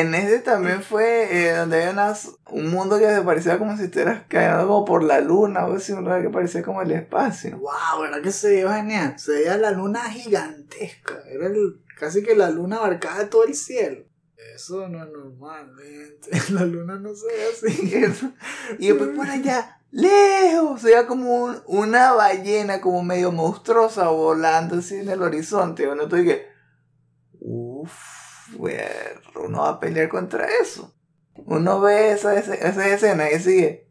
en ese también fue eh, donde había un mundo que se parecía como si estuvieras cayendo como por la luna o así, un lugar que parecía como el espacio. ¡Wow! ¿Verdad que se veía genial? Se veía la luna gigantesca. Era el, casi que la luna abarcaba todo el cielo. Eso no es normal, La luna no se ve así. Y después por allá, lejos, se veía como una ballena, como medio monstruosa, volando así en el horizonte. Bueno, tú uff, uno va a pelear contra eso. Uno ve esa, esa, escena y sigue.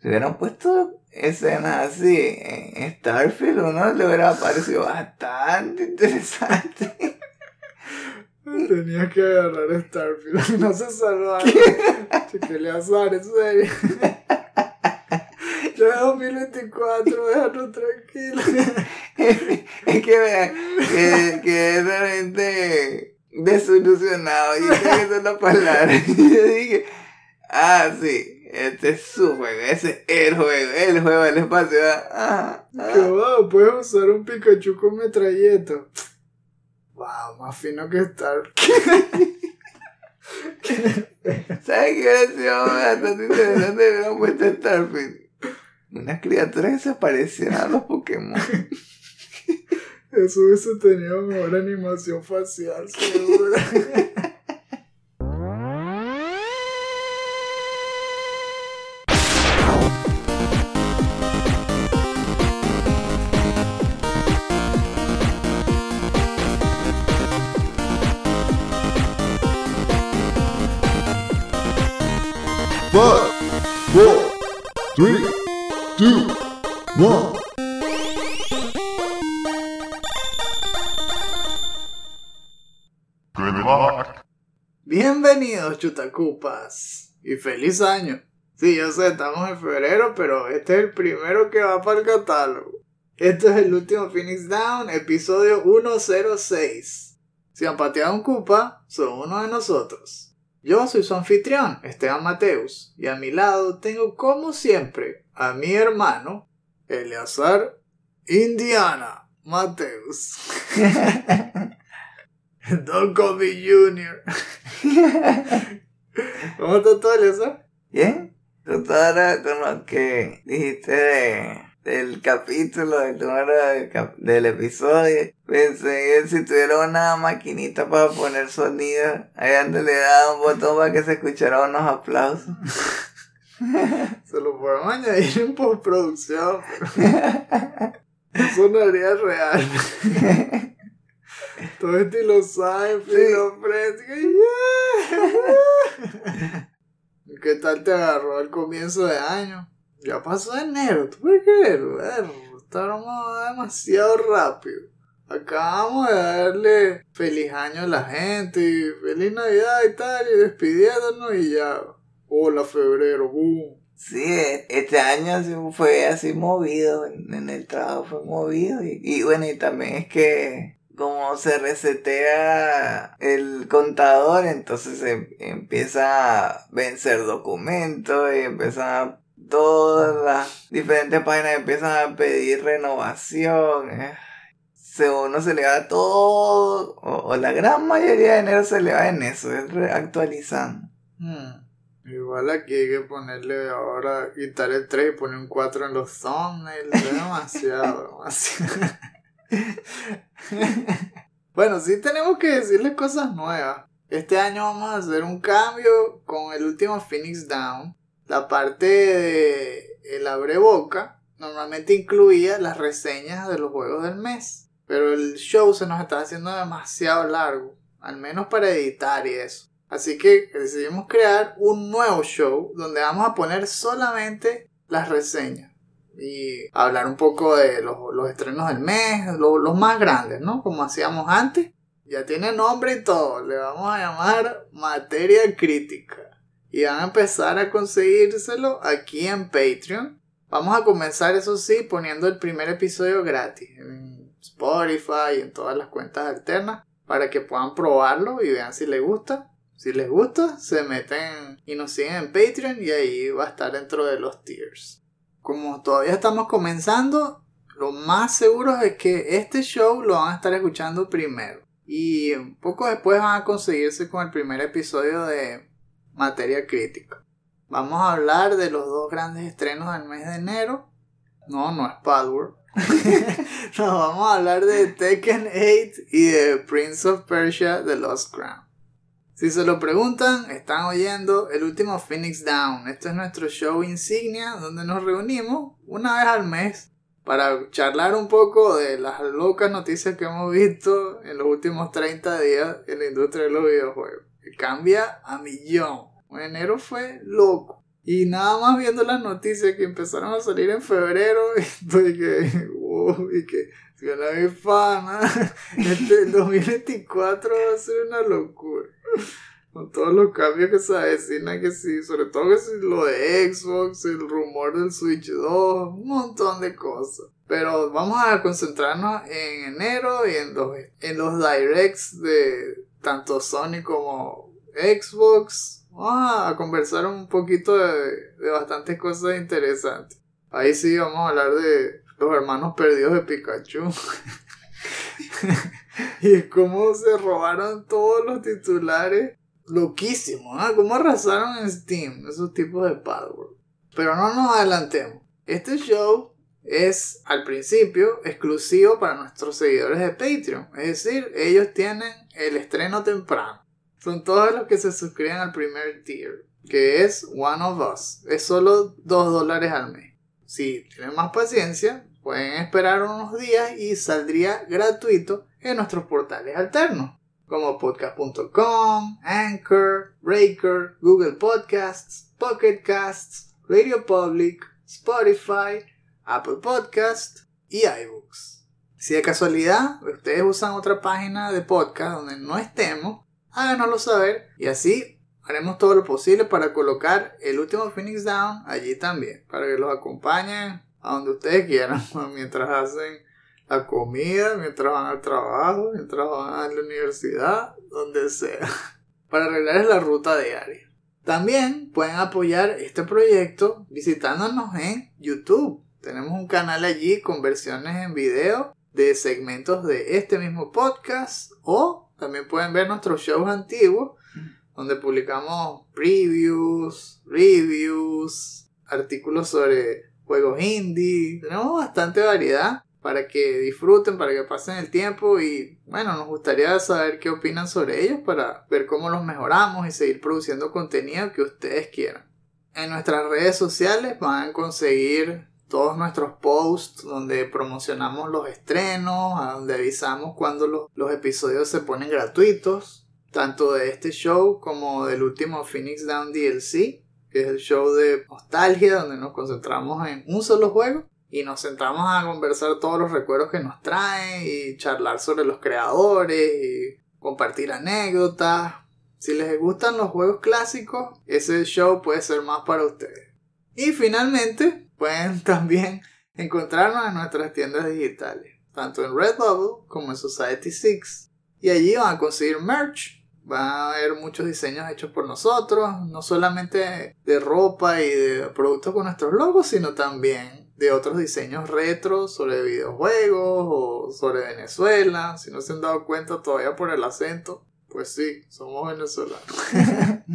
Si hubieran puesto escenas así en Starfield, uno le hubiera parecido bastante interesante. Tenía que agarrar Starfield. No se salva. que le azar, en serio. Ya es 2024, déjanos tranquilo. es que vean, que, que realmente desilusionado. Y esa es la palabra. Y yo dije, ah, sí, este es su juego, ese es el juego, el juego del espacio. Ah, ah. Que wow, puedes usar un Pikachu con metralleta. Wow, más fino que Star. ¿Sabes qué decía? Bastante interesante hubieran puesto Starfield. Unas criaturas que se parecían a los Pokémon. Hubiese tenido mejor animación facial, seguro. Bienvenidos chutacupas y feliz año. Sí, yo sé, estamos en febrero, pero este es el primero que va para el catálogo. Este es el último Phoenix Down, episodio 106. Si han pateado un cupa, son uno de nosotros. Yo soy su anfitrión, Esteban Mateus, y a mi lado tengo como siempre a mi hermano, Eleazar Indiana Mateus. Don't call me Junior. ¿Cómo está todo, Eleazar? Bien. Tú ahora con lo que dijiste de del capítulo, del número del, episodio. Pensé que si tuviera una maquinita para poner sonido, ahí donde le daba un botón para que se escuchara unos aplausos. se lo podemos añadir en postproducción, pero sonaría real. Todo estilo Seinfeld, sí. ¿Qué tal te agarró al comienzo de año? Ya pasó enero, ¿tú puedes creer? Bueno, estábamos demasiado rápido. Acabamos de darle feliz año a la gente, y feliz Navidad y tal, y despidiéndonos y ya. Hola, febrero, boom. Sí, este año fue así movido, en el trabajo fue movido. Y, y bueno, y también es que como se resetea el contador, entonces se empieza a vencer documentos y empieza a todas las diferentes páginas empiezan a pedir renovación. Eh. Se uno se le va todo, o, la gran mayoría de dinero se le va en eso, es actualizando. Hmm. Igual aquí hay que ponerle ahora, quitar el 3 y poner un 4 en los thumbnails. Es demasiado, demasiado. bueno, sí tenemos que decirle cosas nuevas. Este año vamos a hacer un cambio con el último Phoenix Down la parte de el abre boca normalmente incluía las reseñas de los juegos del mes. Pero el show se nos estaba haciendo demasiado largo, al menos para editar y eso. Así que decidimos crear un nuevo show donde vamos a poner solamente las reseñas y hablar un poco de los, estrenos del mes, los, los más grandes, ¿no? Como hacíamos antes. Ya tiene nombre y todo, le vamos a llamar materia crítica y van a empezar a conseguírselo aquí en Patreon. Vamos a comenzar, eso sí, poniendo el primer episodio gratis en Spotify y en todas las cuentas alternas para que puedan probarlo y vean si les gusta. Si les gusta, se meten y nos siguen en Patreon y ahí va a estar dentro de los tiers. Como todavía estamos comenzando, lo más seguro es que este show lo van a estar escuchando primero. Y poco después van a conseguirse con el primer episodio de Materia Crítica. Vamos a hablar de los dos grandes estrenos del mes de enero. No, no es Palworld. Nos vamos a hablar de Tekken 8 y de Prince of Persia The Lost Crown. Si se lo preguntan, están oyendo el último Phoenix Down. Este es nuestro show insignia donde nos reunimos una vez al mes para charlar un poco de las locas noticias que hemos visto en los últimos 30 días en la industria de los videojuegos. Que cambia a millón. Enero fue loco. Y nada más viendo las noticias que empezaron a salir en febrero, estoy que, wow, y que, si la mi fana, este 2024 va a ser una locura. Con todos los cambios que se avecinan, que sí, sobre todo que sí, lo de Xbox, el rumor del Switch 2, un montón de cosas. Pero vamos a concentrarnos en enero y en los, en los directs de tanto Sony como Xbox. Vamos a conversar un poquito de, de bastantes cosas interesantes. Ahí sí vamos a hablar de los hermanos perdidos de Pikachu. y cómo se robaron todos los titulares. Loquísimo, ¿ah? Cómo arrasaron en Steam esos tipos de password. Pero no nos adelantemos. Este show es al principio exclusivo para nuestros seguidores de Patreon. Es decir, ellos tienen el estreno temprano. Son todos los que se suscriben al primer tier, que es One of Us. Es solo 2 dólares al mes. Si tienen más paciencia, pueden esperar unos días y saldría gratuito en nuestros portales alternos, como podcast.com, Anchor, Breaker, Google Podcasts, Pocket Casts, Radio Public, Spotify, Apple Podcasts y iBooks. Si de casualidad ustedes usan otra página de podcast donde no estemos, háganoslo saber y así haremos todo lo posible para colocar el último Phoenix Down allí también, para que los acompañen a donde ustedes quieran, mientras hacen la comida, mientras van al trabajo, mientras van a la universidad, donde sea, para arreglar la ruta diaria. También pueden apoyar este proyecto visitándonos en YouTube. Tenemos un canal allí con versiones en video de segmentos de este mismo podcast o también pueden ver nuestros shows antiguos donde publicamos previews, reviews, artículos sobre juegos indie. Tenemos bastante variedad para que disfruten, para que pasen el tiempo y bueno, nos gustaría saber qué opinan sobre ellos para ver cómo los mejoramos y seguir produciendo contenido que ustedes quieran. En nuestras redes sociales van a conseguir todos nuestros posts donde promocionamos los estrenos, donde avisamos cuando los, los episodios se ponen gratuitos, tanto de este show como del último Phoenix Down DLC que es el show de nostalgia donde nos concentramos en un solo juego y nos sentamos a conversar todos los recuerdos que nos traen y charlar sobre los creadores y compartir anécdotas. Si les gustan los juegos clásicos, ese show puede ser más para ustedes. Y finalmente, pueden también encontrarnos en nuestras tiendas digitales, tanto en Redbubble como en Society 6. Y allí van a conseguir merch Va a haber muchos diseños hechos por nosotros, no solamente de ropa y de productos con nuestros logos, sino también de otros diseños retro sobre videojuegos o sobre Venezuela. Si no se han dado cuenta todavía por el acento, pues sí, somos venezolanos.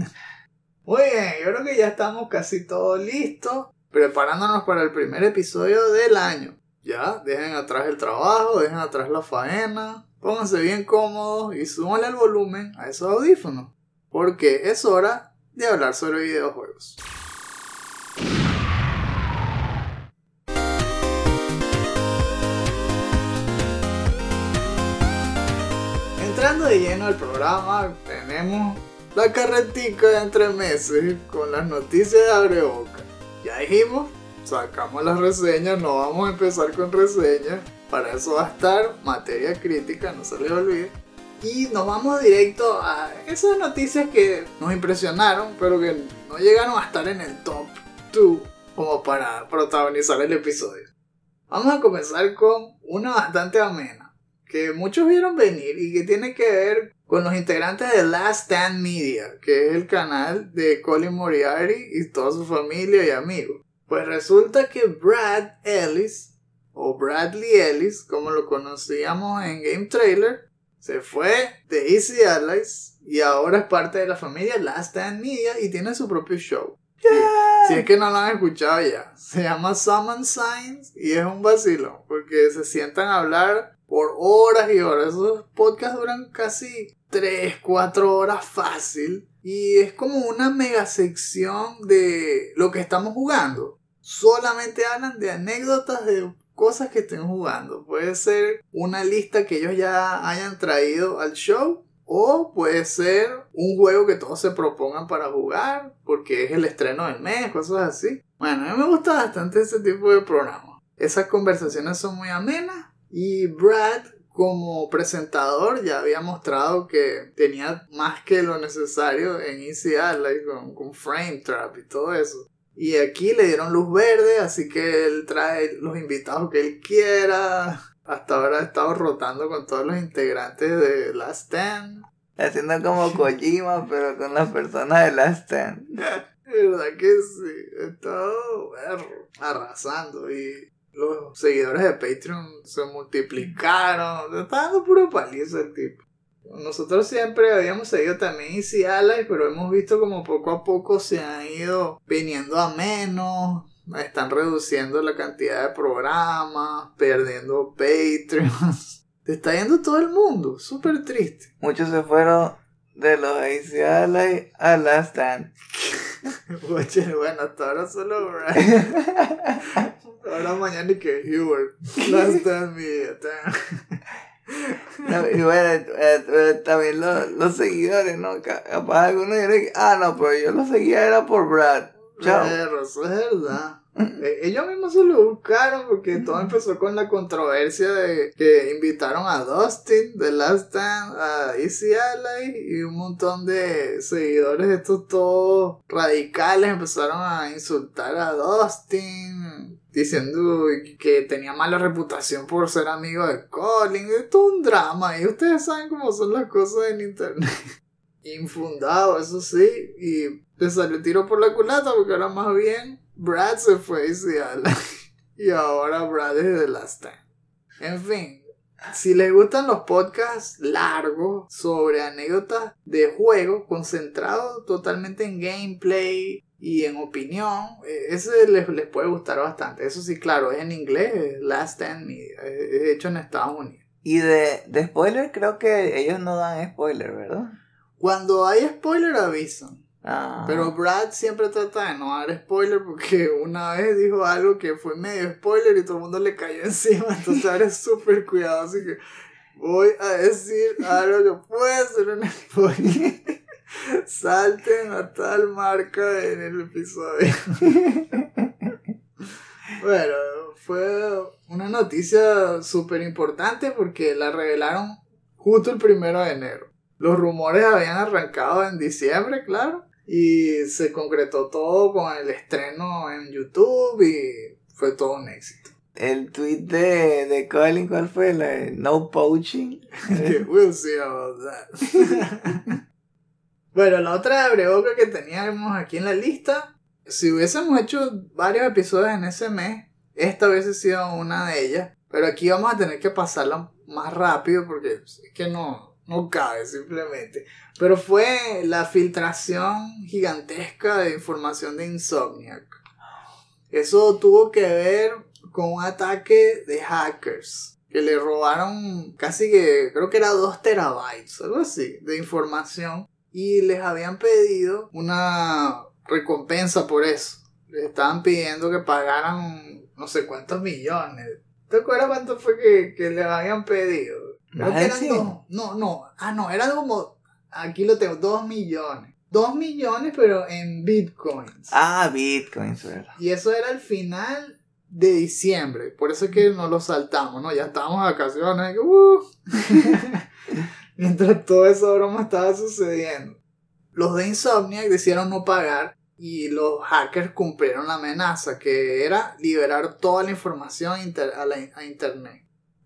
Muy bien, yo creo que ya estamos casi todos listos, preparándonos para el primer episodio del año. Ya, dejen atrás el trabajo, dejen atrás la faena, Pónganse bien cómodos y súbanle el volumen a esos audífonos, porque es hora de hablar sobre videojuegos. De lleno al programa, tenemos la carretica de entre meses con las noticias de Abreboca. Ya dijimos, sacamos las reseñas, no vamos a empezar con reseñas para eso va a estar materia crítica, no se les olvide. Y nos vamos directo a esas noticias que nos impresionaron, pero que no llegaron a estar en el top 2 como para protagonizar el episodio. Vamos a comenzar con una bastante amena, que muchos vieron venir y que tiene que ver con los integrantes de Last Stand Media, que es el canal de Colin Moriarty y toda su familia y amigos. Pues resulta que Brad Ellis o Bradley Ellis, como lo conocíamos en Game Trailer, se fue de Easy Allies y ahora es parte de la familia Last Stand Media y tiene su propio show. Si es que no lo han escuchado ya. Se llama Summon Signs y es un vacilo porque se sientan a hablar por horas y horas. Esos podcasts duran casi 3, 4 horas fácil. Y es como una mega sección de lo que estamos jugando. Solamente hablan de anécdotas de cosas que estén jugando. Puede ser una lista que ellos ya hayan traído al show. O puede ser un juego que todos se propongan para jugar. Porque es el estreno del mes, cosas así. Bueno, a mí me gusta bastante ese tipo de programa. Esas conversaciones son muy amenas. Y Brad como presentador ya había mostrado que tenía más que lo necesario en Easy con, con Frame Trap y todo eso. Y aquí le dieron luz verde, así que él trae los invitados que él quiera. Hasta ahora ha estado rotando con todos los integrantes de Last Stand. Haciendo como Kojima, pero con las personas de Last Stand. verdad que sí, ha estado arrasando y los seguidores de Patreon se multiplicaron. Está dando puro palizo el tipo. Nosotros siempre habíamos seguido también Easy Allies, pero hemos visto como poco a poco se han ido viniendo a menos. Están reduciendo la cantidad de programas, perdiendo Patreons. Te está yendo todo el mundo, súper triste. Muchos se fueron de los Easy Allies a Last Bueno, hasta ahora solo Ahora mañana y que Hubert. Last time me no, y bueno, eh, eh, también los, los seguidores, ¿no? Capaz algunos dirán, ah, no, pero yo lo seguía era por Brad. Chao. Eso es verdad. Eh, ellos mismos se lo buscaron porque todo empezó con la controversia de que invitaron a Dustin de Last Time a Easy Ally y un montón de seguidores estos todos radicales empezaron a insultar a Dustin diciendo que tenía mala reputación por ser amigo de Colin. Es todo un drama y ustedes saben cómo son las cosas en internet. Infundado, eso sí, y le salió tiro por la culata porque ahora más bien Brad se fue y ahora Brad es de Last Time. En fin, si les gustan los podcasts largos sobre anécdotas de juegos concentrados totalmente en gameplay y en opinión, eh, ese les, les puede gustar bastante. Eso sí, claro, es en inglés, Last Stand Media, es hecho en Estados Unidos. Y de, de spoiler, creo que ellos no dan spoiler, ¿verdad? Cuando hay spoiler avisan. Ah. Pero Brad siempre trata de no dar spoiler porque una vez dijo algo que fue medio spoiler y todo el mundo le cayó encima. Entonces ahora es súper cuidado. Así que voy a decir algo que puede ser un spoiler. Salten a tal marca en el episodio. bueno, fue una noticia súper importante porque la revelaron justo el primero de enero. Los rumores habían arrancado en diciembre, claro. Y se concretó todo con el estreno en YouTube y fue todo un éxito. El tweet de, de Colin, ¿cuál fue? La no poaching. we'll see about that. bueno, la otra abreboca que teníamos aquí en la lista, si hubiésemos hecho varios episodios en ese mes, esta hubiese sido una de ellas. Pero aquí vamos a tener que pasarla más rápido porque es que no, no cabe simplemente. Pero fue la filtración gigantesca de información de Insomniac. Eso tuvo que ver con un ataque de hackers que le robaron casi que creo que era 2 terabytes, algo así, de información y les habían pedido una recompensa por eso. Les estaban pidiendo que pagaran no sé cuántos millones. ¿Te acuerdas cuánto fue que, que les habían pedido? Creo que eran dos. No, no. Ah, no, eran como Aquí lo tengo, 2 millones. 2 millones, pero en bitcoins. Ah, bitcoins, ¿verdad? Y eso era el final de diciembre. Por eso es que no lo saltamos, ¿no? Ya estábamos a vacaciones. Uh. Mientras toda esa broma estaba sucediendo. Los de Insomniac decidieron no pagar y los hackers cumplieron la amenaza, que era liberar toda la información a Internet.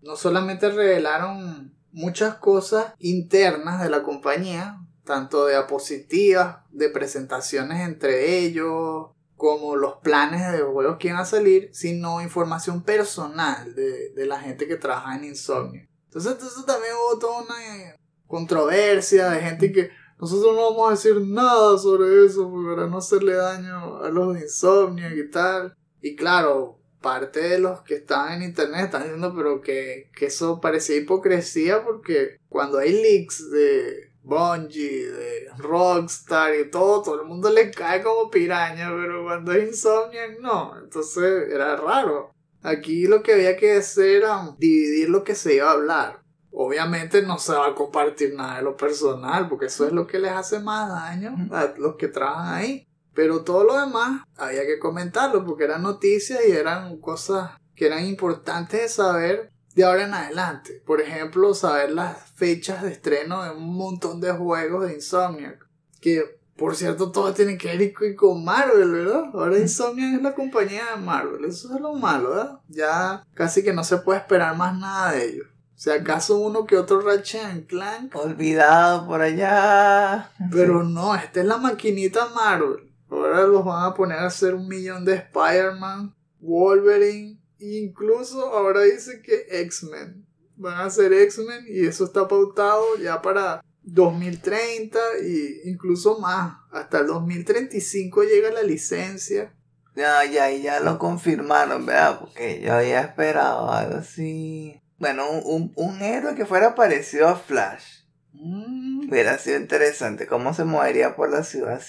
No solamente revelaron muchas cosas internas de la compañía, tanto de diapositivas, de presentaciones entre ellos, como los planes de juegos que iban a salir, sino información personal de, la gente que trabaja en Insomnio. Entonces, eso también hubo toda una eh, controversia de gente que nosotros no vamos a decir nada sobre eso para no hacerle daño a los de Insomniac y tal. Y claro, parte de los que están en internet están diciendo pero que, que eso parecía hipocresía porque cuando hay leaks de Bungie, de Rockstar y todo, todo el mundo le cae como piraña, pero cuando es Insomniac no, entonces era raro. Aquí lo que había que hacer era dividir lo que se iba a hablar. Obviamente no se va a compartir nada de lo personal, porque eso es lo que les hace más daño a los que trabajan ahí. Pero todo lo demás había que comentarlo, porque eran noticias y eran cosas que eran importantes de saber de ahora en adelante. Por ejemplo, saber las fechas de estreno de un montón de juegos de Insomniac. Que, por cierto, todo tiene que ver con Marvel, ¿verdad? Ahora Insomniac es la compañía de Marvel. Eso es lo malo, ¿verdad? Ya casi que no se puede esperar más nada de ellos. Si acaso uno que otro Ratchet Clank. Olvidado por allá. Pero no, esta es la maquinita Marvel. Ahora los van a poner a hacer un millón de Spider-Man, Wolverine, Incluso ahora dice que X-Men. Van a ser X-Men y eso está pautado ya para 2030 y incluso más. Hasta el 2035 llega la licencia. Ya, ya, ya lo confirmaron, ¿verdad? Porque yo había esperado algo así. Bueno, un, un, héroe que fuera parecido a Flash. Mm, hubiera sido interesante. ¿Cómo se movería por la ciudad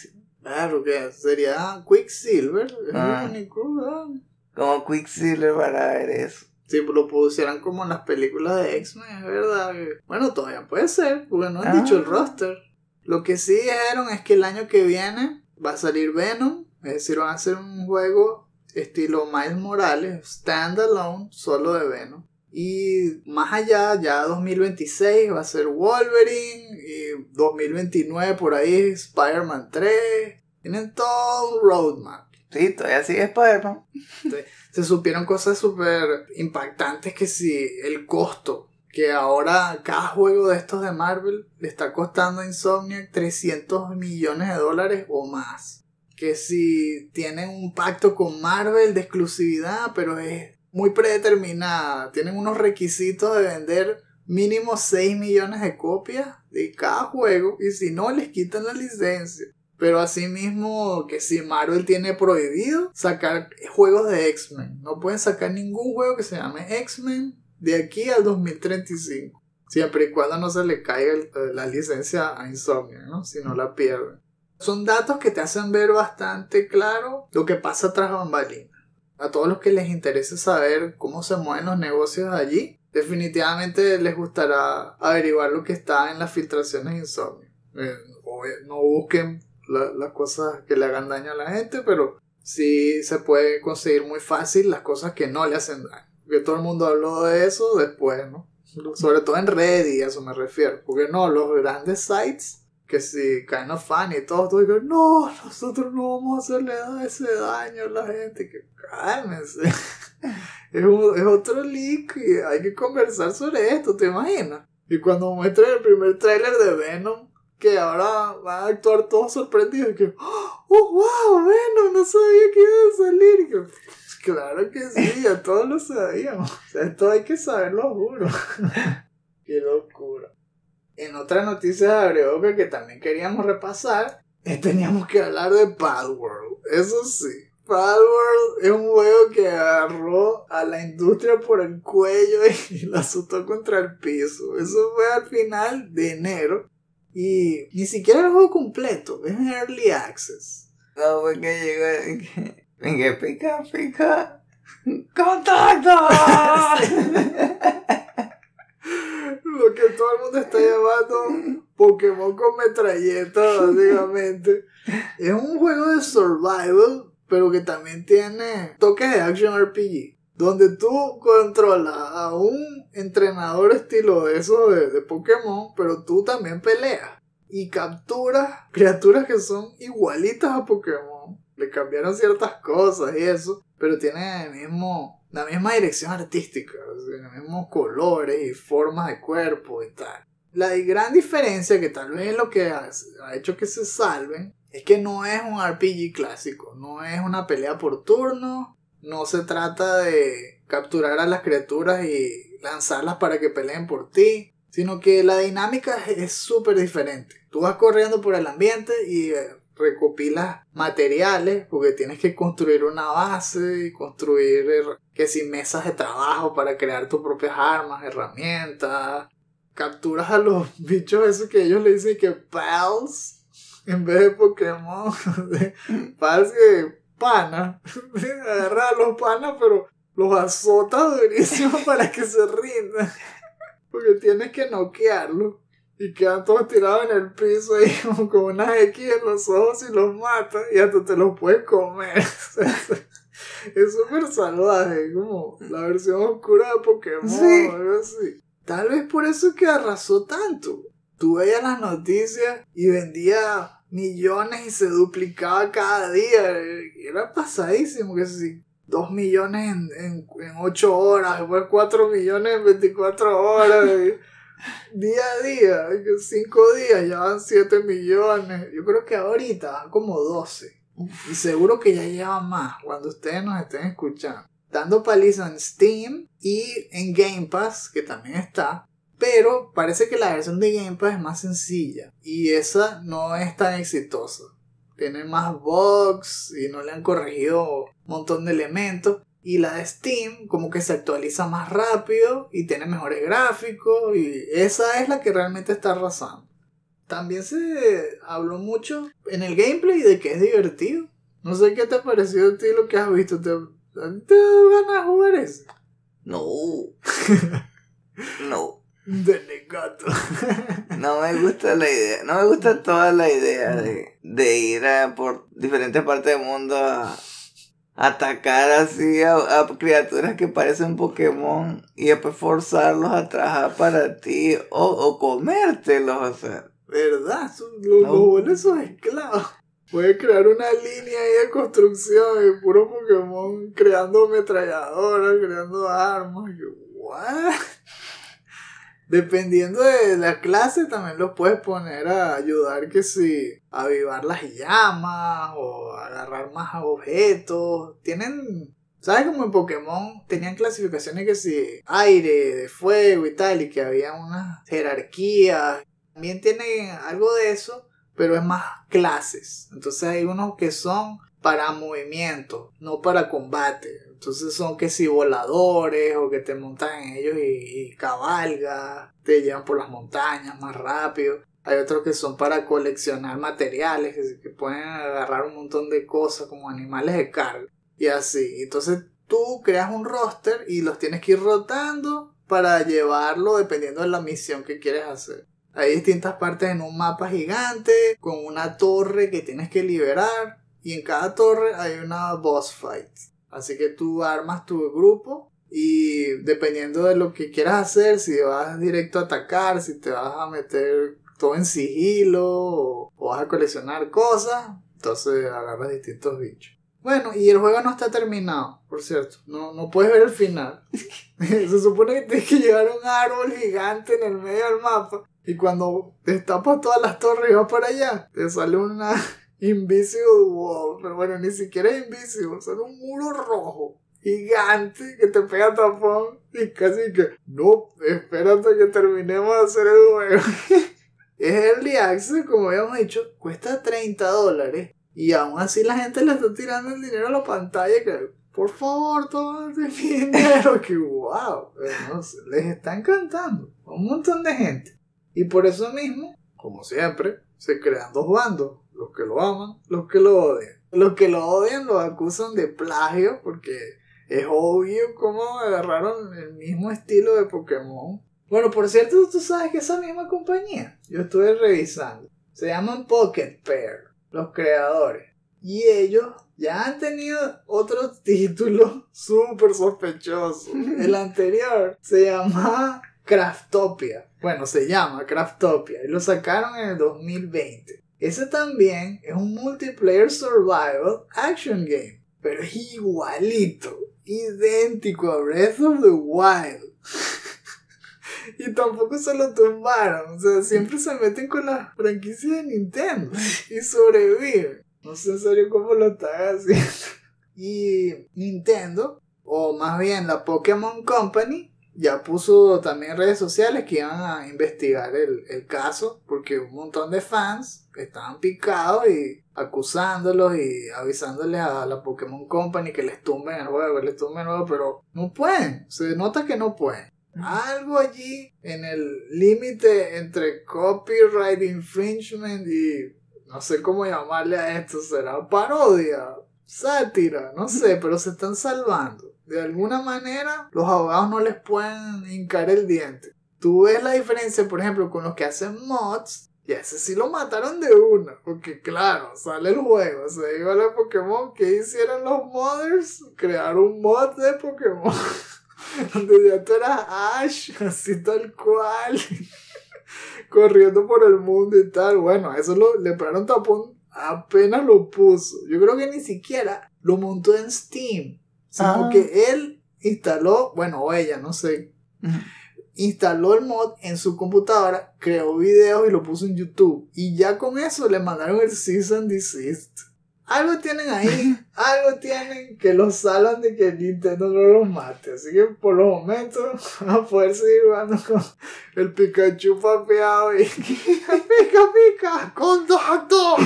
Claro que sería Quicksilver. Ah. único, como Quicksilver para ver eso. Si lo pusieran como en las películas de X-Men, es verdad. Bueno, todavía puede ser, porque no han dicho el ah. roster. Lo que sí dijeron es que el año que viene va a salir Venom, es decir, van a hacer un juego estilo Miles Morales, standalone, solo de Venom. Y más allá, ya 2026 va a ser Wolverine, y 2029 por ahí Spider-Man 3. Tienen todo un roadmap. Sí, todavía sigue Spider-Man. Se supieron cosas súper impactantes que si el costo, que ahora cada juego de estos de Marvel le está costando a Insomniac 300 millones de dólares o más. Que si tienen un pacto con Marvel de exclusividad, pero es muy predeterminada. Tienen unos requisitos de vender mínimo 6 millones de copias de cada juego y si no les quitan la licencia. Pero asimismo que si Marvel tiene prohibido sacar juegos de X-Men. No pueden sacar ningún juego que se llame X-Men de aquí al 2035. Siempre y cuando no se le caiga la licencia a Insomnia, ¿no? Si no la pierden. Son datos que te hacen ver bastante claro lo que pasa tras bambalinas. A todos los que les interese saber cómo se mueven los negocios allí, definitivamente les gustará averiguar lo que está en las filtraciones de Insomnia. Eh, no busquen las cosas que le hagan daño a la gente, pero sí se puede conseguir muy fácil las cosas que no le hacen daño. Que todo el mundo habló de eso después, ¿no? Sobre todo en Reddit, a eso me refiero. Porque no, los grandes sites, que si kind of funny y todo, todo digo, no, nosotros no vamos a hacerle ese daño a la gente. Que cálmense. es, es otro leak y hay que conversar sobre esto, ¿te imaginas? Y cuando muestran el primer tráiler de Venom, que ahora van a actuar todos sorprendidos. Que, oh, wow, bueno, no sabía que iba a salir. Que, claro que sí, ya todos lo sabíamos. O sea, esto hay que saberlo, juro. Qué locura. En otra noticia de Abreoca que también queríamos repasar, teníamos que hablar de Palworld. Eso sí. Palworld es un juego que agarró a la industria por el cuello y la azotó contra el piso. Eso fue al final de enero. Y ni siquiera el juego completo, es un early access. No, llegó que, en que pica, pica. ¡Contacto! Lo que todo el mundo está llamando Pokémon con metralleta, básicamente. Es un juego de survival, pero que también tiene toques de action RPG donde tú controlas a un entrenador estilo de eso de, Pokémon, pero tú también peleas y capturas criaturas que son igualitas a Pokémon. Le cambiaron ciertas cosas y eso, pero tienen el mismo, la misma dirección artística, los mismos colores y formas de cuerpo y tal. La gran diferencia, que tal vez es lo que ha hecho que se salven, es que no es un RPG clásico, no es una pelea por turno, no se trata de capturar a las criaturas y lanzarlas para que peleen por ti, sino que la dinámica es súper diferente. Tú vas corriendo por el ambiente y eh, recopilas materiales porque tienes que construir una base y construir eh, que si mesas de trabajo para crear tus propias armas, herramientas. Capturas a los bichos esos que ellos le dicen que pals en vez de Pokémon. pals que pana. Agarra a los panas pero los azotas durísimo para que se rindan. Porque tienes que noquearlos. Y quedan todos tirados en el piso ahí como con unas X en los ojos y los matas y hasta te los puedes comer. Es súper salvaje, como la versión oscura de Pokémon Sí. algo así. Tal vez por eso que arrasó tanto. Tú veías las noticias y vendía millones y se duplicaba cada día. Era pasadísimo que si 2 millones en, en, en 8 horas, después 4 millones en 24 horas. día a día, 5 días ya van 7 millones. Yo creo que ahorita van como 12. Y seguro que ya llevan más cuando ustedes nos estén escuchando. Dando paliza en Steam y en Game Pass, que también está. Pero parece que la versión de Game Pass es más sencilla. Y esa no es tan exitosa. Tiene más bugs y no le han corregido un montón de elementos. Y la de Steam como que se actualiza más rápido y tiene mejores gráficos. Y esa es la que realmente está arrasando. También se habló mucho en el gameplay de que es divertido. No sé qué te ha parecido a ti lo que has visto. ¿Te, a te ganas de jugar? No. no. De negato. No me gusta la idea. No me gusta toda la idea de, de ir a por diferentes partes del mundo a atacar así a, a criaturas que parecen Pokémon y después forzarlos a trabajar para ti o, o comértelos. O sea, ¿Verdad? Son- Los, No. los buenos son esclavos. Puedes crear una línea ahí de construcción de puro Pokémon creando ametralladoras, creando armas. Yo, ¿what? Dependiendo de la clase, también los puedes poner a ayudar que si a avivar las llamas o a agarrar más objetos. Tienen, ¿sabes? Como en Pokémon tenían clasificaciones que si aire, de fuego y tal, y que había unas jerarquías. También tienen algo de eso, pero es más clases. Entonces hay unos que son para movimiento, no para combate. Entonces son que si voladores o que te montan en ellos y, y cabalgas, te llevan por las montañas más rápido. Hay otros que son para coleccionar materiales, que pueden agarrar un montón de cosas como animales de carga y así. Entonces tú creas un roster y los tienes que ir rotando para llevarlo dependiendo de la misión que quieres hacer. Hay distintas partes en un mapa gigante con una torre que tienes que liberar y en cada torre hay una boss fight. Así que tú armas tu grupo y dependiendo de lo que quieras hacer, si vas directo a atacar, si te vas a meter todo en sigilo o, o vas a coleccionar cosas, entonces agarras distintos bichos. Bueno, y el juego no está terminado, por cierto. No, no puedes ver el final. Se supone que tienes que llegar a un árbol gigante en el medio del mapa. Y cuando destapas todas las torres y vas para allá, te sale una Invisible Wall. Pero bueno, ni siquiera es Invisible, sale un muro rojo gigante que te pega tapón. Y casi que, no, espérate que terminemos de hacer el juego. es Early Access, como habíamos dicho, cuesta 30 dólares. Y aún así la gente le está tirando el dinero a la pantalla que, por favor, tomen mi dinero. Que wow, no sé, les está encantando un montón de gente. Y por eso mismo, como siempre, se crean dos bandos. Los que lo aman, los que lo odian. Los que lo odian lo acusan de plagio porque es obvio cómo agarraron el mismo estilo de Pokémon. Bueno, por cierto, tú sabes que esa misma compañía, yo estuve revisando, se llaman Pocket Pair, los creadores. Y ellos ya han tenido otros títulos súper sospechosos. El anterior se llamaba Craftopia. Bueno, se llama Craftopia y lo sacaron en el 2020. Ese también es un multiplayer survival action game, pero es igualito, idéntico a Breath of the Wild. y tampoco se lo tumbaron, o sea, siempre se meten con la franquicia de Nintendo y sobreviven. No sé en serio cómo lo están haciendo. Y Nintendo, o más bien la Pokémon Company, ya puso también redes sociales que iban a investigar el, el caso porque un montón de fans estaban picados y acusándolos y avisándoles a la Pokémon Company que les tumben el juego, les tumben el juego, pero no pueden, se nota que no pueden. Algo allí en el límite entre copyright infringement y no sé cómo llamarle a esto, será parodia, sátira, no sé, pero se están salvando. De alguna manera los abogados no les pueden hincar el diente. Tú ves la diferencia, por ejemplo, con los que hacen mods y ese sí lo mataron de una. Porque claro, sale el juego. Se iba a Pokémon. ¿Qué hicieron los modders? Crear un mod de Pokémon. Donde ya tú eras Ash. Así tal cual. corriendo por el mundo y tal. Bueno, eso lo, le pararon tapón. Apenas lo puso. Yo creo que ni siquiera lo montó en Steam. Sino Ah. que él instaló, bueno, o ella, no sé, instaló el mod en su computadora, creó videos y lo puso en YouTube. Y ya con eso le mandaron el cease and desist. Algo tienen ahí, algo tienen que los salvan de que Nintendo no los mate. Así que por los momentos van a poder seguir jugando con el Pikachu papeado y pica pica, contacto.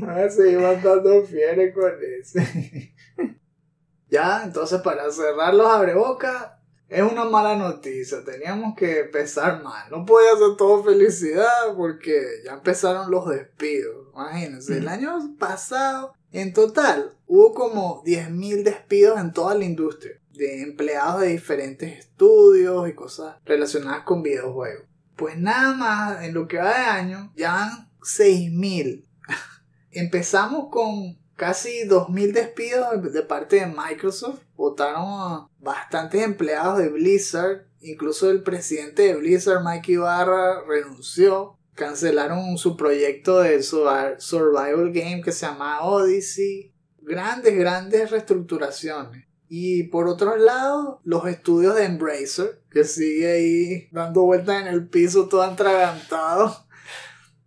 Van a seguir mandando fieres con ese. Ya, entonces para cerrar los abrebocas, es una mala noticia. Teníamos que empezar mal. No podía ser todo felicidad porque ya empezaron los despidos. Imagínense, el año pasado, en total, hubo como 10.000 despidos en toda la industria. De empleados de diferentes estudios y cosas relacionadas con videojuegos. Pues nada más, en lo que va de año, ya van 6.000. Empezamos con casi 2.000 despidos de parte de Microsoft. Votaron bastantes empleados de Blizzard. Incluso el presidente de Blizzard, Mike Ibarra, renunció. Cancelaron su proyecto de survi- survival game que se llama Odyssey. Grandes, grandes reestructuraciones. Y por otro lado, los estudios de Embracer, que sigue ahí dando vueltas en el piso todo atragantado.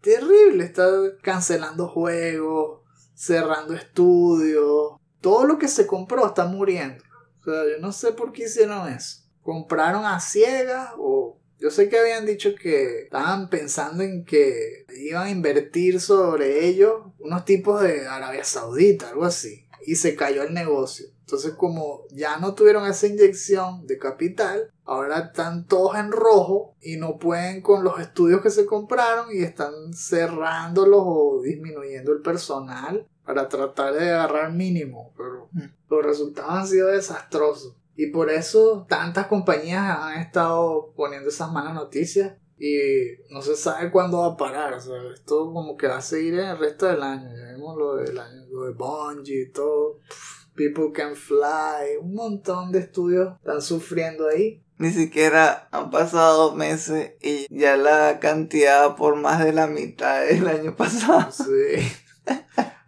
Terrible, está cancelando juegos, cerrando estudios. Todo lo que se compró está muriendo. O sea, yo no sé por qué hicieron eso. Compraron a ciegas o yo sé que habían dicho que estaban pensando en que iban a invertir sobre ellos unos tipos de Arabia Saudita, algo así. Y se cayó el negocio. Entonces como ya no tuvieron esa inyección de capital, ahora están todos en rojo y no pueden con los estudios que se compraron y están cerrándolos o disminuyendo el personal para tratar de agarrar mínimo. Pero Mm. los resultados han sido desastrosos. Y por eso tantas compañías han estado poniendo esas malas noticias y no se sabe cuándo va a parar. O sea, esto como que va a seguir en el resto del año. Ya vimos lo, del año, lo de Bungie y todo. People Can Fly. Un montón de estudios están sufriendo ahí. Ni siquiera han pasado meses y ya la cantidad por más de la mitad del año pasado. Sí.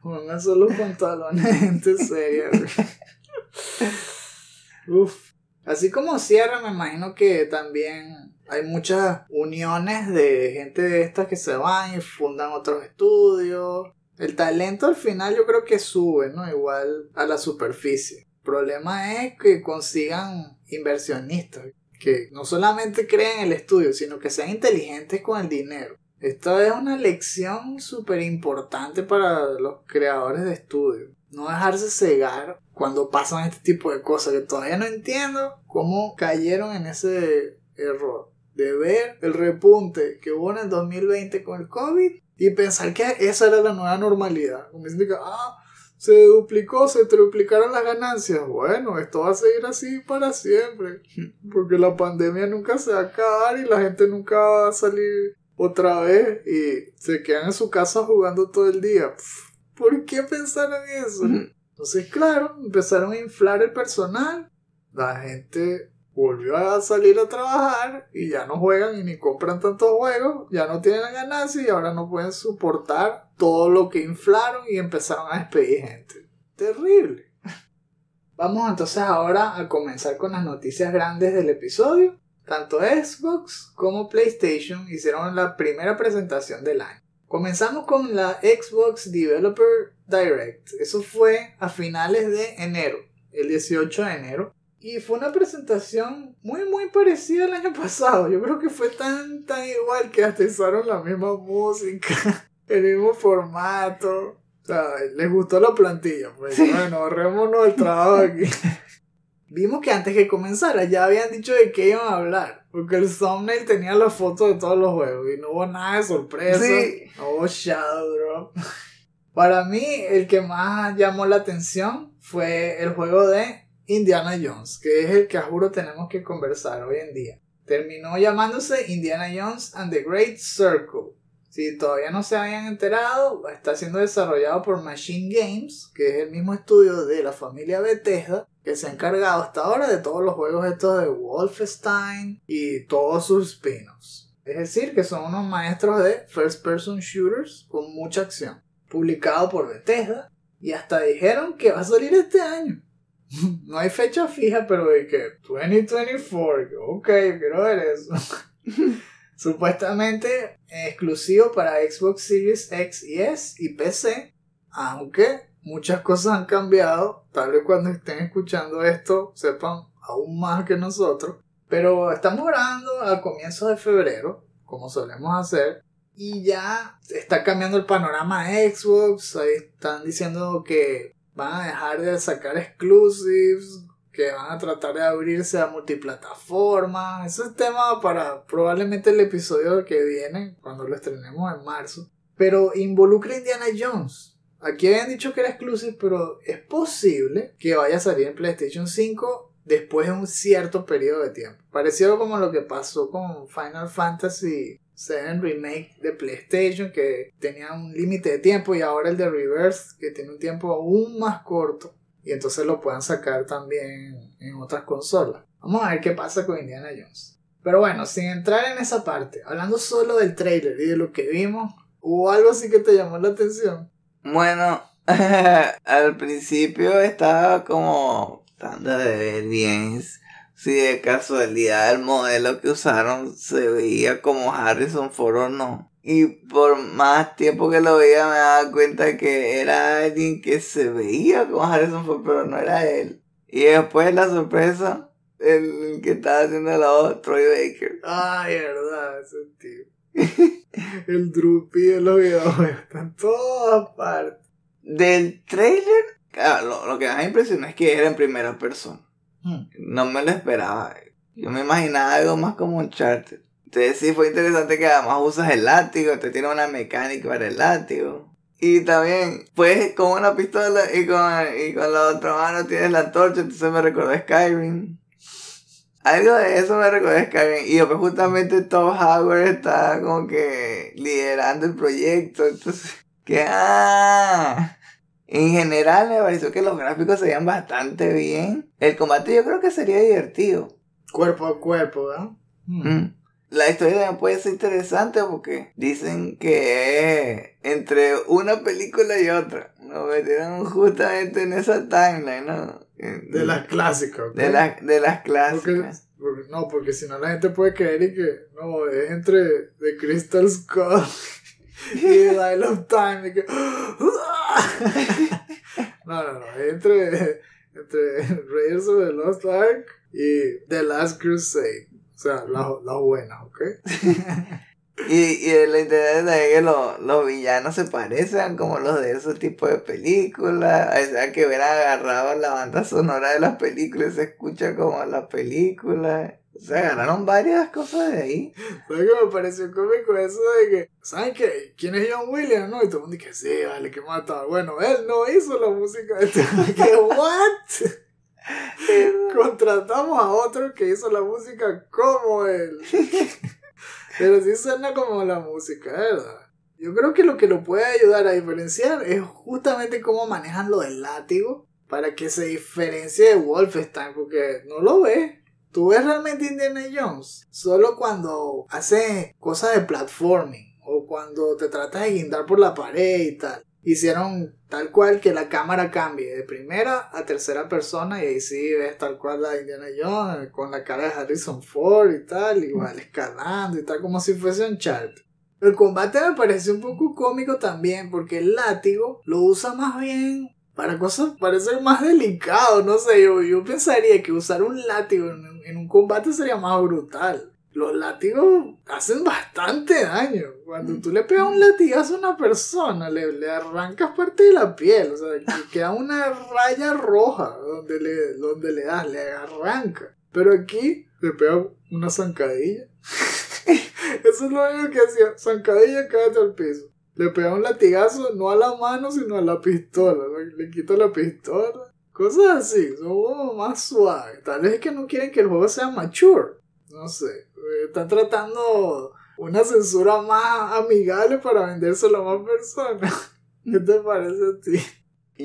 Pónganse los pantalones de gente seria. Uf. Así como cierra, me imagino que también hay muchas uniones de gente de estas que se van y fundan otros estudios. El talento al final yo creo que sube, ¿no? Igual a la superficie. El problema es que consigan inversionistas que no solamente creen el estudio, sino que sean inteligentes con el dinero. Esto es una lección súper importante para los creadores de estudios. No dejarse cegar cuando pasan este tipo de cosas, que todavía no entiendo cómo cayeron en ese error. De ver el repunte que hubo en el 2020 con el COVID y pensar que esa era la nueva normalidad. Como dicen que, ah, se duplicó, se triplicaron las ganancias. Bueno, esto va a seguir así para siempre. Porque la pandemia nunca se va a acabar y la gente nunca va a salir otra vez y se quedan en su casa jugando todo el día. ¿Por qué pensaron eso? Entonces, claro, empezaron a inflar el personal. La gente volvió a salir a trabajar y ya no juegan y ni compran tantos juegos. Ya no tienen la ganancia y ahora no pueden soportar todo lo que inflaron y empezaron a despedir gente. Terrible. Vamos entonces ahora a comenzar con las noticias grandes del episodio. Tanto Xbox como PlayStation hicieron la primera presentación del año. Comenzamos con la Xbox Developer Direct. Eso fue a finales de enero, el 18 de enero. Y fue una presentación muy, muy parecida al año pasado. Yo creo que fue tan, tan igual que hasta usaron la misma música, el mismo formato. O sea, les gustó la plantilla. Pues bueno, ahorrémonos el trabajo aquí. Vimos que antes que comenzara ya habían dicho de qué iban a hablar. Porque el thumbnail tenía las fotos de todos los juegos y no hubo nada de sorpresa. Sí. No hubo Shadow Drop. Para mí, el que más llamó la atención fue el juego de Indiana Jones, que es el que a juro tenemos que conversar hoy en día. Terminó llamándose Indiana Jones and the Great Circle. Si todavía no se habían enterado, está siendo desarrollado por Machine Games, que es el mismo estudio de la familia Bethesda, que se ha encargado hasta ahora de todos los juegos estos de Wolfenstein y todos sus spin-offs. Es decir, que son unos maestros de first person shooters con mucha acción. Publicado por Bethesda y hasta dijeron que va a salir este año. No hay fecha fija, pero de que 2024, ok, quiero ver eso. Supuestamente exclusivo para Xbox Series X y S y PC, aunque muchas cosas han cambiado, tal vez cuando estén escuchando esto sepan aún más que nosotros, pero estamos grabando a comienzos de febrero, como solemos hacer, y ya está cambiando el panorama de Xbox, ahí están diciendo que van a dejar de sacar exclusives, que van a tratar de abrirse a multiplataforma. Eso es tema para probablemente el episodio que viene, cuando lo estrenemos en marzo. Pero involucra a Indiana Jones. Aquí habían dicho que era exclusive, pero es posible que vaya a salir en PlayStation 5 después de un cierto periodo de tiempo. Parecido como lo que pasó con Final Fantasy 7 Remake de PlayStation, que tenía un límite de tiempo, y ahora el de Reverse, que tiene un tiempo aún más corto y entonces lo puedan sacar también en otras consolas. Vamos a ver qué pasa con Indiana Jones. Pero bueno, sin entrar en esa parte, hablando solo del trailer y de lo que vimos, ¿hubo algo así que te llamó la atención? Bueno, al principio estaba como tratando de ver bien si de casualidad el modelo que usaron se veía como Harrison Ford o no. Y por más tiempo que lo veía me daba cuenta que era alguien que se veía como Harrison Ford, pero no era él. Y después la sorpresa, el que estaba haciendo la voz, Troy Baker. Ay, verdad, ese tío. el Drupi de los videojuegos está en todas partes. Del trailer, claro, lo, lo que más me impresionó es que era en primera persona. Hmm. No me lo esperaba. Yo me imaginaba algo más como un charter. Entonces sí fue interesante que además usas el látigo, te tiene una mecánica para el látigo. Y también, pues con una pistola y con, y con la otra mano tienes la antorcha, entonces me recordó Skyrim. Algo de eso me recordó Skyrim. Y pues justamente Tom Howard está como que liderando el proyecto. Entonces, que ah. En general me pareció que los gráficos se veían bastante bien. El combate yo creo que sería divertido. Cuerpo a cuerpo, ¿verdad? Mm. La historia también puede ser interesante porque dicen que es entre una película y otra. Nos metieron justamente en esa timeline, ¿no? De las clásicas. ¿ok? de, las de las clásicas. porque- no, porque si no la gente puede creer y que no, es entre The Crystal Skull y The Dial of Time. y que, no, no, no, entre, entre Raiders of the Lost Ark y The Last Crusade. O sea, las las buenas, ¿ok? Y, y lo interesante es que los, los villanos se parecen como los de esos tipos de películas. O sea, que hubieran agarrado la banda sonora de las películas y se escucha como las películas. O sea, agarraron varias cosas de ahí. ¿Sabes qué me pareció cómico eso de que, ¿saben qué? ¿Quién es John Williams? No, y todo el mundo dice, sí, vale, que mata. Bueno, él no hizo la música de este. ¿Qué? ¿What? Contratamos a otro que hizo la música como él. Pero sí suena como la música, ¿verdad? Yo creo que lo que lo puede ayudar a diferenciar es justamente cómo manejan lo del látigo para que se diferencie de Wolfenstein, porque no lo ves. Tú ves realmente Indiana Jones solo cuando hace cosas de platforming o cuando te tratas de guindar por la pared y tal. Hicieron tal cual que la cámara cambie de primera a tercera persona y ahí sí ves tal cual la Indiana Jones con la cara de Harrison Ford y tal, igual escalando y tal, como si fuese un chart. El combate me pareció un poco cómico también porque el látigo lo usa más bien para cosas parecen más delicados, no sé, yo, yo pensaría que usar un látigo en, en un combate sería más brutal. Los látigos hacen bastante daño. Cuando tú le pegas un latigazo a una persona, le, le arrancas parte de la piel, o sea, que queda una raya roja donde le, donde le das, le arranca. Pero aquí le pega una zancadilla. Eso es lo único que hacía, zancadilla, cállate al piso. Le pega un latigazo no a la mano, sino a la pistola. Le, quito la pistola. Cosas así, son como más suaves. Tal vez es que no quieren que el juego sea mature. No sé. eh, Están tratando una censura más amigable para vendérselo a más personas. ¿Qué te parece a ti?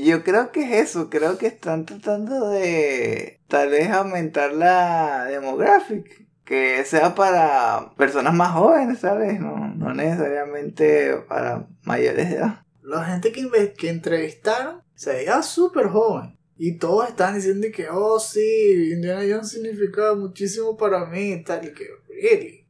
Yo creo que es eso, creo que están tratando de tal vez aumentar la demográfica, que sea para personas más jóvenes, ¿sabes? No, no necesariamente para mayores de edad. La gente que, que entrevistaron se veía súper joven. Y todos están diciendo que, oh sí, Indiana Jones significaba muchísimo para mí y tal. Y que, really?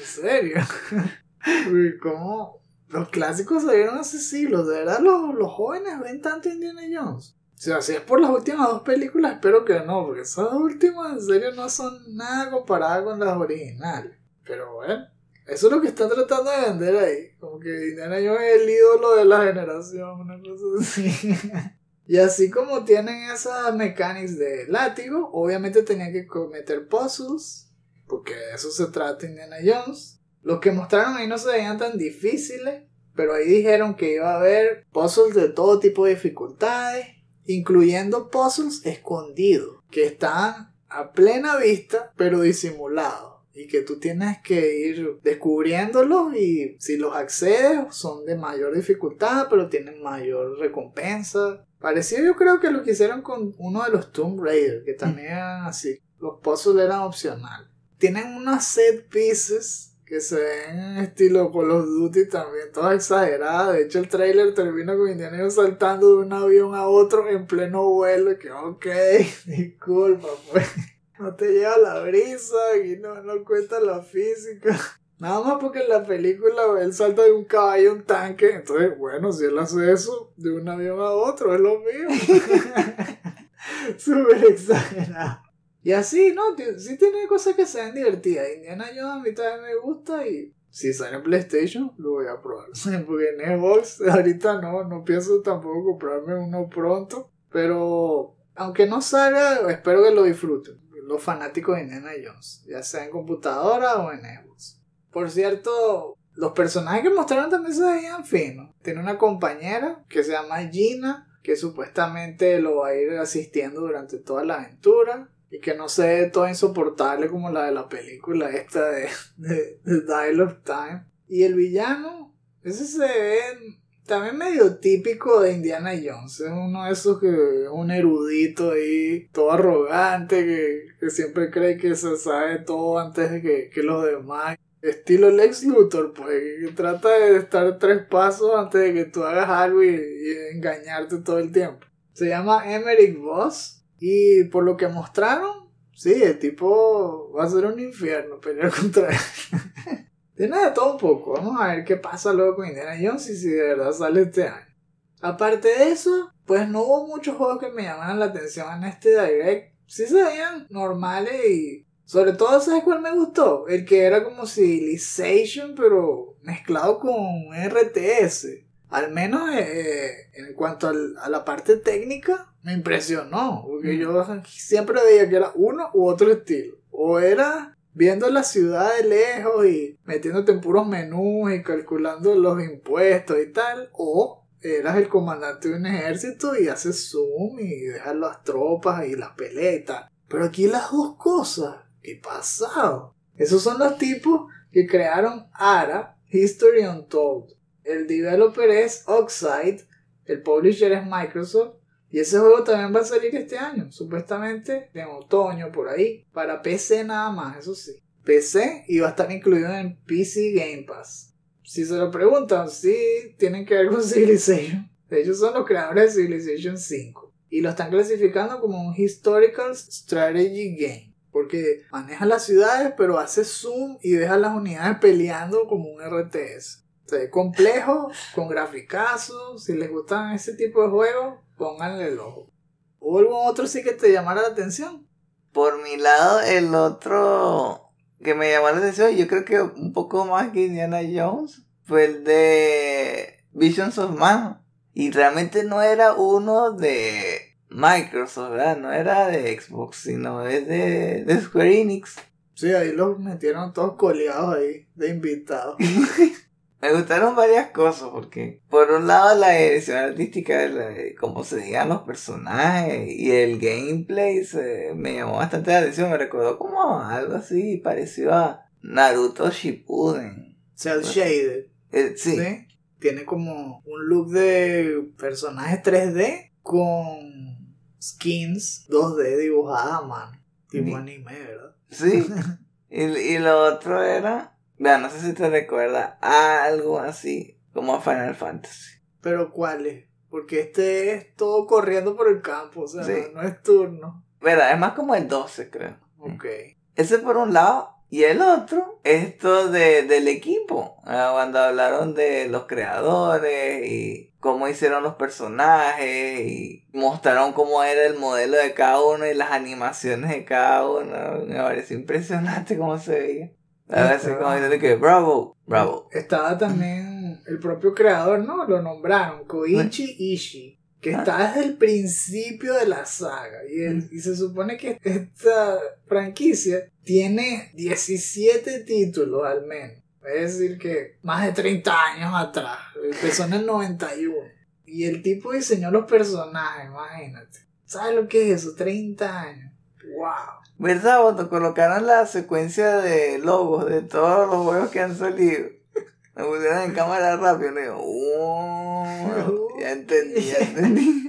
¿En serio? ¿Cómo? Los clásicos se vieron hace siglos. De verdad, los, los jóvenes ven tanto Indiana Jones. O sea, si es por las últimas dos películas, espero que no, porque esas últimas en serio no son nada comparadas con las originales. Pero bueno, eso es lo que están tratando de vender ahí. Como que Indiana Jones es el ídolo de la generación, una cosa así. y así como tienen esas mechanics de látigo, obviamente tenían que cometer puzzles, porque de eso se trata Indiana Jones. Los que mostraron ahí no se veían tan difíciles, pero ahí dijeron que iba a haber puzzles de todo tipo de dificultades, incluyendo puzzles escondidos, que están a plena vista, pero disimulados. Y que tú tienes que ir descubriéndolos y si los accedes son de mayor dificultad, pero tienen mayor recompensa. Parecido yo creo que lo que hicieron con uno de los Tomb Raider, que también eran así. Los puzzles eran opcionales. Tienen unas set pieces que se ven en estilo Call of Duty también, todas exageradas. De hecho, el trailer termina con Indiana saltando de un avión a otro en pleno vuelo. Que ok, disculpa, pues. No te lleva la brisa y no, no cuenta la física. Nada más porque en la película él salta de un caballo a un tanque. Entonces, bueno, si él hace eso de un avión a otro, es lo mismo. Súper exagerado. Y así, ¿no? Sí tiene cosas que sean divertidas. Indiana Jones a mí también me gusta y si sale en PlayStation lo voy a probar. Porque en Xbox ahorita no, no pienso tampoco comprarme uno pronto. Pero aunque no salga, espero que lo disfruten. Los fanáticos de Indiana Jones, ya sea en computadora o en Xbox. Por cierto, los personajes que mostraron también se veían finos. Tiene una compañera que se llama Gina, que supuestamente lo va a ir asistiendo durante toda la aventura. Y que no se ve toda insoportable como la de la película esta de, de, de of Time. Y el villano, ese se ve también medio típico de Indiana Jones. Es uno de esos que es un erudito ahí, todo arrogante, que, que siempre cree que se sabe todo antes de que, que los demás. Estilo Lex Luthor, pues, que trata de estar tres pasos antes de que tú hagas algo y, engañarte todo el tiempo. Se llama Emmerich Voss y por lo que mostraron, sí, el tipo va a ser un infierno pelear contra él. Tiene de todo un poco. Vamos a ver qué pasa luego con Indiana Jones y si de verdad sale este año. Aparte de eso, pues no hubo muchos juegos que me llamaran la atención en este Direct. Sí se veían normales y sobre todo, ¿sabes cuál me gustó? El que era como Civilization, pero mezclado con RTS. Al menos eh, en cuanto al- a la parte técnica, me impresionó. Porque yo siempre veía que era uno u otro estilo. O era viendo la ciudad de lejos y metiéndote en puros menús y calculando los impuestos y tal. O eras el comandante de un ejército y haces zoom y dejas las tropas y las tal. Pero aquí las dos cosas. ¿Qué pasado? Esos son los tipos que crearon ARA, History Untold. El developer es Oxide, el publisher es Microsoft. Y ese juego también va a salir este año, supuestamente en otoño por ahí, para PC nada más, eso sí. PC y va a estar incluido en PC Game Pass. Si se lo preguntan, sí, tienen que ver con Civilization. De hecho, son los creadores de Civilization 5. Y lo están clasificando como un Historical Strategy Game. Porque maneja las ciudades, pero hace zoom y deja las unidades peleando como un RTS. Se ve complejo, con graficazos. Si les gustan ese tipo de juegos, pónganle el ojo. ¿Hubo algún otro sí que te llamara la atención? Por mi lado, el otro que me llamó la atención, yo creo que un poco más que Indiana Jones, fue el de Visions of Man. Y realmente no era uno de Microsoft, ¿verdad? No era de Xbox, sino es de, de Square Enix. Sí, ahí los metieron todos coleados ahí, de invitados. Me gustaron varias cosas porque, por un lado, la dirección artística de, cómo se veían los personajes y el gameplay se- me llamó bastante la atención. Me recordó como algo así parecido a Naruto Shippuden. Cell shaded. Eh, sí, ¿sí? Tiene como un look de personaje 3D con skins 2D dibujadas a mano. Tipo Ni- anime, ¿verdad? sí. y, y lo otro era, vea, no sé si te recuerda algo así como a Final Fantasy. Pero ¿cuál es? Porque este es todo corriendo por el campo, o sea, Sí. no, es turno. Verdad, es más como el 12, creo. Ok. Ese por un lado. Y el otro, esto de, del equipo. Ah, Cuando hablaron de los creadores y cómo hicieron los personajes y mostraron cómo era el modelo de cada uno y las animaciones de cada uno. Me pareció impresionante cómo se veía. A veces Ajá. como diciendo que bravo, bravo. Estaba también el propio creador, ¿no? Lo nombraron, Koichi Ishii, que Ah. está desde el principio de la saga. Y, él- y se supone que esta franquicia tiene 17 títulos al menos. Es decir, que más de 30 años atrás. Empezó en el 91. Y el tipo diseñó los personajes, imagínate. ¿Sabes lo que es eso? 30 años. ¡Wow! ¿Verdad? Cuando colocaron la secuencia de logos de todos los juegos que han salido. Me pusieron en cámara rápido y digo, "Oh, ya entendí, ya entendí.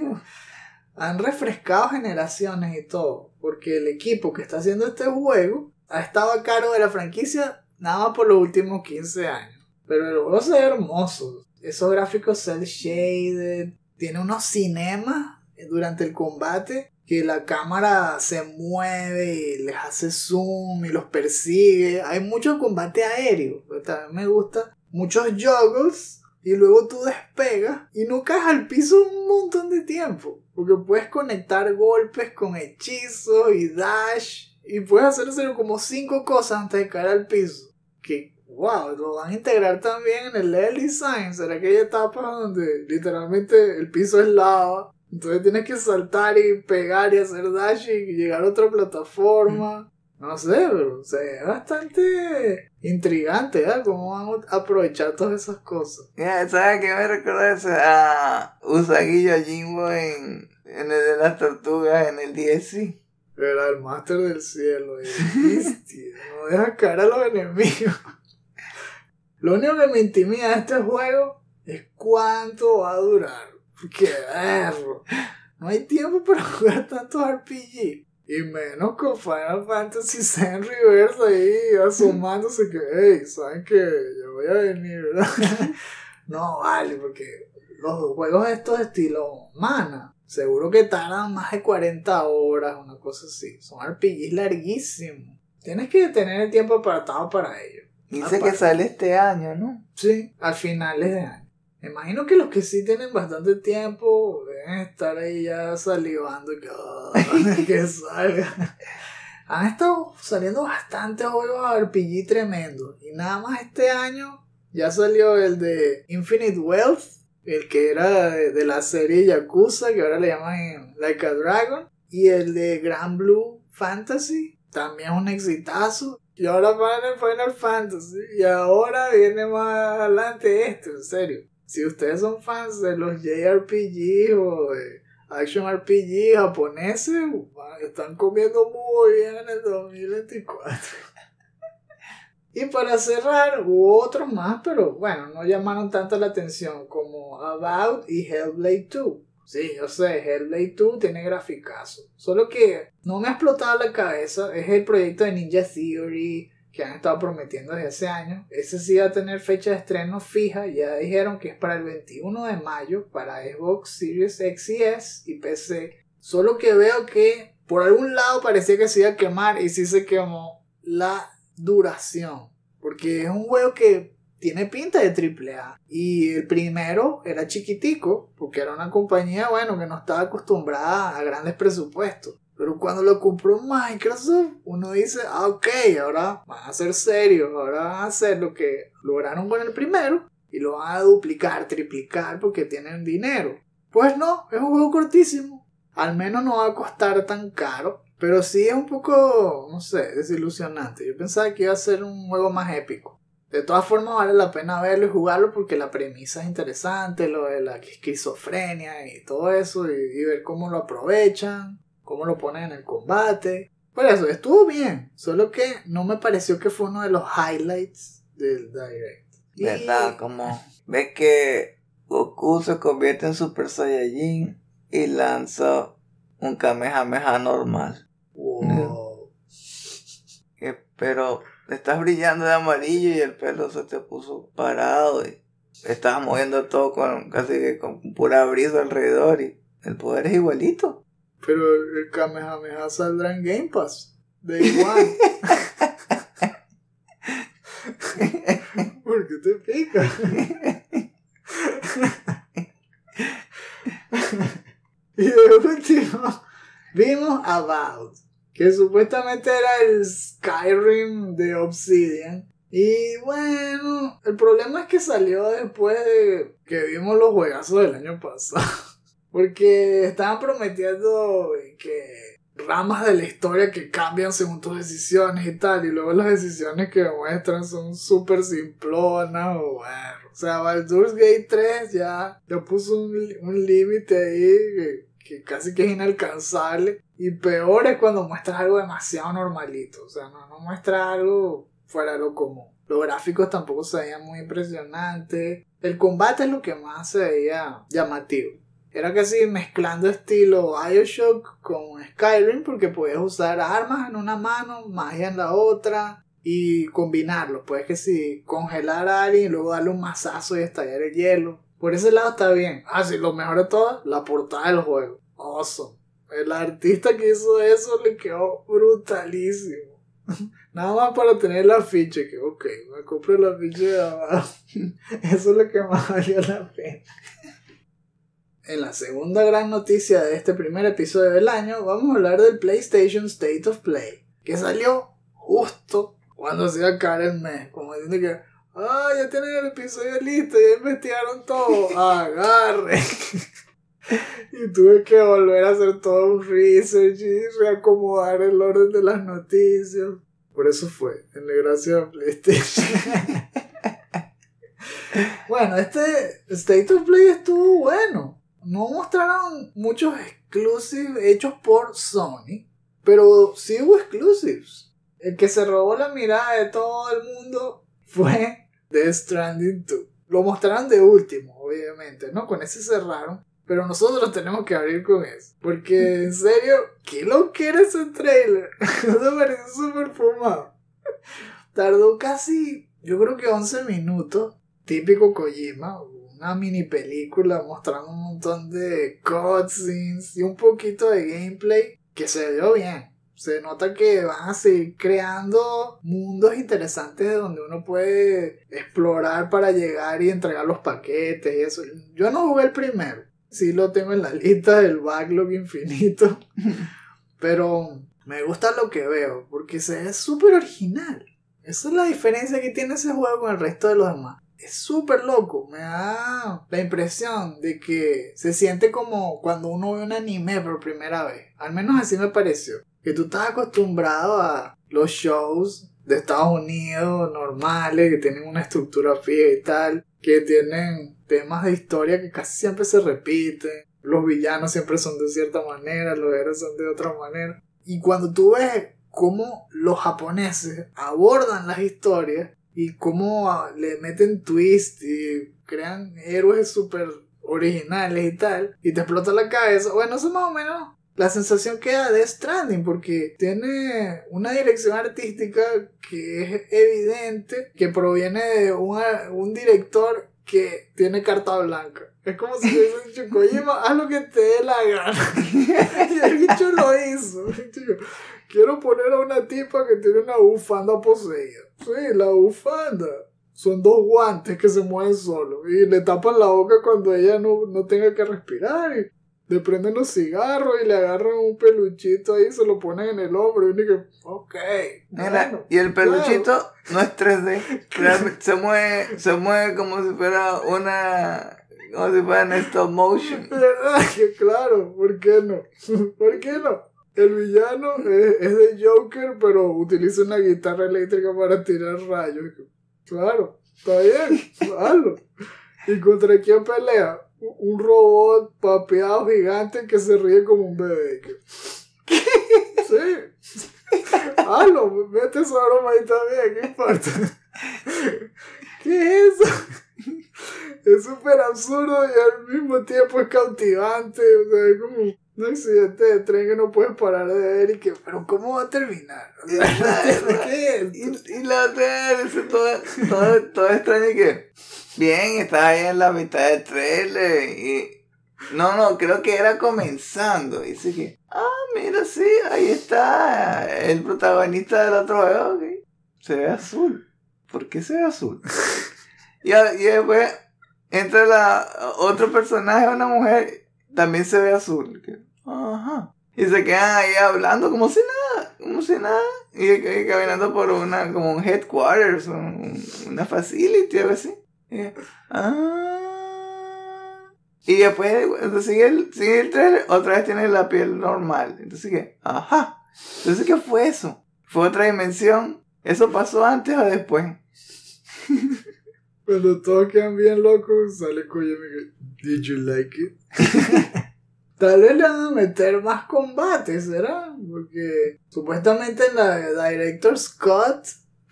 han refrescado generaciones y todo. Porque el equipo que está haciendo este juego ha estado a cargo de la franquicia nada más por los últimos 15 años. Pero el juego se ve hermoso. Esos gráficos cel shaded. Tiene unos cinemas durante el combate que la cámara se mueve y les hace zoom y los persigue. Hay mucho combate aéreo. pero También me gusta. Muchos juggles y luego tú despegas y no caes al piso un montón de tiempo. Porque puedes conectar golpes con hechizos y dash. Y puedes hacer como cinco cosas antes de caer al piso. Que, wow, lo van a integrar también en el level design. Será que hay etapas donde literalmente el piso es lava. Entonces tienes que saltar y pegar y hacer dash y llegar a otra plataforma. No sé, pero o sea, es bastante intrigante, ¿verdad? Cómo van a aprovechar todas esas cosas. Ya, ¿Sabes qué me recuerda eso? A Usagi Yojimbo en, en el de las tortugas en el DSC. Era el máster del cielo. y no deja caer a los enemigos. Lo único que me intimida de este juego es cuánto va a durar. Porque, verlo, no hay tiempo para jugar tantos RPG. Y menos con Final Fantasy VII Reverse ahí asomándose que, hey, saben que yo voy a venir, ¿verdad? no, vale, porque los juegos estos de estilo Mana, seguro que tardan más de 40 horas, una cosa así. Son RPGs larguísimos. Tienes que tener el tiempo apartado para ello. Dice que sale este año, ¿no? Sí, al finales de año. Me imagino que los que sí tienen bastante tiempo deben estar ahí ya salivando que, "Ah, que salga. Han estado saliendo bastantes juegos RPG tremendos. Y nada más este año ya salió el de Infinite Wealth, el que era de, de la serie Yakuza, que ahora le llaman Like a Dragon. Y el de Grand Blue Fantasy, también es un exitazo. Y ahora van en Final Fantasy. Y ahora viene más adelante esto, en serio. Si ustedes son fans de los JRPG o de Action RPG japoneses, están comiendo muy bien en el 2024. Y para cerrar, hubo otros más, pero bueno, no llamaron tanto la atención como About y Hellblade 2. Sí, yo sé, Hellblade 2 tiene graficazo. Solo que no me ha explotado la cabeza. Es el proyecto de Ninja Theory que han estado prometiendo desde hace años. Ese sí va a tener fecha de estreno fija. Ya dijeron que es para el 21 de mayo para Xbox Series X y S y PC. Solo que veo que por algún lado parecía que se iba a quemar y sí se quemó la duración. Porque es un juego que tiene pinta de triple A. Y el primero era chiquitico, porque era una compañía, bueno, que no estaba acostumbrada a grandes presupuestos. Pero cuando lo compró Microsoft, uno dice, ah, ok, ahora van a ser serios, ahora van a hacer lo que lograron con el primero y lo van a duplicar, triplicar porque tienen dinero. Pues no, es un juego cortísimo. Al menos no va a costar tan caro. Pero sí es un poco, no sé, desilusionante. Yo pensaba que iba a ser un juego más épico. De todas formas vale la pena verlo y jugarlo porque la premisa es interesante, lo de la esquizofrenia y todo eso, y, y ver cómo lo aprovechan cómo lo ponen en el combate. Por eso, estuvo bien. Solo que no me pareció que fue uno de los highlights del Direct. Y- ¿Verdad? Como ves que Goku se convierte en Super Saiyajin y lanza un Kamehameha normal. Wow. Pero estás brillando de amarillo y el pelo se te puso parado y estás moviendo todo con casi que con pura brisa alrededor y el poder es igualito. Pero el Kamehameha saldrá en Game Pass. Day One. ¿Por qué te pica? y de último, vimos About, que supuestamente era el Skyrim de Obsidian. Y bueno, el problema es que salió después de que vimos los juegazos del año pasado. Porque estaban prometiendo que ramas de la historia que cambian según tus decisiones y tal. Y luego las decisiones que muestran son súper simplonas. O bueno. O sea, Baldur's Gate 3 ya, ya puso un, un límite ahí que, que casi que es inalcanzable. Y peor es cuando muestras algo demasiado normalito. O sea, no, no muestra algo fuera de lo común. Los gráficos tampoco se veían muy impresionantes. El combate es lo que más se veía llamativo. Era casi mezclando estilo Bioshock con Skyrim porque podías usar armas en una mano, magia en la otra y combinarlo. Puedes que si congelar a alguien y luego darle un mazazo y estallar el hielo. Por ese lado está bien. Ah, sí, lo mejor de todo, la portada del juego. Awesome. El artista que hizo eso le quedó brutalísimo. Nada más para tener la ficha, que ok, me compro la ficha de abajo. Eso es lo que más valió la pena. En la segunda gran noticia de este primer episodio del año, vamos a hablar del PlayStation State of Play, que salió justo cuando se iba a acabar el mes. Como diciendo que, ah, ya tienen el episodio listo, ya investigaron todo, agarre. y tuve que volver a hacer todo un research y reacomodar el orden de las noticias. Por eso fue, en la gracia a PlayStation. bueno, este State of Play estuvo bueno. No mostraron muchos exclusives hechos por Sony, pero sí hubo exclusives. El que se robó la mirada de todo el mundo fue Death Stranding 2. Lo mostraron de último, obviamente, ¿no? Con ese cerraron. Pero nosotros tenemos que abrir con eso. Porque, en serio, ¿qué lo quiere ese trailer? ¿No te pareció súper fumado? Tardó casi, yo creo que 11 minutos. Típico Kojima. Una mini película mostrando un montón de cutscenes y un poquito de gameplay que se vio bien. Se nota que van a seguir creando mundos interesantes donde uno puede explorar para llegar y entregar los paquetes y eso. Yo no jugué el primero. Sí lo tengo en la lista del backlog infinito. Pero me gusta lo que veo porque se ve súper original. Esa es la diferencia que tiene ese juego con el resto de los demás. Es súper loco. Me da la impresión de que se siente como cuando uno ve un anime por primera vez. Al menos así me pareció. Que tú estás acostumbrado a los shows de Estados Unidos normales, que tienen una estructura fija y tal, que tienen temas de historia que casi siempre se repiten. Los villanos siempre son de cierta manera, los héroes son de otra manera. Y cuando tú ves cómo los japoneses abordan las historias y cómo ah, le meten twist y crean héroes súper originales y tal, y te explota la cabeza, bueno, eso más o menos la sensación queda de Stranding porque tiene una dirección artística que es evidente que proviene de una- un director que tiene carta blanca. Es como si hubiese dicho, Kojima, haz lo que te dé la gana. y el bicho lo hizo. Quiero poner a una tipa que tiene una bufanda poseída. Sí, la bufanda. son dos guantes que se mueven solos y le tapan la boca cuando ella no, no tenga que respirar y le prenden los cigarros y le agarran un peluchito ahí y se lo ponen en el hombro y uno que, ok. Mira, bueno, y el claro. peluchito no es 3D. Realmente se mueve, se mueve como si fuera una. como si fuera en stop motion. Claro, ¿por qué no? ¿Por qué no? El villano es, es de Joker, pero utiliza una guitarra eléctrica para tirar rayos. Claro, está bien, hazlo. ¿Y contra quién pelea? Un robot papeado gigante que se ríe como un bebé. que- Sí. Hazlo, mete esa broma ahí también, ¿qué importa? ¿Qué es eso? Es súper absurdo y al mismo tiempo es cautivante. O sea, es como un accidente de tren que no puedes parar de ver y que, pero ¿cómo va a terminar? O sea, no entiendo ¿qué es esto? Y, y la otra todo, todo, todo extraño y que. Bien, estaba ahí en la mitad del trailer y. No, no, creo que era comenzando. Y dice que. Ah, mira, sí, ahí está el protagonista del otro juego. ok. Se ve azul. ¿Por qué se ve azul? Y, y después entra la, otro personaje, una mujer, también se ve azul. Que, Ajá. Y se quedan ahí hablando como si nada, como si nada. Y, y caminando por una, como un headquarters, un- una facility, algo así. Y, ah. Y después, cuando sigue el, sigue el trailer, otra vez tiene la piel normal. Entonces, ¿qué? Ajá. Entonces, ¿qué fue eso? ¿Fue otra dimensión? ¿Eso pasó antes o después? Cuando todos quedan bien locos, sale Kojima y que, Did you like it? Tal vez le van a meter más combates, ¿será? Porque supuestamente en la Director's Cut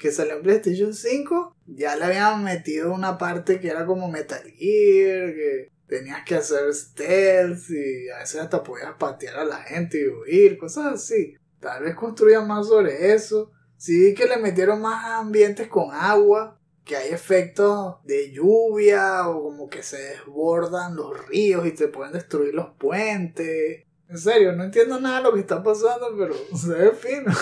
que salió en PlayStation 5, ya le habían metido una parte que era como Metal Gear, que tenías que hacer stealth y a veces hasta podías patear a la gente y huir, cosas así. Tal vez construyan más sobre eso. Sí que le metieron más ambientes con agua, que hay efectos de lluvia o como que se desbordan los ríos y se pueden destruir los puentes. En serio, no entiendo nada de lo que está pasando, pero se ve fino.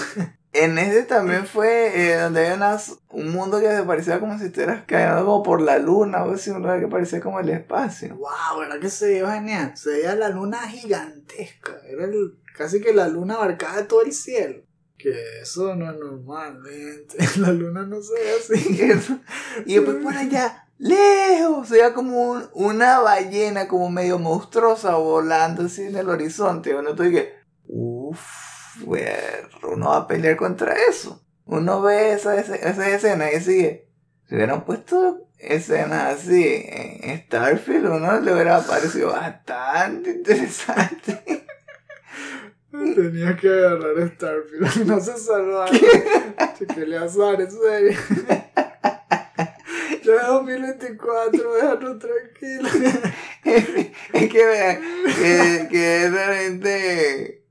En ese también fue eh, donde había unas- un mundo que se parecía como si estuvieras cayendo como por la luna o así, un lugar que parecía como el espacio. Wow, ¿verdad que se veía genial? Se veía la luna gigantesca. Era el- casi que la luna abarcaba todo el cielo. Que eso no es normalmente. La luna no se ve así. Y después por allá, lejos, se veía como un- una ballena como medio monstruosa volando así en el horizonte. Uno tú que, uff, uno va a pelear contra eso. Uno ve esa, esa, esa escena y sigue. Si hubieran puesto escenas así en Starfield, uno le hubiera parecido bastante interesante. Tenía que agarrar Starfield. No se salvaba. Chequele azar, en serio. Ya es 2024, déjanos tranquilos. es que vean, que, que es realmente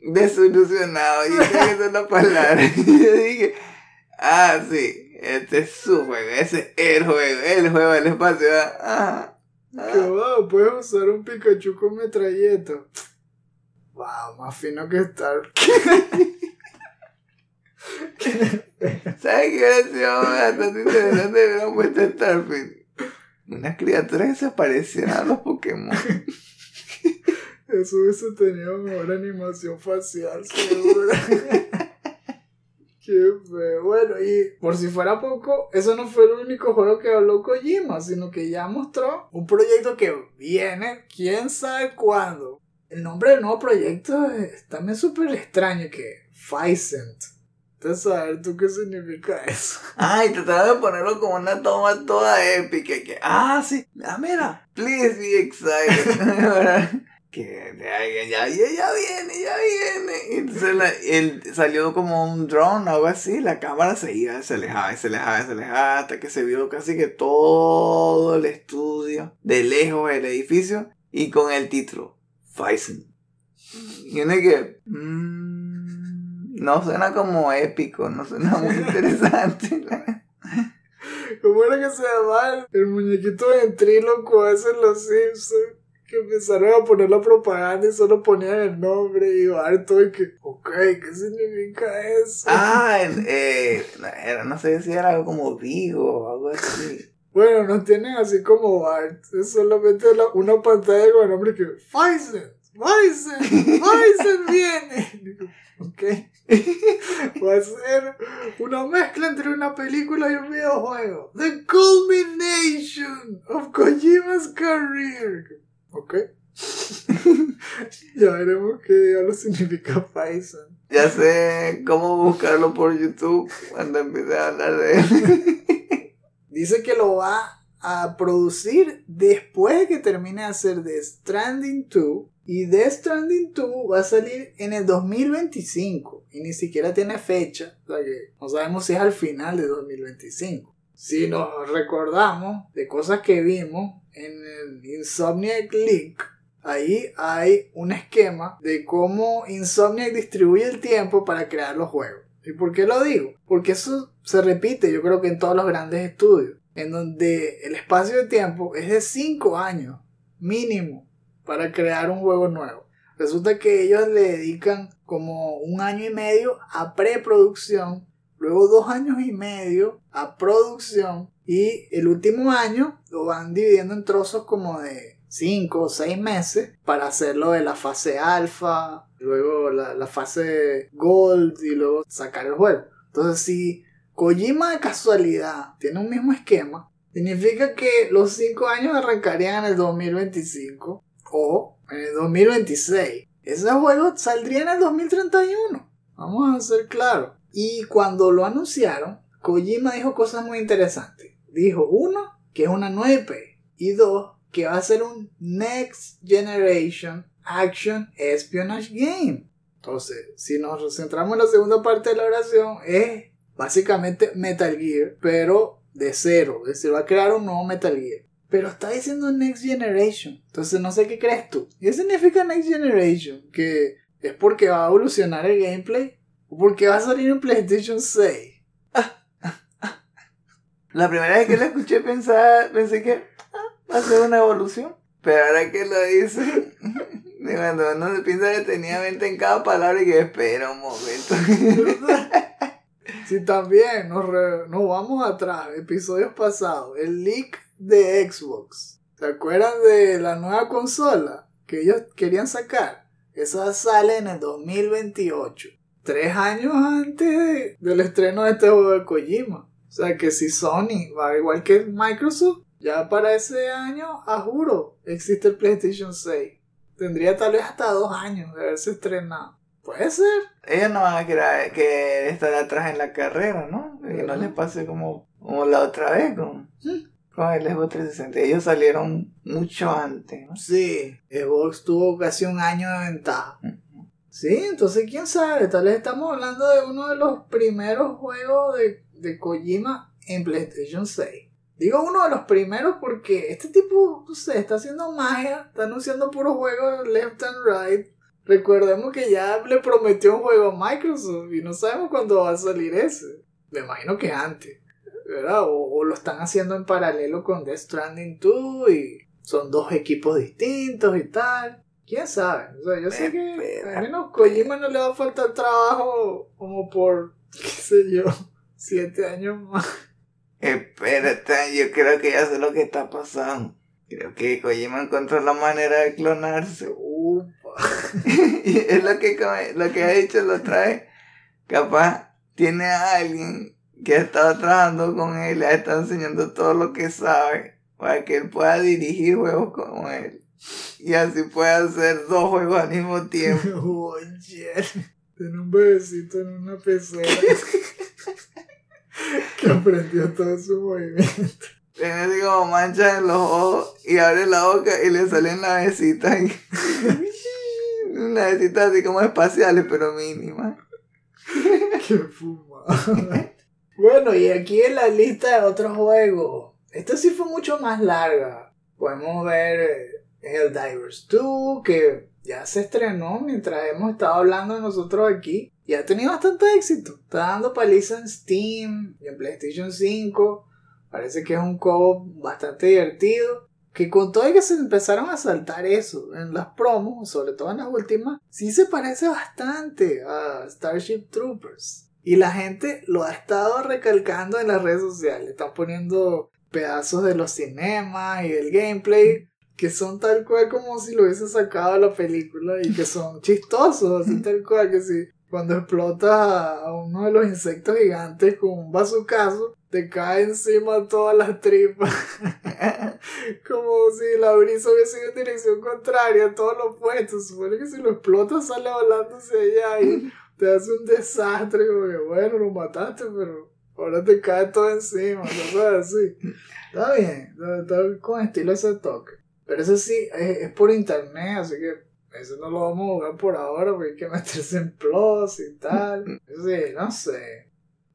desilusionado. Y esa es la palabra. Y yo dije, ah, sí, este es su juego, ese es el juego, el juego del espacio. Ah, Que wow, puedes usar un Pikachu con metralleta. Wow, más fino que Starfield. ¿Sabes qué hubiera sido bastante interesante ver un puesto Starfield? Unas criaturas que se parecieran a los Pokémon. Eso hubiese tenido mejor animación facial, seguro. Qué feo. Bueno, y por si fuera poco, eso no fue el único juego que habló Kojima, sino que ya mostró un proyecto que viene, quién sabe cuándo. El nombre del nuevo proyecto es también súper extraño, que Physent. Entonces, a ver tú qué significa eso. Ay, trataron de ponerlo como una toma toda épica. Que, ah, sí, ah, mira, please be excited. que ya, ya, ya, viene, ya viene. Y entonces la- él salió como un drone o algo así. La cámara se iba, se alejaba, y se alejaba, se alejaba. Hasta que se vio casi que todo el estudio de lejos el edificio. Y con el título, Y uno que. mm, no suena como épico, no suena muy interesante. ¿Cómo era que se llamaba el, el muñequito ventríloco ese en los Simpsons? que empezaron a poner la propaganda y solo ponían el nombre y harto y que, ok, ¿qué significa eso? Ah, el, eh, era, no sé si era algo como Vigo o algo así. Bueno, no tienen así como Bart, es solamente la- una pantalla con el nombre que, Pfizer, Pfizer, Pfizer viene. Ok. Va a ser una mezcla entre una película y un videojuego. The culmination of Kojima's career. Ok. ya veremos qué diablo significa Pfizer. Ya sé cómo buscarlo por YouTube cuando empiece a hablar de él. Dice que lo va a producir después de que termine de hacer The Stranding 2. Y The Stranding 2 va a salir en el 2025. Y ni siquiera tiene fecha. O sea que no sabemos si es al final de 2025. Si nos recordamos de cosas que vimos en el Insomniac Leak, ahí hay un esquema de cómo Insomniac distribuye el tiempo para crear los juegos. ¿Y por qué lo digo? Porque eso se repite, yo creo que en todos los grandes estudios, en donde el espacio de tiempo es de 5 años mínimo para crear un juego nuevo. Resulta que ellos le dedican como un año y medio a preproducción, luego dos años y medio a producción y el último año lo van dividiendo en trozos como de 5 o 6 meses para hacerlo de la fase alfa, luego la, fase gold y luego sacar el juego. Entonces si Kojima de casualidad tiene un mismo esquema, significa que los 5 años arrancarían en el 2025 o en el 2026. Ese juego saldría en el 2031. Vamos a ser claros. Y cuando lo anunciaron, Kojima dijo cosas muy interesantes. Dijo, uno, que es una 9P. Y dos, que va a ser un Next Generation Action Espionage Game. Entonces, si nos centramos en la segunda parte de la oración, es básicamente Metal Gear, pero de cero. Es decir, va a crear un nuevo Metal Gear. Pero está diciendo Next Generation. Entonces no sé qué crees tú. ¿Qué significa Next Generation? ¿Que es porque va a evolucionar el gameplay? ¿O porque va a salir en PlayStation 6? La primera vez que lo escuché pensar, pensé que va a ser una evolución. Pero ahora que lo dice, de cuando uno se piensa que tenía mente en cada palabra y que espera un momento. Si también nos, re- nos vamos atrás, episodios pasados, el leak de Xbox. ¿Se acuerdan de la nueva consola que ellos querían sacar? Esa sale en el 2028. Tres años antes de- del estreno de este juego de Kojima. O sea que si Sony va igual que Microsoft, ya para ese año, a juro, existe el PlayStation 6. Tendría tal vez hasta dos años de haberse estrenado. Puede ser. Ellos no van a querer, que estar atrás en la carrera, ¿no? Que no les pase como, como la otra vez con, con el Xbox 360. Ellos salieron mucho antes, ¿no? Sí, Xbox tuvo casi un año de ventaja. Sí, entonces quién sabe, tal vez estamos hablando de uno de los primeros juegos de, de Kojima en PlayStation 6. Digo uno de los primeros porque este tipo, no sé, está haciendo magia, está anunciando puros juegos left and right. Recordemos que ya le prometió un juego a Microsoft y no sabemos cuándo va a salir ese. Me imagino que antes, ¿verdad? O, o lo están haciendo en paralelo con Death Stranding 2 y son dos equipos distintos y tal. ¿Quién sabe? O sea, yo sé que al menos Kojima no le va a faltar trabajo como por, qué sé yo, siete años más. Espérate, yo creo que ya sé lo que está pasando. Creo que Kojima encontró la manera de clonarse. Upa. y es lo que, lo que ha dicho la otra vez. Capaz tiene a alguien que ha estado trabajando con él, le ha estado enseñando todo lo que sabe para que él pueda dirigir juegos como él. Y así pueda hacer dos juegos al mismo tiempo. Oye, tiene un bebecito en una pecera que aprendió todo su movimiento. Tiene así como manchas en los ojos y abre la boca y le salen navecitas. Y... navecitas así como espaciales, pero mínimas. Qué fumada. Bueno, y aquí en la lista de otros juegos. Esta sí fue mucho más larga. Podemos ver eh, Helldivers 2, que ya se estrenó mientras hemos estado hablando nosotros aquí. Y ha tenido bastante éxito. Está dando paliza en Steam y en PlayStation 5. Parece que es un co bastante divertido. que con todo y que se empezaron a saltar eso en las promos, sobre todo en las últimas, sí se parece bastante a Starship Troopers. Y la gente lo ha estado recalcando en las redes sociales. Están poniendo pedazos de los cinemas y del gameplay que son tal cual como si lo hubiese sacado de la película y que son chistosos, así tal cual que si cuando explota a uno de los insectos gigantes con un bazucazo, te cae encima todas las tripas. Como si la brisa hubiese ido en dirección contraria, todos los puestos. Supone que si lo explotas sale volándose allá y te hace un desastre. Como que bueno, lo mataste, pero ahora te cae todo encima. Cosas así. Está bien, está con estilo ese toque. Pero eso sí, es, es por internet, así que eso no lo vamos a jugar por ahora porque hay que meterse en plus y tal. Sí, no sé.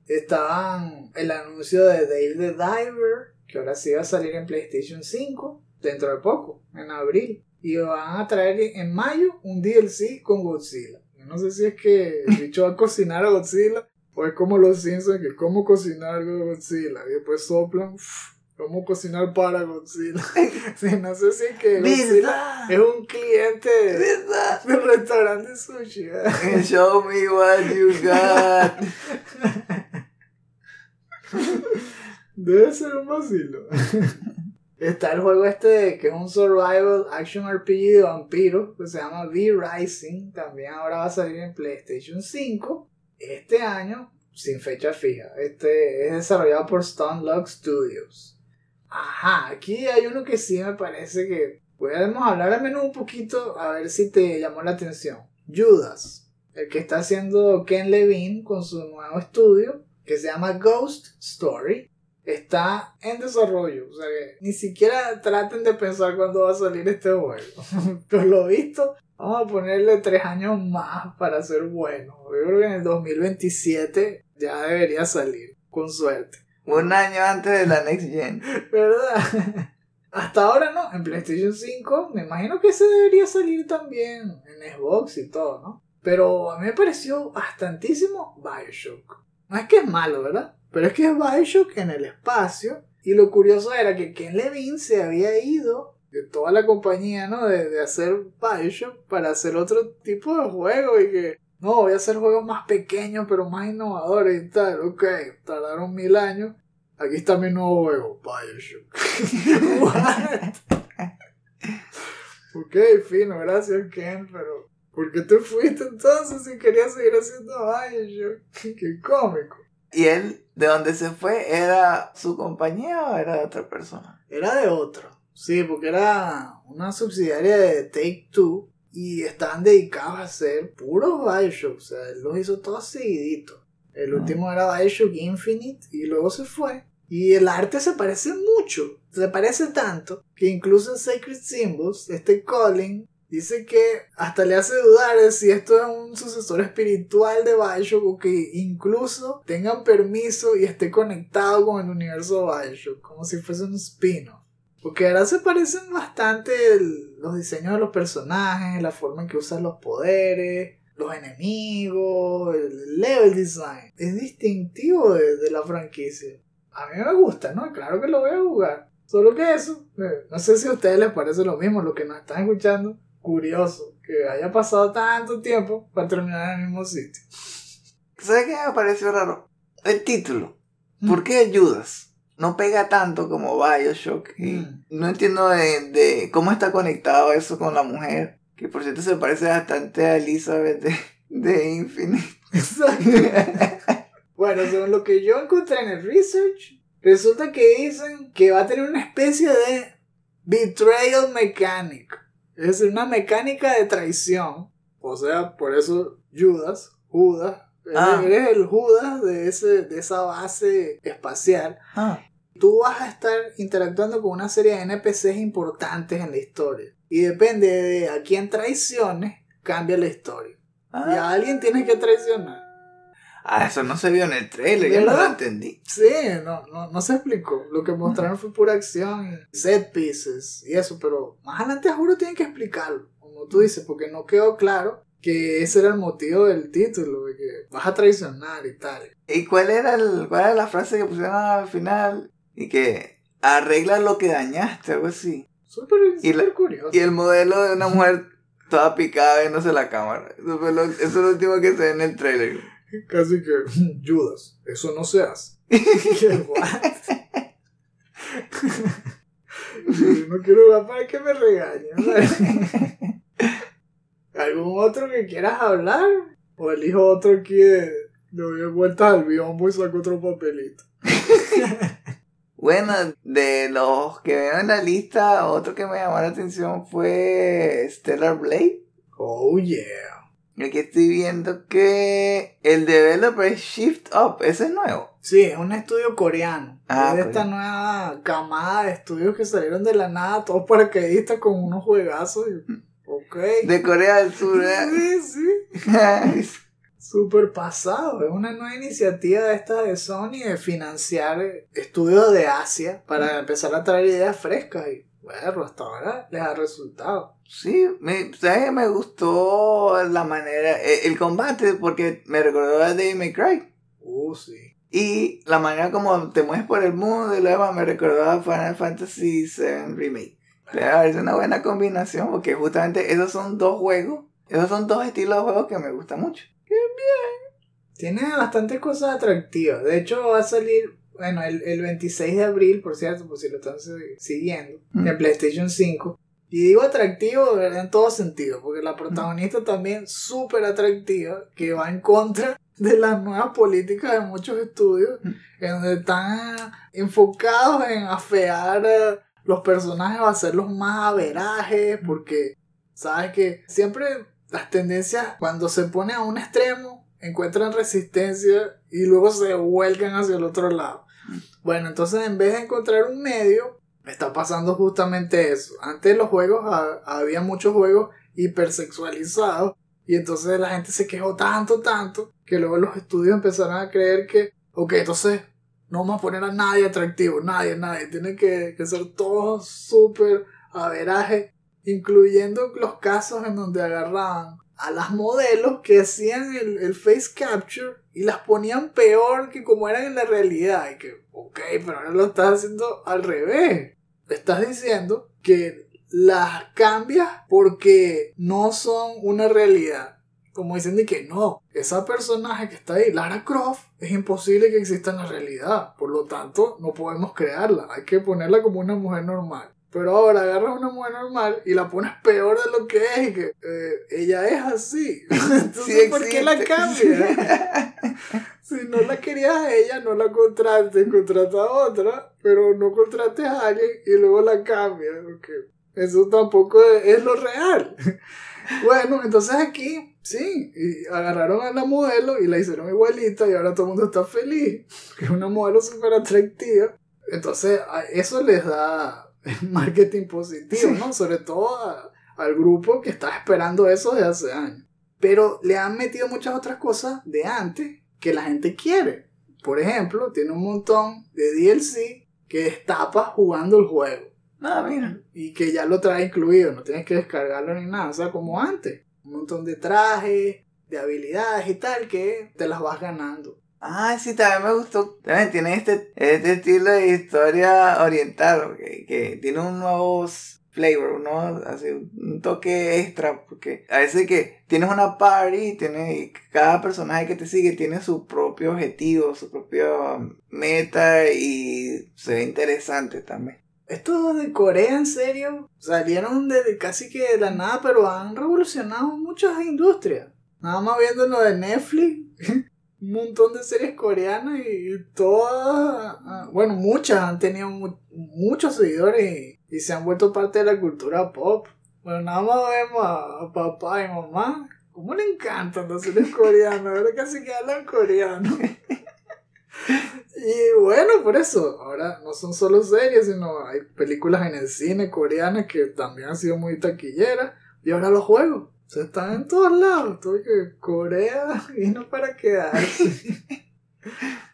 Estaban el anuncio de Dave the Diver, que ahora sí va a salir en PlayStation 5 dentro de poco, en abril. Y van a traer en mayo un DLC con Godzilla. no sé si es que el bicho va a cocinar a Godzilla o es como los Simpsons, que como cocinar a Godzilla. Y después soplan. ¿Cómo cocinar para Godzilla? sí, no sé si es que Godzilla es un cliente del restaurante sushi. Show me what you got. Debe ser un vacilo. Está el juego este que es un survival action RPG de vampiros que se llama V-Rising. También ahora va a salir en PlayStation 5 este año sin fecha fija. Este es desarrollado por Stone Lock Studios. Ajá, aquí hay uno que sí me parece que podemos hablar al menos un poquito a ver si te llamó la atención. Judas, el que está haciendo Ken Levine con su nuevo estudio que se llama Ghost Story, está en desarrollo. O sea que ni siquiera traten de pensar cuándo va a salir este juego. Por lo visto, vamos a ponerle tres años más para ser bueno. Yo creo que en el 2027 ya debería salir, con suerte. Un año antes de la Next Gen. ¿Verdad? Hasta ahora no, en PlayStation 5 me imagino que ese debería salir también en Xbox y todo, ¿no? Pero a mí me pareció bastantísimo Bioshock. No es que es malo, ¿verdad? Pero es que es Bioshock en el espacio. Y lo curioso era que Ken Levine se había ido de toda la compañía, ¿no? De, de hacer Bioshock para hacer otro tipo de juego y que no, voy a hacer juegos más pequeños pero más innovadores y tal. Ok, tardaron mil años. Aquí está mi nuevo juego, Bioshock. Ok, fino, gracias Ken, pero ¿por qué te fuiste entonces si querías seguir haciendo Bioshock? Qué cómico. ¿Y él, de dónde se fue, era su compañía o era de otra persona? Era de otro. Sí, porque era una subsidiaria de Take Two y estaban dedicados a hacer puros Bioshock. O sea, él los hizo todos seguiditos. El último era Bioshock Infinite y luego se fue. Y el arte se parece mucho. Se parece tanto que incluso en Sacred Symbols, este Colin dice que hasta le hace dudar de si esto es un sucesor espiritual de Bioshock o que incluso tengan permiso y esté conectado con el universo de Bioshock, como si fuese un spin-off. Porque ahora se parecen bastante los diseños de los personajes, la forma en que usan los poderes, los enemigos, el level design. Es distintivo de, la franquicia. A mí me gusta, ¿no? Claro que lo voy a jugar. Solo que eso, eh, no sé si a ustedes les parece lo mismo, lo que nos están escuchando. Curioso que haya pasado tanto tiempo para terminar en el mismo sitio. ¿Sabes qué me pareció raro? El título. ¿Por mm. qué ayudas? No pega tanto como Bioshock. Y mm. no entiendo de, cómo está conectado eso con la mujer. Que por cierto se parece bastante a Elizabeth de, de Infinite. bueno, según lo que yo encontré en el research, resulta que dicen que va a tener una especie de betrayal mechanic. Es decir, una mecánica de traición. O sea, por eso Judas, Judas, Ah. Eres el Judas de, ese, de esa base espacial. Ah. Tú vas a estar interactuando con una serie de NPCs importantes en la historia. Y depende de a quién traiciones, cambia la historia. Y a ah. alguien tienes que traicionar. Ah, eso no se vio en el trailer, yo no lo entendí. Sí, no, no, no se explicó. Lo que mostraron fue pura acción set pieces y eso, pero más adelante juro tienen que explicarlo, como tú dices, porque no quedó claro que ese era el motivo del título, de que vas a traicionar y tal. ¿Y cuál era, el, cuál era la frase que pusieron al final? Y que arregla lo que dañaste, algo así. Súper, Y la- curioso. Y el modelo de una mujer toda picada viéndose la cámara. Eso, fue lo- eso es lo último que se ve en el trailer. Casi que, Judas, eso no se hace. No quiero jugar para que me regañen. ¿Algún otro que quieras hablar? ¿O elijo otro aquí de, le doy vueltas al biombo y saco otro papelito? Bueno, de los que veo en la lista, otro que me llamó la atención fue Stellar Blade. Oh yeah. Aquí estoy viendo que el developer es Shift Up, ese es nuevo. Sí, es un estudio coreano. Ah, es de esta nueva camada de estudios que salieron de la nada, todos paracaidistas con unos juegazos. y- De Corea del Sur. ¿eh? Sí, sí. Súper pasado. Es una nueva iniciativa de esta de Sony de financiar estudios de Asia para empezar a traer ideas frescas. Y bueno, hasta ahora les ha resultado. Sí, me, ¿sabes? me gustó la manera, eh, el combate, porque me recordó a Devil May Cry. Uh, sí. Y la manera como te mueves por el mundo y demás me recordó a Final Fantasy VII Remake. Pero es una buena combinación porque justamente esos son dos juegos, esos son dos estilos de juegos que me gustan mucho. Tiene bastantes cosas atractivas. De hecho, va a salir, bueno, el, el 26 de abril, por cierto, por si lo están si- siguiendo, Mm. en PlayStation 5. Y digo atractivo, verdad, en todo sentido, porque la protagonista también súper atractiva, que va en contra de las nuevas políticas de muchos estudios, Mm. en donde están enfocados en afear los personajes o hacerlos más averajes, porque sabes que siempre las tendencias, cuando se pone a un extremo, encuentran resistencia y luego se vuelcan hacia el otro lado. Bueno, entonces en vez de encontrar un medio, está pasando justamente eso. Antes los juegos, ha- había muchos juegos hipersexualizados y entonces la gente se quejó tanto, tanto, que luego los estudios empezaron a creer que, ok, entonces no vamos a poner a nadie atractivo, nadie, nadie, tiene que, que ser todos súper averaje, incluyendo los casos en donde agarraban a las modelos que hacían el, el face capture y las ponían peor que como eran en la realidad. Y que, ok, pero ahora lo estás haciendo al revés. Estás diciendo que las cambias porque no son una realidad. Como dicen de que no, esa personaje que está ahí, Lara Croft, es imposible que exista en la realidad. Por lo tanto, no podemos crearla. Hay que ponerla como una mujer normal. Pero ahora agarras una mujer normal y la pones peor de lo que es y que eh, ella es así. Entonces, Sí ¿por qué la cambias? si no la querías a ella, no la contrates, contrata a otra, pero no contrates a alguien y luego la cambias. Porque eso tampoco es, es lo real. bueno, entonces aquí, sí, y agarraron a la modelo y la hicieron igualita y ahora todo el mundo está feliz. Es una modelo súper atractiva. Entonces, eso les da marketing positivo, ¿no? Sobre todo a- al grupo que está esperando eso desde hace años. Pero le han metido muchas otras cosas de antes que la gente quiere. Por ejemplo, tiene un montón de DLC que destapas jugando el juego No, mira. y que ya lo trae incluido, no tienes que descargarlo ni nada, o sea, como antes. Un montón de trajes, de habilidades y tal que te las vas ganando. Ah, sí, también me gustó. También tiene este, este estilo de historia oriental, que, que tiene un nuevo flavor, ¿no? Así, un toque extra, porque a veces que tienes una party tiene, y cada personaje que te sigue tiene su propio objetivo, su propia meta y se ve interesante también. Estos de Corea, en serio, salieron de casi que de la nada, pero han revolucionado muchas industrias. Nada más viendo lo de Netflix, un montón de series coreanas y, todas, ah, bueno, muchas han tenido mu- muchos seguidores y, y se han vuelto parte de la cultura pop. Bueno, nada más vemos a, a papá y mamá. ¿Cómo le encantan las series coreanas? Ahora casi que hablan coreano. Y bueno, por eso, ahora no son solo series, sino hay películas en el cine coreanas que también han sido muy taquilleras. Y ahora los juegos. O sea, están en todos lados. Todo que Corea vino para quedarse.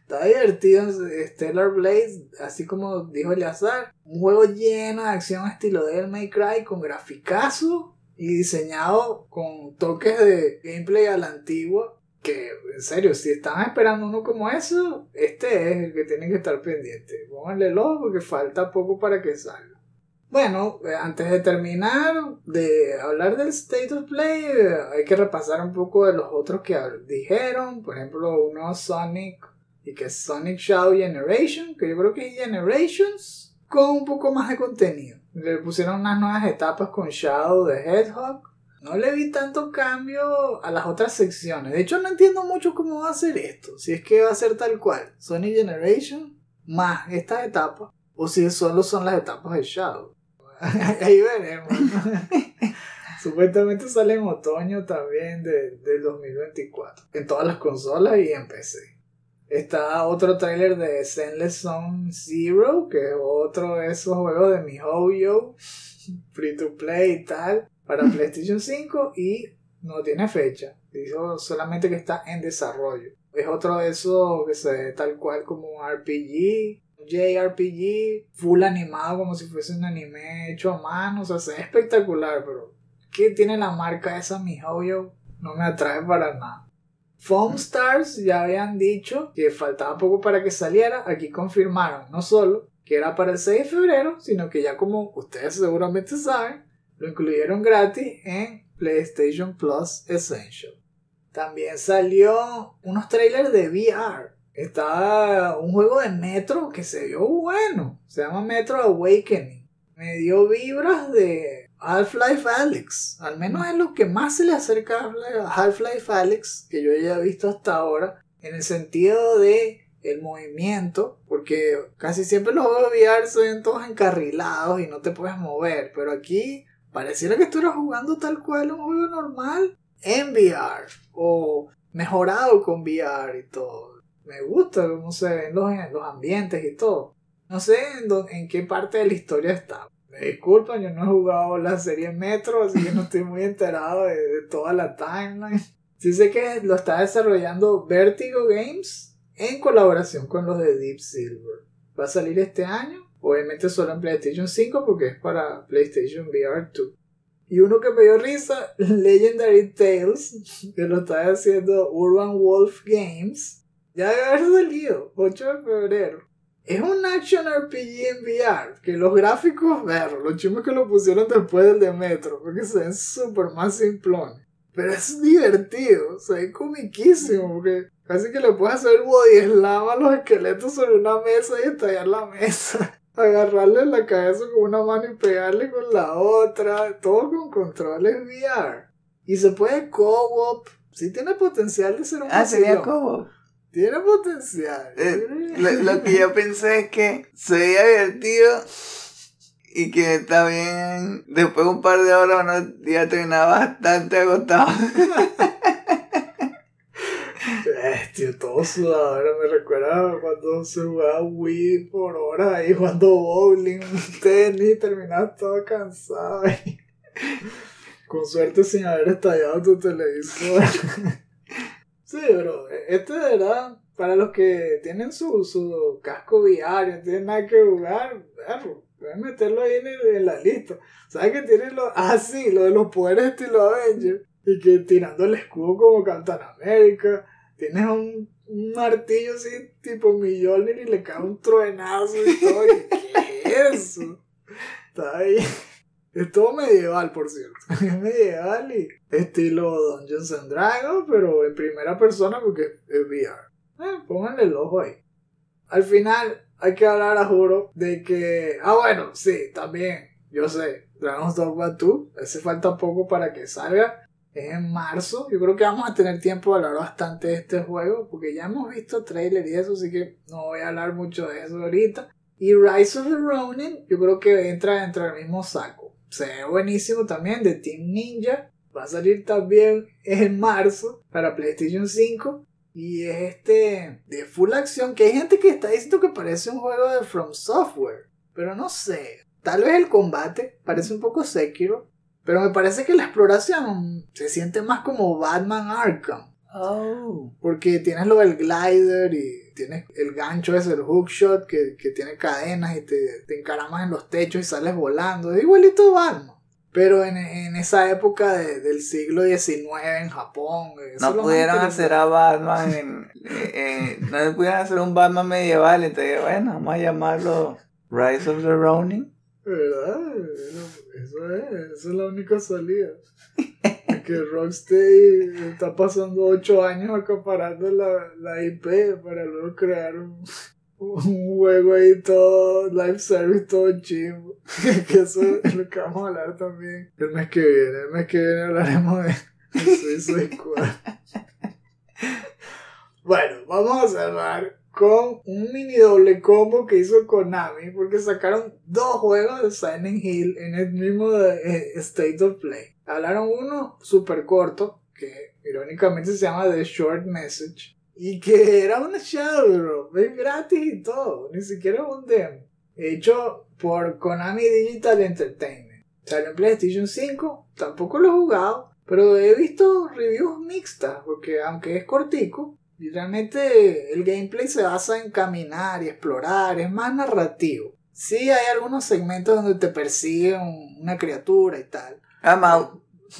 Está divertido Stellar Blade, así como dijo Eleazar. Un juego lleno de acción estilo Devil May Cry con graficazo y diseñado con toques de gameplay a la antigua. Que, en serio, si estaban esperando uno como eso, este es el que tienen que estar pendiente. Pónganle el ojo porque falta poco para que salga. Bueno, eh, antes de terminar de hablar del State of Play, eh, hay que repasar un poco de los otros que dijeron. Por ejemplo, uno Sonic y que es Sonic Shadow Generation, que yo creo que es Generations con un poco más de contenido. Le pusieron unas nuevas etapas con Shadow de Hedgehog. No le vi tanto cambio a las otras secciones. De hecho, no entiendo mucho cómo va a ser esto. Si es que va a ser tal cual, Sonic Generation más estas etapas, o si solo son las etapas de Shadow. Ahí veremos. Supuestamente sale en otoño también de, del 2024. En todas las consolas y en PC. Está otro tráiler de Zenless Zone Zero, que es otro de esos juegos de MiHoYo, free to play y tal, para PlayStation 5 y no tiene fecha. Dijo solamente que está en desarrollo. Es otro de esos que se ve tal cual como un RPG, JRPG, full animado como si fuese un anime hecho a mano. O sea, se espectacular, pero ¿qué tiene la marca esa MiHoYo? No me atrae para nada. Foam Stars ya habían dicho que faltaba poco para que saliera. Aquí confirmaron no solo que era para el 6 de febrero, sino que ya como ustedes seguramente saben, lo incluyeron gratis en PlayStation Plus Essential. También salió unos trailers de VR. Estaba un juego de Metro que se vio bueno. Se llama Metro Awakening. Me dio vibras de Half-Life Alyx. Al menos es lo que más se le acerca a Half-Life Alyx que yo haya visto hasta ahora. En el sentido de el movimiento. Porque casi siempre los juegos de VR se todos encarrilados y no te puedes mover. Pero aquí pareciera que estuvieras jugando tal cual un juego normal en VR. O mejorado con VR y todo. Me gusta cómo se ven los, los ambientes y todo. No sé en, dó- en qué parte de la historia está. Me disculpan, yo no he jugado la serie Metro, así que no estoy muy enterado de, de toda la timeline. Sí que lo está desarrollando Vertigo Games en colaboración con los de Deep Silver. Va a salir este año, obviamente solo en PlayStation 5 porque es para PlayStation VR 2. Y uno que me dio risa, Legendary Tales, que lo está haciendo Urban Wolf Games. Ya debe haber salido, 8 de febrero. Es un action RPG en VR, que los gráficos, ver, los chimos que lo pusieron después del de Metro, porque se ven súper más simplones. Pero es divertido, se ve comiquísimo, porque casi que le puedes hacer body slam a los esqueletos sobre una mesa y estallar la mesa. Agarrarle la cabeza con una mano y pegarle con la otra, todo con controles VR. Y se puede co-op, sí tiene potencial de ser un Ah, sería como. Tiene potencial. Eh, lo, lo que yo pensé es que se veía divertido y que también después de un par de horas uno ya terminaba bastante agotado. Tío, todo. Me recuerda cuando se jugaba Wii por horas ahí jugando bowling, tenis, terminabas todo cansado. Con suerte sin haber estallado tu televisor. sí, pero este de verdad, para los que tienen su, su casco VR, no tienen nada que jugar, perro, pueden meterlo ahí en, la lista. ¿Sabes que tienen los... Ah, sí, lo de los poderes estilo Avenger. Y que tirando el escudo como Captain America. Tienes un, un martillo así tipo Mjolnir y le cae un truenazo y todo. ¿Qué es eso? Está ahí. Es todo medieval, por cierto. Es medieval y estilo Dungeons and Dragons, pero en primera persona porque es VR. Eh, pónganle el ojo ahí. Al final hay que hablar, a juro, de que... Ah, bueno, sí, también. Yo sé, Dragon's Dogma 2. Hace falta poco para que salga. Es en marzo. Yo creo que vamos a tener tiempo de hablar bastante de este juego. Porque ya hemos visto trailer y eso. Así que no voy a hablar mucho de eso ahorita. Y Rise of the Ronin. Yo creo que entra dentro del mismo saco. Se ve buenísimo también. De Team Ninja. Va a salir también en marzo. Para PlayStation 5. Y es este. De full acción. Que hay gente que está diciendo que parece un juego de From Software. Pero no sé. Tal vez el combate parece un poco Sekiro. Pero me parece que la exploración se siente más como Batman Arkham. Oh. Porque tienes lo del glider y tienes el gancho ese, el hookshot, que, que tiene cadenas y te, te encaramas en los techos y sales volando. Es igualito Batman. Pero en, en esa época de- del siglo XIX en Japón. eso No pudieron hacer a Batman en, eh, eh, no pudieron hacer un Batman medieval, entonces bueno, vamos a llamarlo Rise of the Ronin. ¿Verdad? Eso es, eso es la única salida. Que Rocksteady está pasando 8 años acaparando la, la IP para luego crear un, un juego ahí todo live service, todo chivo. que eso es lo que vamos a hablar también el mes que viene. El mes que viene hablaremos de Suicide Squad. Bueno, vamos a cerrar con un mini doble combo que hizo Konami porque sacaron dos juegos de Silent Hill en el mismo eh, State of Play. Hablaron uno súper corto que irónicamente se llama The Short Message y que era un Shadow es gratis y todo, ni siquiera un demo. Hecho por Konami Digital Entertainment. Salió en PlayStation 5, tampoco lo he jugado, pero he visto reviews mixtas porque aunque es cortico, realmente el gameplay se basa en caminar y explorar, es más narrativo. Sí hay algunos segmentos donde te persigue una criatura y tal. I'm out.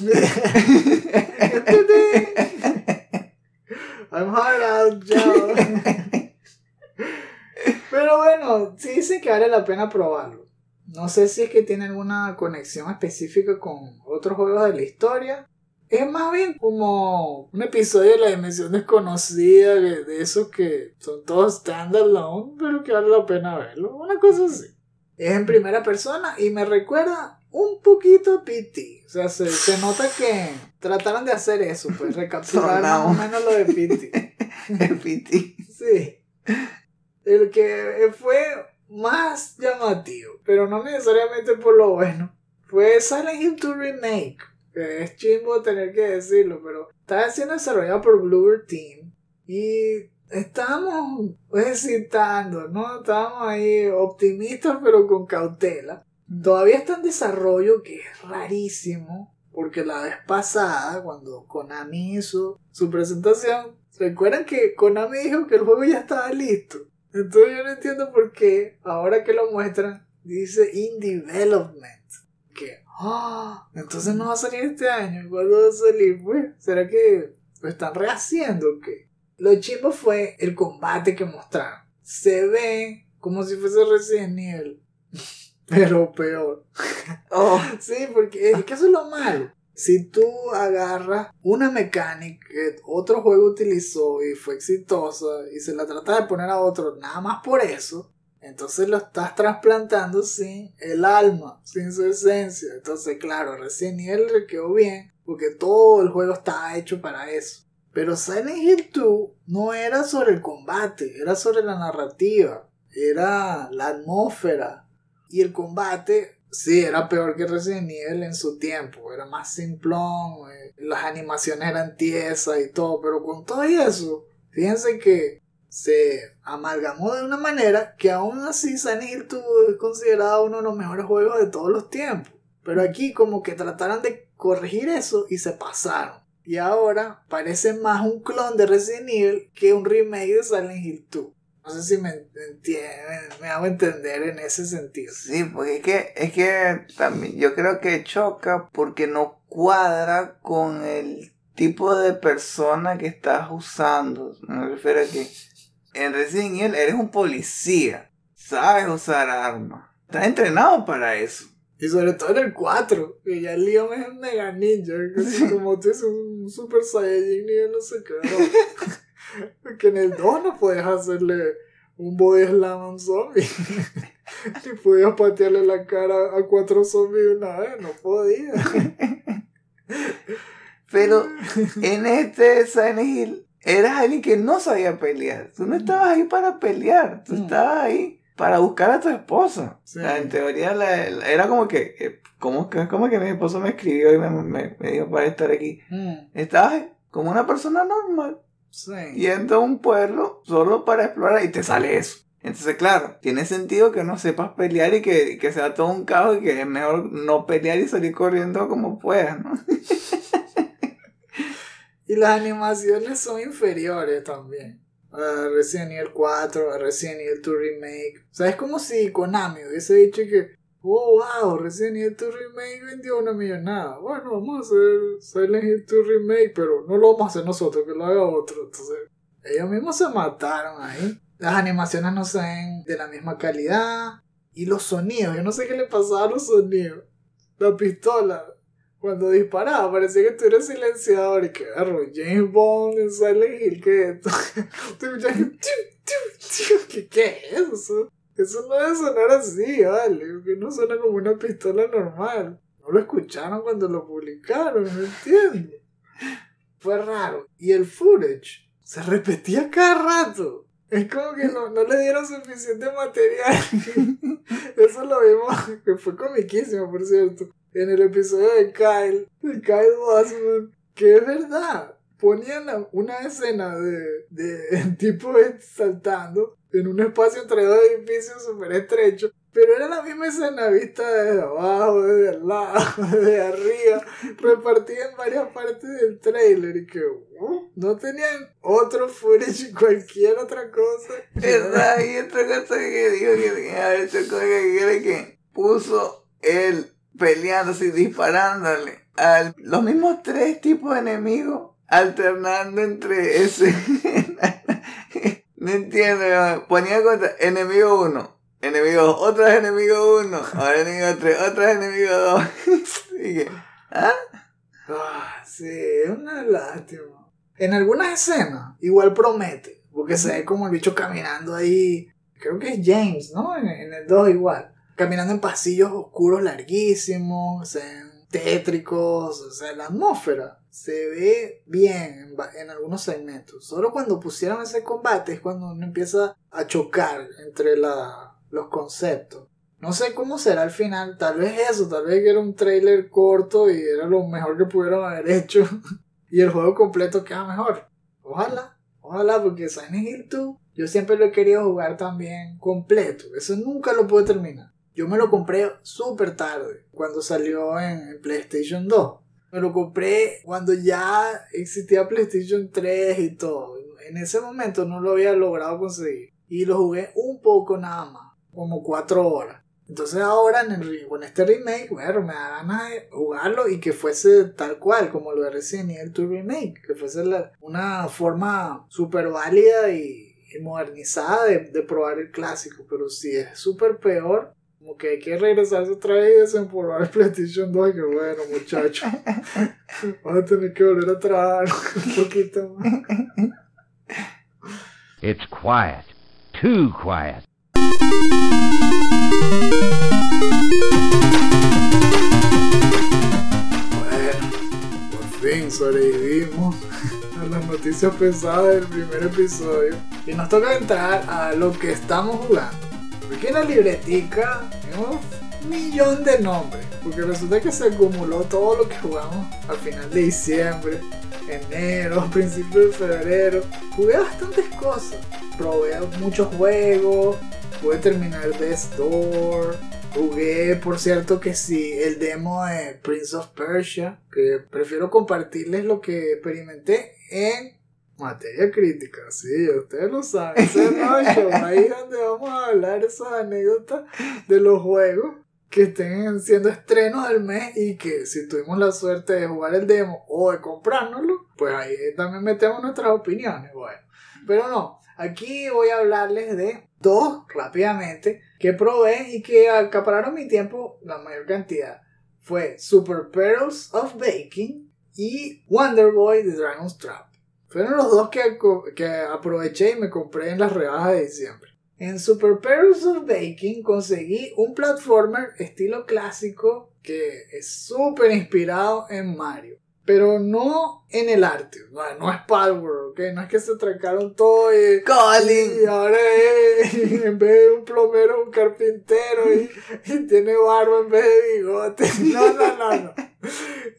I'm hard out, Joe. Pero bueno, sí dicen que vale la pena probarlo. No sé si es que tiene alguna conexión específica con otros juegos de la historia es más bien como un episodio de la dimensión desconocida, de, de esos que son todos standalone, pero que vale la pena verlo. Una cosa así. Es en primera persona y me recuerda un poquito a PT. O sea, se, se nota que trataron de hacer eso, pues recapitular más o menos lo de PT. El PT. Sí. El que fue más llamativo, pero no necesariamente por lo bueno, fue Silent Hill 2 Remake que es chimbo tener que decirlo, pero está siendo desarrollado por Bluebird Team y estábamos hesitando, ¿no? Estábamos ahí optimistas pero con cautela. Todavía está en desarrollo, que es rarísimo, porque la vez pasada, cuando Konami hizo su presentación, ¿recuerdan que Konami dijo que el juego ya estaba listo? Entonces yo no entiendo por qué, ahora que lo muestran, dice in development. ¡Ah! entonces no va a salir este año. ¿Cuándo va a salir? Pues, ¿será que lo están rehaciendo o qué? Lo chimbo fue el combate que mostraron. Se ve como si fuese Resident Evil. Pero peor. Oh. sí, porque es que eso es lo malo. Si tú agarras una mecánica que otro juego utilizó y fue exitosa y se la trata de poner a otro nada más por eso, entonces lo estás trasplantando sin el alma, sin su esencia. Entonces, claro, recién Evil le quedó bien porque todo el juego estaba hecho para eso. Pero Silent Hill 2 no era sobre el combate, era sobre la narrativa, era la atmósfera. Y el combate, sí, era peor que Resident Evil en su tiempo, era más simplón, eh, las animaciones eran tiesas y todo, pero con todo eso, fíjense que se amalgamó de una manera que aún así Silent Hill es considerado uno de los mejores juegos de todos los tiempos. Pero aquí como que trataron de corregir eso y se pasaron. Y ahora parece más un clon de Resident Evil que un remake de Silent Hill 2. No sé si me, me hago entender en ese sentido. Sí, porque es que, es que también yo creo que choca porque no cuadra con el tipo de persona que estás usando. Me refiero a que en Resident Evil eres un policía. Sabes usar armas. Estás entrenado para eso. Y sobre todo en el 4, que ya el Leon es un mega ninja, como tú es un super saiyajin y no sé qué. Porque en el 2 no puedes hacerle un body slam a un zombie. Ni podías patearle la cara a cuatro zombies una vez, no podía. Pero en este Silent Hill eras alguien que no sabía pelear. Tú no estabas ahí para pelear, tú estabas ahí para buscar a tu esposa. En teoría era como que, como que, como que mi esposo me escribió y me, dijo para estar aquí. Estabas como una persona normal. Yendo a un pueblo solo para explorar y te sale eso. Entonces, claro, tiene sentido que no sepas pelear y que, que sea todo un caos y que es mejor no pelear y salir corriendo como puedas, ¿no? Y las animaciones son inferiores también. A Resident Evil 4, a Resident Evil 2 Remake. O como si Konami hubiese dicho que, oh wow, Resident Evil 2 Remake vendió una millonada. Bueno, vamos a hacer Silent Hill 2 Remake, pero no lo vamos a hacer nosotros, que lo haga otro. Entonces, ellos mismos se mataron ahí. Las animaciones no se ven de la misma calidad. Y los sonidos, yo no sé qué le pasaba a los sonidos. La pistola, cuando disparaba, parecía que estuviera silenciador y que agarro James Bond en Silent Hill, ¿qué es esto? Que, tiu, ¿qué, ¿qué es eso? Eso no debe sonar así, vale, que no suena como una pistola normal. No lo escucharon cuando lo publicaron, no entiendo. Fue raro. Y el footage se repetía cada rato. Es como que no, no le dieron suficiente material. Eso lo vimos, que fue comiquísimo, por cierto. En el episodio de Kyle, de Kyle Wasman, que es verdad. Ponían una escena de, de tipo saltando en un espacio entre dos edificios súper estrechos. Pero era la misma escena vista desde abajo, desde al lado, desde arriba, repartida en varias partes del trailer y que uh, no tenían otro footage y cualquier otra cosa. ¿Verdad? Y otra cosa que dijo que tenía hecho que que puso él peleando así, disparándole a los mismos tres tipos de enemigos, alternando entre ese. no entiendo, ponía contra enemigo uno, enemigo dos, otro es enemigo uno, ahora enemigo tres, otro es enemigo dos. y que, ¿ah? Ah, sí, es una lástima. En algunas escenas, igual promete, porque se ve como el bicho caminando ahí. Creo que es James, ¿no? En, en el 2 igual. Caminando en pasillos oscuros larguísimos, se ven tétricos, o sea, la atmósfera se ve bien en, en algunos segmentos. Solo cuando pusieron ese combate es cuando uno empieza a chocar entre la, los conceptos. No sé cómo será al final, tal vez eso, tal vez era un trailer corto y era lo mejor que pudieron haber hecho. y el juego completo queda mejor. Ojalá, ojalá, porque Silent Hill 2 yo siempre lo he querido jugar también completo. Eso nunca lo pude terminar. Yo me lo compré súper tarde, cuando salió en, PlayStation 2. Me lo compré cuando ya existía PlayStation 3 y todo. En ese momento no lo había logrado conseguir. Y lo jugué un poco nada más, como 4 horas. Entonces ahora en, el, con este remake, bueno, me da ganas de jugarlo y que fuese tal cual como lo de Resident Evil 2 Remake, que fuese una forma súper válida y, y modernizada de, de probar el clásico, pero si es súper peor, como que hay que regresarse otra vez y desempolvar el PlayStation 2, que bueno muchachos, vamos a tener que volver a trabajar un poquito más. It's quiet. Too quiet. Bueno, por fin sobrevivimos a las noticias pesadas del primer episodio. Y nos toca entrar a lo que estamos jugando. Porque en la libretica tenemos un millón de nombres. Porque resulta que se acumuló todo lo que jugamos al final de diciembre, enero, principio de febrero. Jugué bastantes cosas. Probé muchos juegos. Pude terminar Best Door. Jugué, por cierto, que sí, el demo de Prince of Persia, que prefiero compartirles lo que experimenté en materia crítica, sí, ustedes lo saben, ese show, ahí es donde vamos a hablar esas anécdotas de los juegos que estén siendo estrenos del mes y que si tuvimos la suerte de jugar el demo o de comprárnoslo, pues ahí también metemos nuestras opiniones, bueno. Pero no, aquí voy a hablarles de dos rápidamente que probé y que acapararon mi tiempo la mayor cantidad. Fue Super Perils of Baking y Wonder Boy The Dragon's Trap. Fueron los dos que, que aproveché y me compré en las rebajas de diciembre. En Super Perils of Baking conseguí un platformer estilo clásico que es súper inspirado en Mario. Pero no en el arte, no, no es Palworld, ¿ok? No es que se trancaron todo y, Colin. y ahora es, en vez de un plomero, un carpintero y, y tiene barba en vez de bigote. No, no, no, no.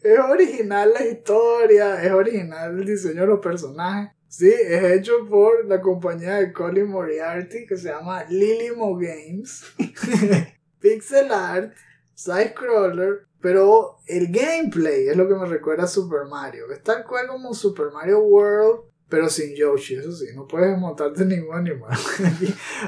Es original la historia, es original el diseño de los personajes. Sí, es hecho por la compañía de Colin Moriarty que se llama Lilimo Games. Pixel art, side scroller, pero el gameplay es lo que me recuerda a Super Mario. Es tal cual como Super Mario World, pero sin Yoshi, eso sí, no puedes montarte ningún animal.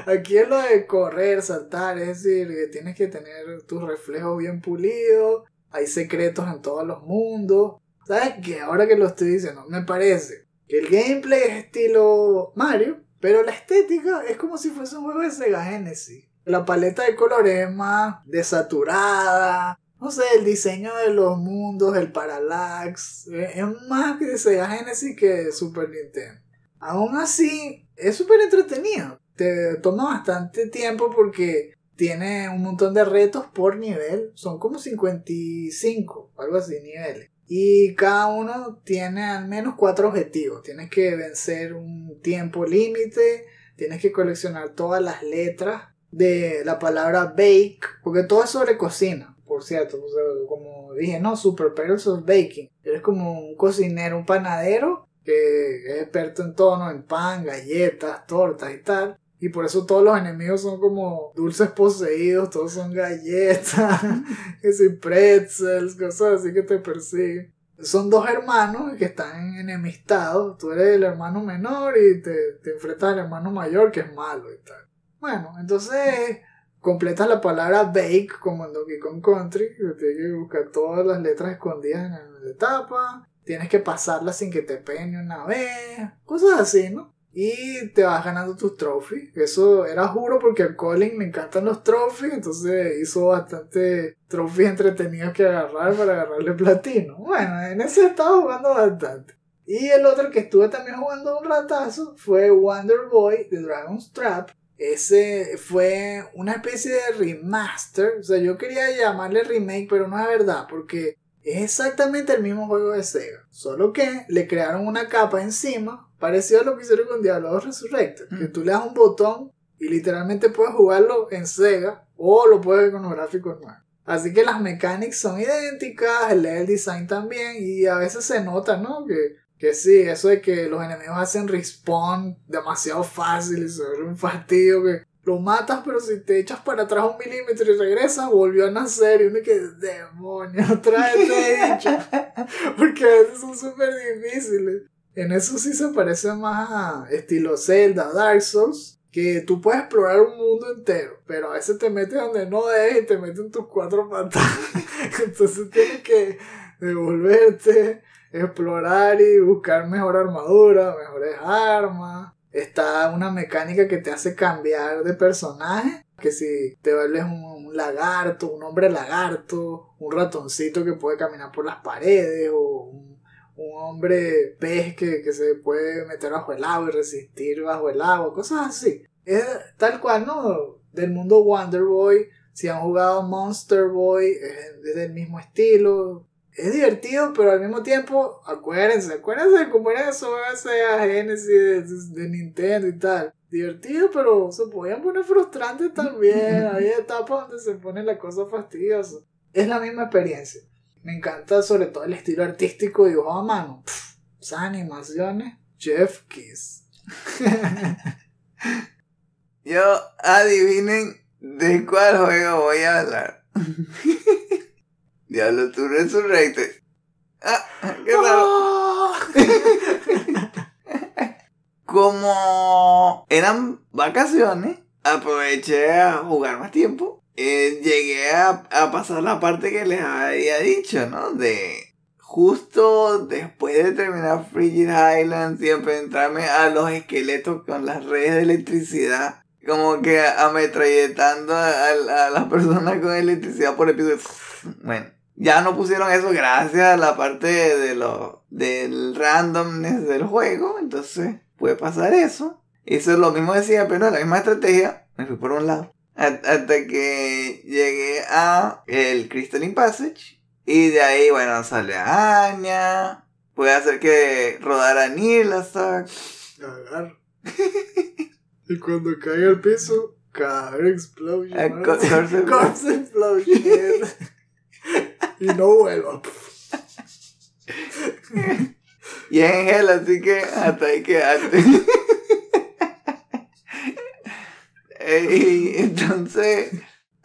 Aquí, es lo de correr, saltar, es decir, que tienes que tener tus reflejos bien pulidos, hay secretos en todos los mundos. ¿Sabes qué? Ahora que lo estoy diciendo, me parece que el gameplay es estilo Mario, pero la estética es como si fuese un juego de Sega Genesis. La paleta de colores es más desaturada. No sé, el diseño de los mundos, el parallax, eh, es más que Sega Genesis que Super Nintendo. Aún así, es súper entretenido. Te toma bastante tiempo porque tiene un montón de retos por nivel. Son como 55, algo así, niveles. Y cada uno tiene al menos cuatro objetivos. Tienes que vencer un tiempo límite. Tienes que coleccionar todas las letras de la palabra bake. Porque todo es sobre cocina, por cierto. O sea, como dije, no, Super Perils of Baking. Eres como un cocinero, un panadero que es experto en todo, ¿no? En pan, galletas, tortas y tal. Y por eso todos los enemigos son como dulces poseídos, todos son galletas, que si pretzels, cosas así que te persiguen. Son dos hermanos que están enemistados. Tú eres el hermano menor y te, te enfrentas al hermano mayor que es malo y tal. Bueno, entonces completas la palabra bake como en Donkey Kong Country. Tienes que buscar todas las letras escondidas en la etapa. Tienes que pasarlas sin que te peguen una vez. Cosas así, ¿no? y te vas ganando tus trophies. Eso era juro porque a Colin le encantan los trophies, entonces hizo bastante trophies entretenidos que agarrar para agarrarle platino. Bueno, en ese estaba jugando bastante. Y el otro que estuve también jugando un ratazo fue Wonder Boy de Dragon's Trap. Ese fue una especie de remaster. O sea, yo quería llamarle remake, pero no es verdad, porque es exactamente el mismo juego de Sega. Solo que le crearon una capa encima Parecido a lo que hicieron con Diablo 2 Resurrected, que tú le das un botón y literalmente puedes jugarlo en Sega o lo puedes ver con los gráficos nuevos. Así que las mecánicas son idénticas, el level design también, y a veces se nota, ¿no? Que, que sí, eso de que los enemigos hacen respawn demasiado fácil y se un fastidio que lo matas, pero si te echas para atrás un milímetro y regresas, volvió a nacer. Y uno que, demonio, trae hecho. Porque a veces son súper difíciles. En eso sí se parece más a estilo Zelda, Dark Souls, que tú puedes explorar un mundo entero, pero a veces te metes donde no es y te meten tus cuatro patas. Entonces tienes que devolverte, explorar y buscar mejor armadura, mejores armas. Está una mecánica que te hace cambiar de personaje. Que si te vuelves un, lagarto, un hombre lagarto, un ratoncito que puede caminar por las paredes o un hombre pez que, que, se puede meter bajo el agua y resistir bajo el agua, cosas así. Es tal cual, ¿no? Del mundo Wonder Boy, si han jugado Monster Boy, es del mismo estilo. Es divertido, pero al mismo tiempo, acuérdense, acuérdense de cómo era eso, a Genesis de, Nintendo y tal. Divertido, pero se podían poner frustrantes también. Hay etapas donde se pone la cosa fastidiosa. Es la misma experiencia. Me encanta sobre todo el estilo artístico dibujado a mano. esas animaciones. Jeff Kiss. Yo adivinen de cuál juego voy a hablar. Diablo tu Resurrected. Ah, qué raro. Como eran vacaciones, aproveché a jugar más tiempo eh, llegué a, pasar la parte que les había dicho, ¿no? De justo después de terminar Frigid Island siempre entrarme a los esqueletos con las redes de electricidad. Como que ametralletando a, a, las personas con electricidad por episodio. Bueno, ya no pusieron eso gracias a la parte de lo, del randomness del juego. Entonces puede pasar eso. Eso es lo mismo decía, pero la misma estrategia. Me fui por un lado. Hasta que llegué a el Crystalline Passage. Y de ahí, bueno, sale Anya. Puede hacer que rodara Nilasak. Cagar. y cuando cae al piso, Car Explosion. Corpse Explosion. y no y es Angel, así que hasta ahí quedaste. y entonces,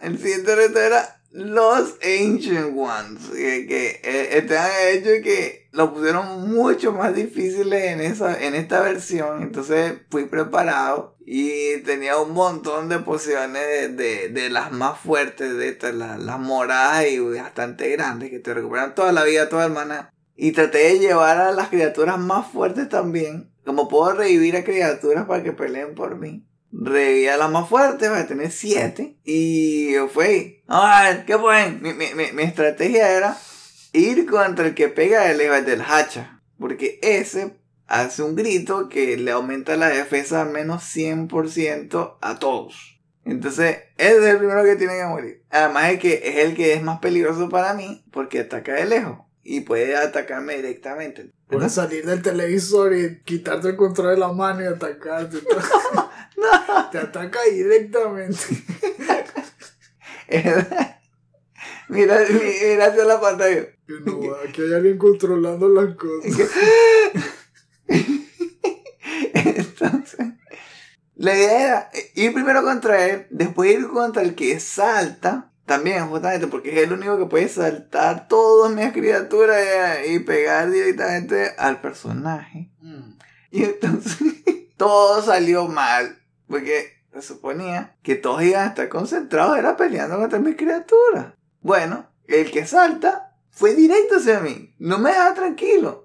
el siguiente reto era los Ancient Ones, que, que eh, este hecho que lo pusieron mucho más difíciles en, esa, en esta versión. Entonces fui preparado y tenía un montón de pociones de, de, las más fuertes, de estas, las, las moradas y bastante grandes, que te recuperan toda la vida, toda el mana. Y traté de llevar a las criaturas más fuertes también. Como puedo revivir a criaturas para que peleen por mí. reví a la más fuerte, va a tener 7. Y fue, a ver, ¿qué pueden? Mi, mi, mi, mi estrategia era ir contra el que pega el del hacha. Porque ese hace un grito que le aumenta la defensa al menos 100% a todos. Entonces, ese es el primero que tiene que morir. Además es que es el que es más peligroso para mí porque ataca de lejos y puede atacarme directamente. Puedes salir del televisor y quitarte el control de la mano y atacarte. Te ataca directamente. mira, mira hacia la pantalla. Que no, aquí hay alguien controlando las cosas. Entonces, la idea era ir primero contra él, después ir contra el que salta. También, justamente, porque es el único que puede saltar todas mis criaturas y pegar directamente al personaje. Mm. Y entonces todo salió mal. Porque se suponía que todos iban a estar concentrados, era peleando contra mis criaturas. Bueno, el que salta fue directo hacia mí. No me dejaba tranquilo.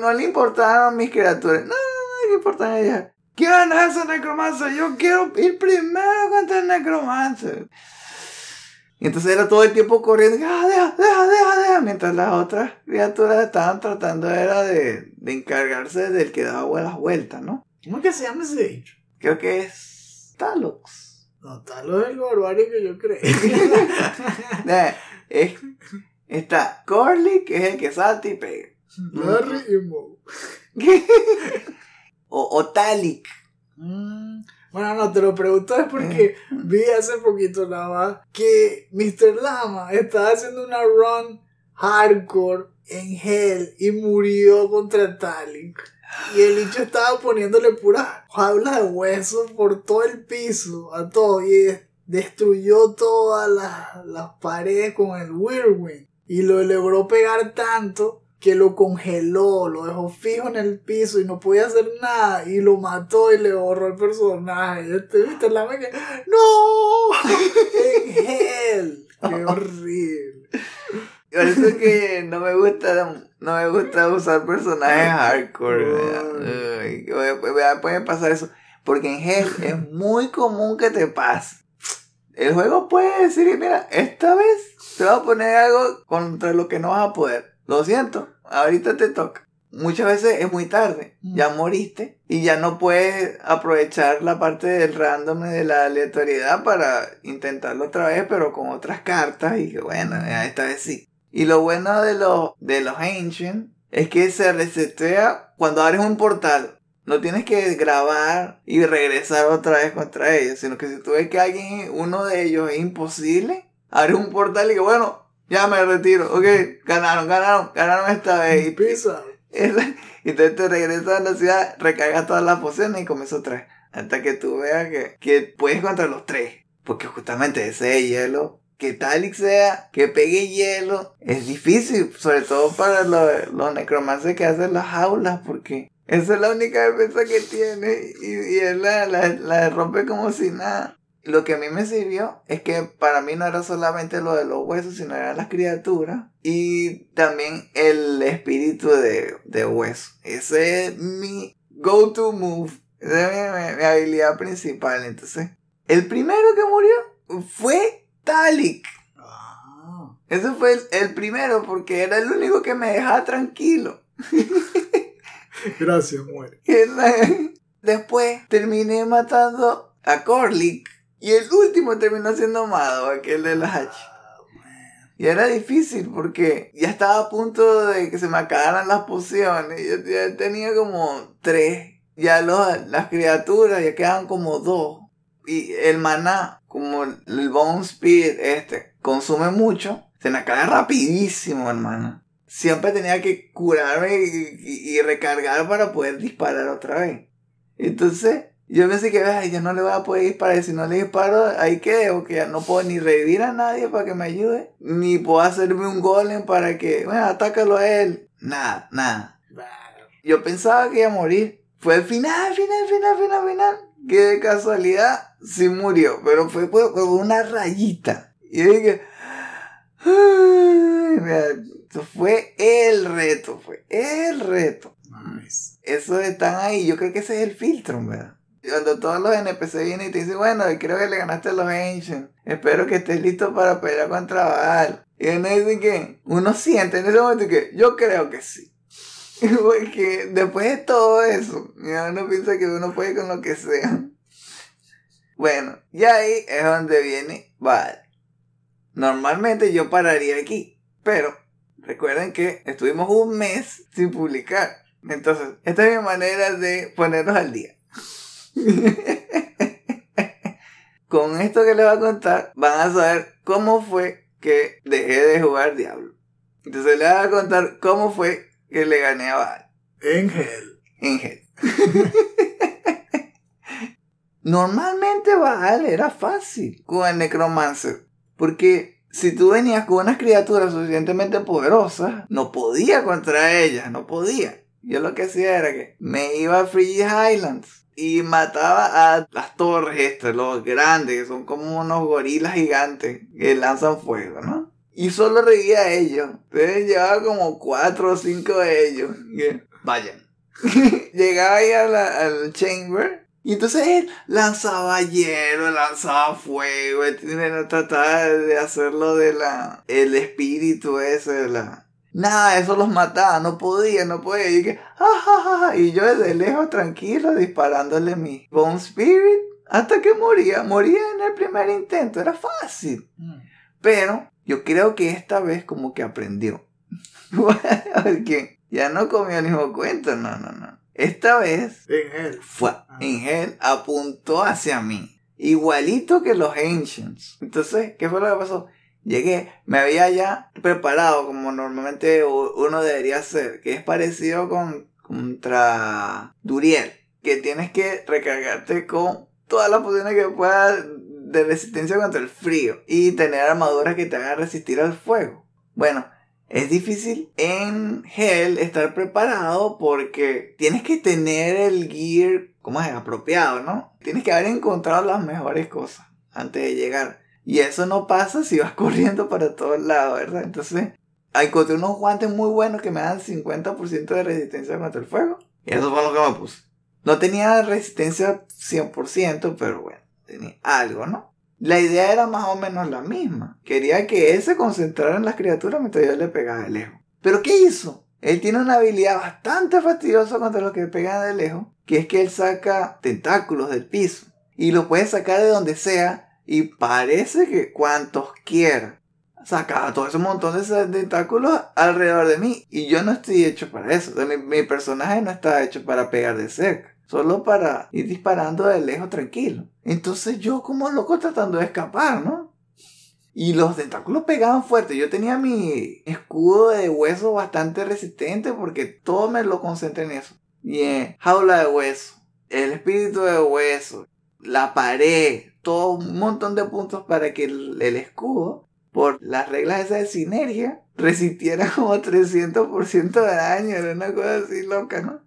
No le importaron mis criaturas. No, no, no le importan a ella. ¿Qué van a hacer necromancer? Yo quiero ir primero contra el necromancer. Y entonces era todo el tiempo corriendo, ah, deja, deja, deja, deja, mientras las otras criaturas estaban tratando era de, de encargarse del que daba las vueltas, ¿no? ¿Cómo es que se llama ese bicho? Creo que es Talox. No, tal es el barbario que yo creí. Es- está Corley, que es el que salta y pega. Larry y Moe. o, o Talik. Mm, Bueno, no, te lo pregunto es porque vi hace poquito nada más que Mr. Lama estaba haciendo una run hardcore en Hell y murió contra Talik. Y el bicho estaba poniéndole puras jaulas de hueso por todo el piso, a todo, y destruyó todas las, las paredes con el Whirlwind. Y lo logró pegar tanto que lo congeló, lo dejó fijo en el piso y no podía hacer nada y lo mató y le borró el personaje. Este, viste, la que ¡No! en hell. Qué horrible. Por eso es que no me gusta, no me gusta usar personajes hardcore. ¿verdad? Puede pasar eso. Porque en Hell es muy común que te pase. El juego puede decir, mira, esta vez te va a poner algo contra lo que no vas a poder. Lo siento, ahorita te toca. Muchas veces es muy tarde, ya moriste y ya no puedes aprovechar la parte del random de la aleatoriedad para intentarlo otra vez, pero con otras cartas y que bueno, esta vez sí. Y lo bueno de los, de los Ancient es que se resetea cuando abres un portal. No tienes que grabar y regresar otra vez contra ellos, sino que si tú ves que alguien, uno de ellos es imposible, abres un portal y que bueno, ya me retiro, ok, ganaron, ganaron, ganaron esta vez. Y, out. y entonces te regresas a la ciudad, recargas todas las pociones y comienzas otra vez. Hasta que tú veas que, que puedes contra los tres. Porque justamente ese hielo, que Talik sea, que pegue hielo, es difícil. Sobre todo para los, los necromances que hacen las jaulas, porque esa es la única defensa que tiene. Y, y él la, la, la rompe como si nada. Lo que a mí me sirvió es que para mí no era solamente lo de los huesos, sino eran las criaturas. Y también el espíritu de, de hueso. Ese es mi go-to move. Esa es mi, mi habilidad principal. Entonces, el primero que murió fue Talik. Ah. Ese fue el, el primero porque era el único que me dejaba tranquilo. Gracias, muere. Después terminé matando a Corlick. Y el último terminó siendo Mado, aquel de las H. Y era difícil porque ya estaba a punto de que se me acabaran las pociones. Yo ya tenía como tres. Ya los, las criaturas ya quedaban como dos. Y el maná, como el Bone Spirit este, consume mucho. Se me acaba rapidísimo, hermano. Siempre tenía que curarme y recargar para poder disparar otra vez. Entonces, yo pensé que "Ay, yo no le voy a poder disparar. Si no le disparo, ahí quedo. Que ya no puedo ni revivir a nadie para que me ayude. Ni puedo hacerme un golem para que, bueno, atácalo a él. Nada, nada. Yo pensaba que iba a morir. Fue el final, final, final, final, final. Que de casualidad sí murió. Pero fue por, por una rayita. Y yo dije, "Ay, mira, eso fue el reto. Fue el reto. Nice. Esos están ahí. Yo creo que ese es el filtro, ¿verdad? Cuando todos los NPC vienen y te dicen, bueno, creo que le ganaste a los Ancients. Espero que estés listo para pelear contra Baal. Y uno dice que uno siente en ese momento que yo creo que sí. Porque después de todo eso, uno piensa que uno puede con lo que sea. Bueno, y ahí es donde viene Baal. Normalmente yo pararía aquí, pero recuerden que estuvimos un mes sin publicar. Entonces, esta es mi manera de ponernos al día. Con esto que les voy a contar, van a saber cómo fue que dejé de jugar Diablo. Entonces les voy a contar cómo fue que le gané a Baal. En Hell. En. Normalmente Baal era fácil con el Necromancer. Porque si tú venías con unas criaturas suficientemente poderosas, no podía contra ellas, no podía. Yo lo que hacía era que me iba a Free Highlands y mataba a las torres estas, los grandes, que son como unos gorilas gigantes que lanzan fuego, ¿no? Y solo reía a ellos. Entonces llevaba como cuatro o cinco de ellos. Y, Vayan. Llegaba ahí a la- al chamber. Y entonces él lanzaba hielo, lanzaba fuego, él trataba de hacerlo de la... El espíritu ese de la... Nada, eso los mataba, no podía, no podía. Y, que, "Ah, ja, ja", y yo desde lejos tranquilo disparándole mi Bone Spirit hasta que moría. Moría en el primer intento, era fácil. Pero yo creo que esta vez como que aprendió. Porque ya no comió el mismo cuento, no, no, no. Esta vez En Hell. fue en él, apuntó hacia mí. Igualito que los Ancients. Entonces, ¿qué fue lo que pasó? Llegué, me había ya preparado como normalmente uno debería hacer, que es parecido con contra Duriel, que tienes que recargarte con todas las pociones que puedas de resistencia contra el frío y tener armaduras que te hagan resistir al fuego. Bueno, es difícil en Hell estar preparado porque tienes que tener el gear, ¿cómo es? Apropiado, ¿no? Tienes que haber encontrado las mejores cosas antes de llegar. Y eso no pasa si vas corriendo para todos lados, ¿verdad? Entonces, encontré unos guantes muy buenos que me dan 50% de resistencia contra el fuego. Y eso fue lo que me puse. No tenía resistencia 100%, pero bueno, tenía algo, ¿no? La idea era más o menos la misma. Quería que él se concentrara en las criaturas mientras yo le pegaba de lejos. ¿Pero qué hizo? Él tiene una habilidad bastante fastidiosa contra los que pegan de lejos, que es que él saca tentáculos del piso y lo puede sacar de donde sea y parece que cuantos quiera. Sacaba todo ese montón de tentáculos alrededor de mí y yo no estoy hecho para eso. Mi, mi personaje no está hecho para pegar de cerca, solo para ir disparando de lejos tranquilo. Entonces yo como loco tratando de escapar, ¿no? Y los tentáculos pegaban fuerte. Yo tenía mi escudo de hueso bastante resistente porque todo me lo concentré en eso. Y en jaula de hueso, el espíritu de hueso, la pared, un montón de puntos para que el, el escudo, por las reglas esas de sinergia, resistiera como 300% de daño. Era una cosa así loca, ¿no?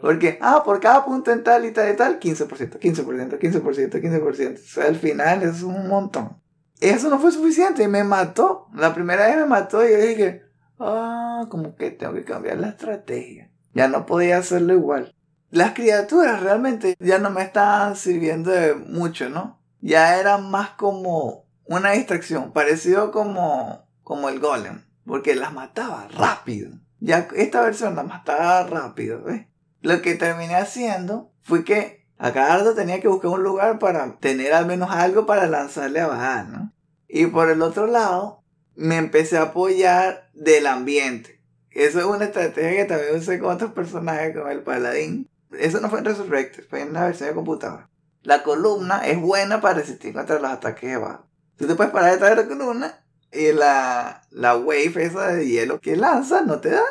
Porque, ah, por cada punto en tal y tal y tal, 15%, 15%, 15%, 15%. O sea, al final es un montón. Eso no fue suficiente y me mató. La primera vez me mató y yo dije, ah, como que tengo que cambiar la estrategia. Ya no podía hacerlo igual. Las criaturas realmente ya no me estaban sirviendo de mucho, ¿no? Ya era más como una distracción, parecido como, como el golem, porque las mataba rápido. Ya esta versión la mataba rápido, ¿ves? Lo que terminé haciendo fue que a cada rato tenía que buscar un lugar para tener al menos algo para lanzarle a bajar, ¿no? Y por el otro lado, me empecé a apoyar del ambiente. Eso es una estrategia que también usé con otros personajes, como el paladín. Eso no fue en Resurrected, fue en la versión de computadora. La columna es buena para resistir contra los ataques de bajo. Tú te puedes parar detrás de la columna y la, la wave esa de hielo que lanza no te da.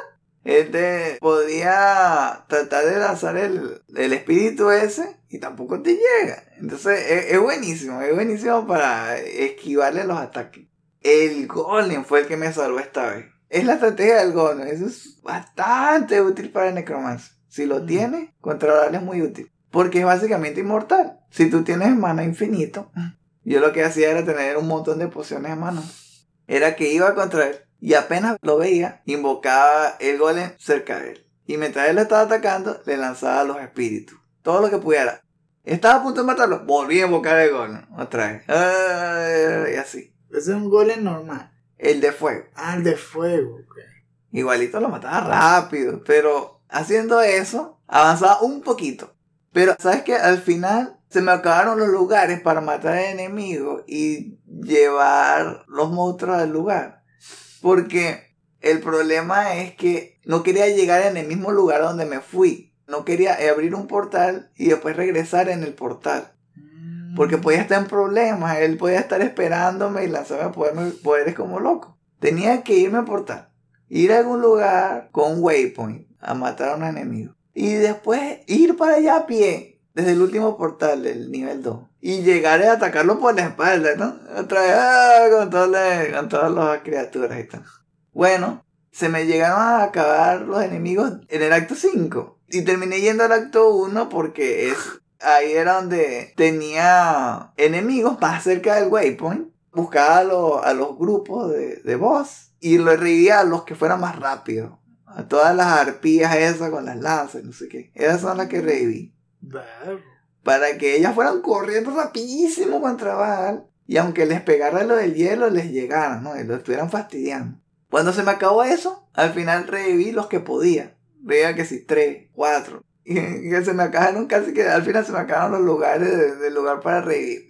Este podía tratar de lanzar el, el espíritu ese y tampoco te llega. Entonces es, es buenísimo, es buenísimo para esquivarle los ataques. El golem fue el que me salvó esta vez. Es la estrategia del golem, eso es bastante útil para el necromancer. Si lo tienes, controlarle es muy útil. Porque es básicamente inmortal. Si tú tienes mana infinito, yo lo que hacía era tener un montón de pociones de mana. Era que iba contra él y apenas lo veía, invocaba el golem cerca de él. Y mientras él lo estaba atacando, le lanzaba los espíritus. Todo lo que pudiera. Estaba a punto de matarlo, volví a invocar el golem. Otra vez. Y así. Ese es un golem normal. El de fuego. Ah, el de fuego. Igualito lo mataba rápido, pero haciendo eso, avanzaba un poquito. Pero, ¿sabes qué? Al final se me acabaron los lugares para matar enemigos y llevar los monstruos al lugar. Porque el problema es que no quería llegar en el mismo lugar donde me fui. No quería abrir un portal y después regresar en el portal. Porque podía estar en problemas, él podía estar esperándome y lanzarme poderes, poderes como loco. Tenía que irme a portal, ir a algún lugar con un waypoint a matar a un enemigo. Y después ir para allá a pie, desde el último portal del nivel 2. Y llegar a atacarlo por la espalda, ¿no? Otra vez, ah, con, todas con todas las criaturas y tal. Bueno, se me llegaron a acabar los enemigos en el acto 5. Y terminé yendo al acto 1 porque es ahí era donde tenía enemigos más cerca del waypoint. Buscaba a, los- a los grupos de, de boss y lo revivía a los que fueran más rápidos. A todas las arpías esas con las lanzas, no sé qué. Esas son las que reviví. Para que ellas fueran corriendo rapidísimo contra Baal. Y aunque les pegara lo del hielo, les llegara, ¿no? Y lo estuvieran fastidiando. Cuando se me acabó eso, al final reviví los que podía. Veía que si tres, cuatro. Y que se me acabaron casi que al final se me acabaron los lugares de- del lugar para revivir.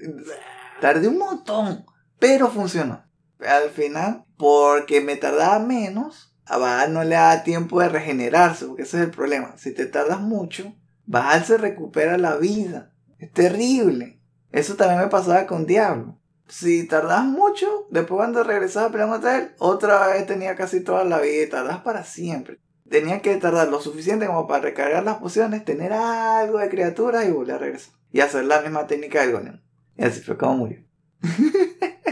Tardé un montón, pero funcionó. Al final, porque me tardaba menos, Baal no le da tiempo de regenerarse, porque ese es el problema. Si te tardas mucho, Baal se recupera la vida. Es terrible. Eso también me pasaba con Diablo. Si tardabas mucho, después cuando regresabas a pelear contra él, otra vez tenía casi toda la vida y tardabas para siempre. Tenía que tardar lo suficiente como para recargar las pociones, tener algo de criaturas y volver a regresar. Y hacer la misma técnica del golem. Y así fue como murió.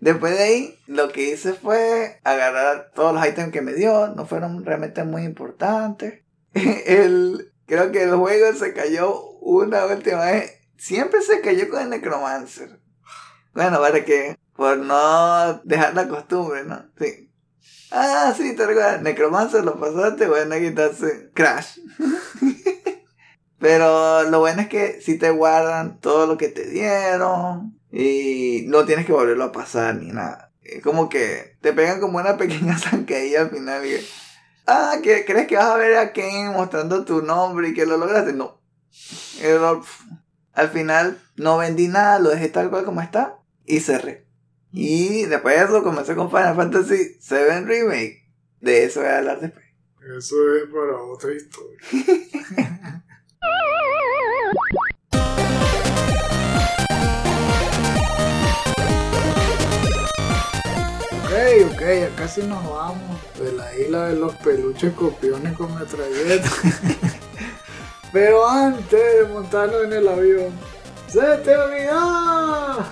Después de ahí, lo que hice fue agarrar todos los ítems que me dio. No fueron realmente muy importantes. El, creo que el juego se cayó una última vez. Siempre se cayó con el Necromancer. Bueno, para que, por no dejar la costumbre, ¿no? Sí. Ah, sí, te recuerdas. Necromancer lo pasaste, bueno, quitarse Crash. Pero lo bueno es que si te guardan todo lo que te dieron y no tienes que volverlo a pasar ni nada. Es como que te pegan como una pequeña zancadilla al final. Y, ah, ¿que, ¿crees que vas a ver a Ken mostrando tu nombre y que lo lograste? No. Error. Al final no vendí nada, lo dejé tal cual como está y cerré. Y después de eso comencé con Final Fantasy VII Remake. De eso voy a hablar después. Eso es para otra historia. Ok, ya casi nos vamos de la isla de los peluches copiones con metralleta. Pero antes de montarnos en el avión, ¡se te olvidó!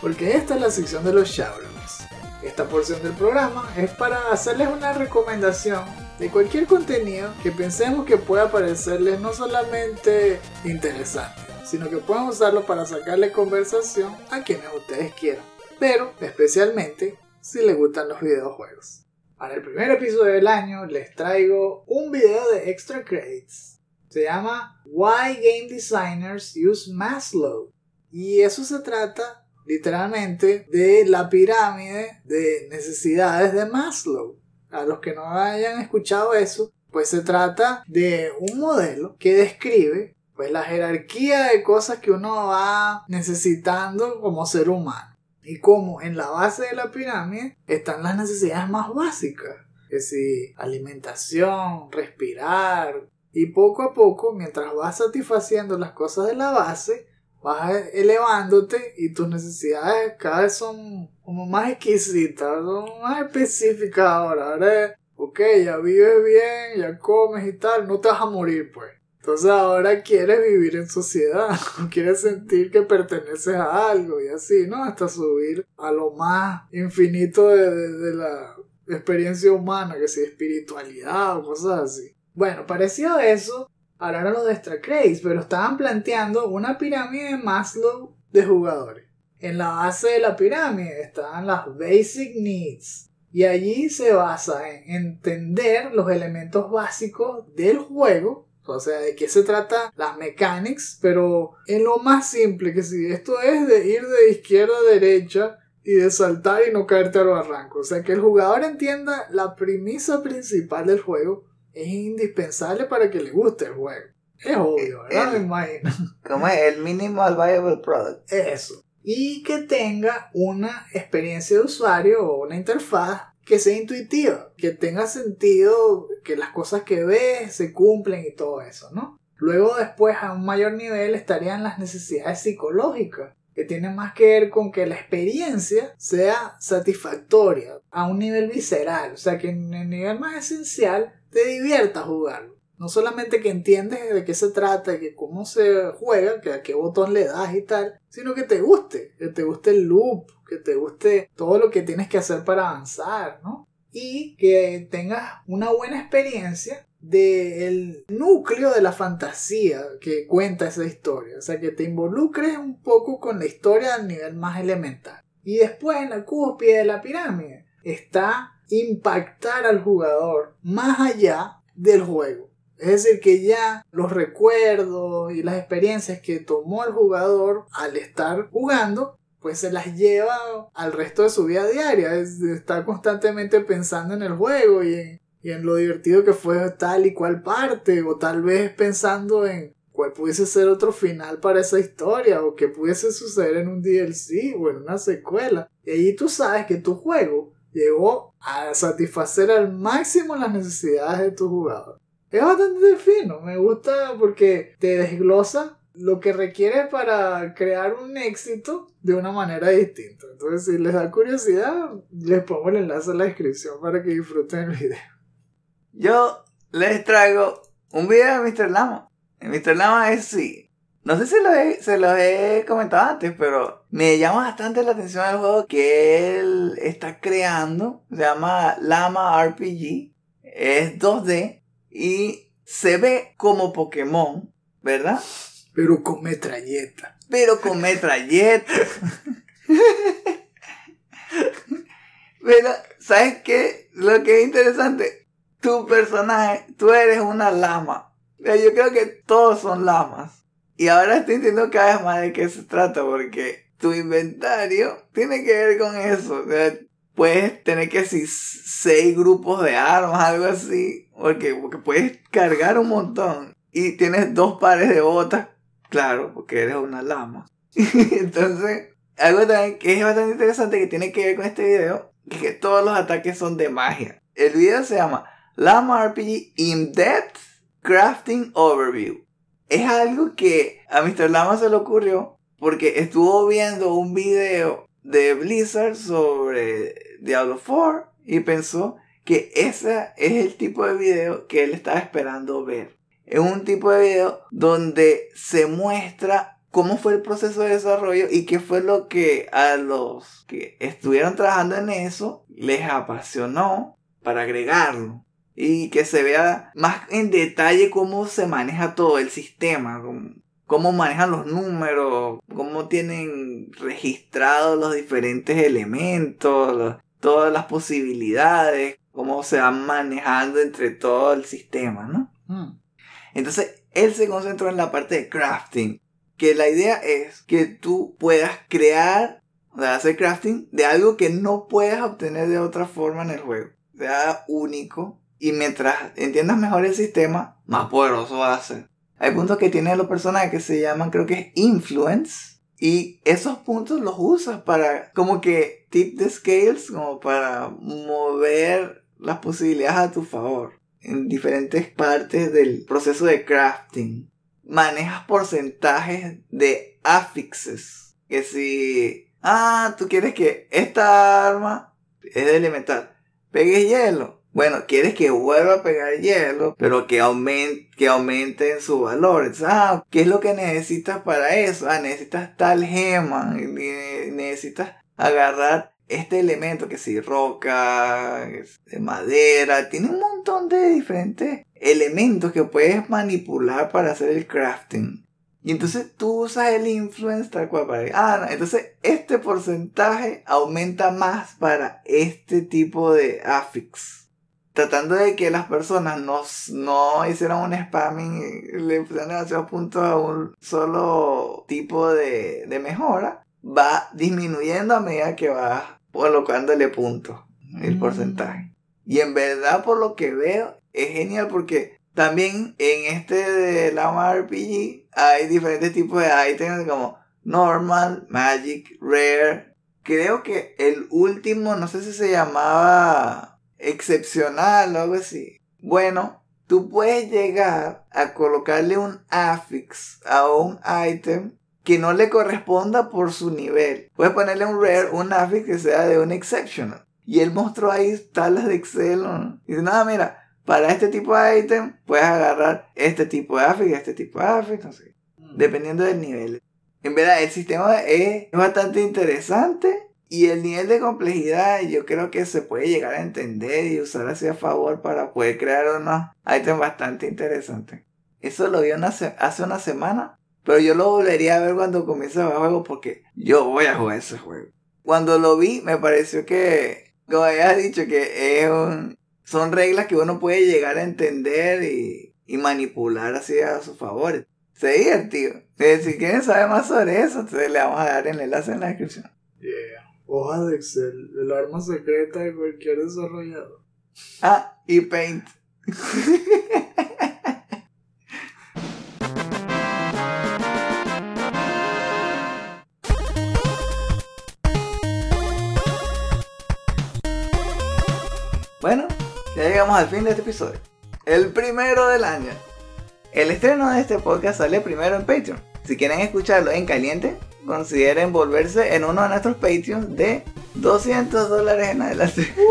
Porque esta es la sección de los shoutouts. Esta porción del programa es para hacerles una recomendación de cualquier contenido que pensemos que pueda parecerles no solamente interesante, sino que puedan usarlo para sacarle conversación a quienes ustedes quieran. Pero especialmente si les gustan los videojuegos. Para el primer episodio del año les traigo un video de extra credits. Se llama Why Game Designers Use Maslow. Y eso se trata literalmente de la pirámide de necesidades de Maslow. A los que no hayan escuchado eso, pues se trata de un modelo que describe pues la jerarquía de cosas que uno va necesitando como ser humano. Y como en la base de la pirámide están las necesidades más básicas. Que si alimentación, respirar. Y poco a poco, mientras vas satisfaciendo las cosas de la base, vas elevándote y tus necesidades cada vez son como más exquisitas, son más específicas ahora. Ahora ok, ya vives bien, ya comes y tal, no te vas a morir pues. Entonces ahora quieres vivir en sociedad, quieres sentir que perteneces a algo y así, ¿no? Hasta subir a lo más infinito de, de- la experiencia humana, que sea espiritualidad o cosas así. Bueno, parecido a eso, hablaron los de Extra pero estaban planteando una pirámide de Maslow de jugadores. En la base de la pirámide están las Basic Needs. Y allí se basa en entender los elementos básicos del juego O sea, de qué se trata las mechanics, pero en lo más simple, que si esto es de ir de izquierda a derecha y de saltar y no caerte al barranco. O sea, que el jugador entienda la premisa principal del juego es indispensable para que le guste el juego. Es obvio, ¿verdad? Me imagino. Como es el minimal viable product. Eso. Y que tenga una experiencia de usuario o una interfaz que sea intuitiva, que tenga sentido, que las cosas que ves se cumplen y todo eso, ¿no? Luego después a un mayor nivel estarían las necesidades psicológicas, que tienen más que ver con que la experiencia sea satisfactoria a un nivel visceral, o sea que en el nivel más esencial te divierta jugarlo. No solamente que entiendes de qué se trata, que cómo se juega, que a qué botón le das y tal, sino que te guste, que te guste el loop, que te guste todo lo que tienes que hacer para avanzar, ¿no? Y que tengas una buena experiencia del núcleo de la fantasía que cuenta esa historia. O sea, que te involucres un poco con la historia al nivel más elemental. Y después en la cúspide de la pirámide está impactar al jugador más allá del juego. Es decir, que ya los recuerdos y las experiencias que tomó el jugador al estar jugando, pues se las lleva al resto de su vida diaria. Es estar constantemente pensando en el juego y en, y en lo divertido que fue tal y cual parte, o tal vez pensando en cuál pudiese ser otro final para esa historia, o qué pudiese suceder en un DLC o en una secuela. Y ahí tú sabes que tu juego llegó a satisfacer al máximo las necesidades de tu jugador. Es bastante fino, me gusta porque te desglosa lo que requiere para crear un éxito de una manera distinta. Entonces, si les da curiosidad, les pongo el enlace en la descripción para que disfruten el video. Yo les traigo un video de Mr. Lama. Mr. Lama es sí. No sé si se los he comentado antes, pero me llama bastante la atención el juego que él está creando. Se llama Lama RPG. Es 2D y se ve como Pokémon, ¿verdad? Pero con metralleta. Pero con metralletas. Pero, ¿sabes qué? Lo que es interesante, tu personaje, tú eres una lama. Yo creo que todos son lamas. Y ahora estoy entendiendo cada vez más de qué se trata, porque tu inventario tiene que ver con eso. Puedes tener que decir seis grupos de armas, algo así, porque, porque puedes cargar un montón. Y tienes dos pares de botas, claro, porque eres una lama. Entonces, algo también que es bastante interesante que tiene que ver con este video, es que todos los ataques son de magia. El video se llama Lama RPG In-Depth Crafting Overview. Es algo que a Mr. Lama se le ocurrió porque estuvo viendo un video de Blizzard sobre Diablo 4 y pensó que ese es el tipo de video que él estaba esperando ver. Es un tipo de video donde se muestra cómo fue el proceso de desarrollo y qué fue lo que a los que estuvieron trabajando en eso les apasionó para agregarlo y que se vea más en detalle cómo se maneja todo el sistema, cómo, manejan los números, cómo tienen registrados los diferentes elementos, todas las posibilidades, cómo se van manejando entre todo el sistema, ¿no? Hmm. Entonces, él se concentró en la parte de crafting. Que la idea es que tú puedas crear, o sea, hacer crafting de algo que no puedes obtener de otra forma en el juego. Sea único. Y mientras entiendas mejor el sistema, más poderoso va a ser. Hay puntos que tienen los personajes que se llaman, creo que es influence. Y esos puntos los usas para, como que, tip the scales, como para mover las posibilidades a tu favor en diferentes partes del proceso de crafting. Manejas porcentajes de affixes. Que si, ah, tú quieres que esta arma es de elemental, pegue hielo. Bueno, quieres que vuelva a pegar hielo, pero que aumente, que aumente en su valor. Entonces, ah, ¿qué es lo que necesitas para eso? Ah, necesitas tal gema, necesitas agarrar este elemento que si roca, de madera, tiene un montón de diferentes elementos que puedes manipular para hacer el crafting. Y entonces tú usas el influence tal cual para... Ah, no, entonces este porcentaje aumenta más para este tipo de affix. tratando de que las personas no, no hicieran un spamming le pusieran demasiados puntos a un solo tipo de mejora, va disminuyendo a medida que va colocándole puntos el Mm. porcentaje. Y en verdad, por lo que veo, es genial porque también en este de la RPG hay diferentes tipos de items como normal, magic, rare. Creo que el último, no sé si se llamaba excepcional o algo así. Bueno, tú puedes llegar a colocarle un affix a un item que no le corresponda por su nivel. Puedes ponerle un rare, un affix que sea de un exceptional. Y él mostró ahí tablas de Excel. ¿no? Y dice, nada, mira, para este tipo de item puedes agarrar este tipo de affix, este tipo de affix, no sé. Dependiendo del nivel. En verdad, el sistema es bastante interesante. Y el nivel de complejidad yo creo que se puede llegar a entender y usar así a favor para poder crear unos items bastante interesantes. Eso lo vi una hace una semana. Pero yo lo volvería a ver cuando comience el juego porque yo voy a jugar ese juego. Cuando lo vi me pareció que, como habías dicho, que es un, son reglas que uno puede llegar a entender y, y manipular así a su favor. Se ve divertido. Eh, Si quieren saber más sobre eso, entonces le vamos a dar el enlace en la descripción. Yeah. Hoja de Excel, el arma secreta de cualquier desarrollador. Ah, y Paint. llegamos al fin de este episodio. El primero del año. El estreno de este podcast sale primero en Patreon. Si quieren escucharlo en caliente, consideren volverse en uno de nuestros Patreons de 200 dólares en adelante.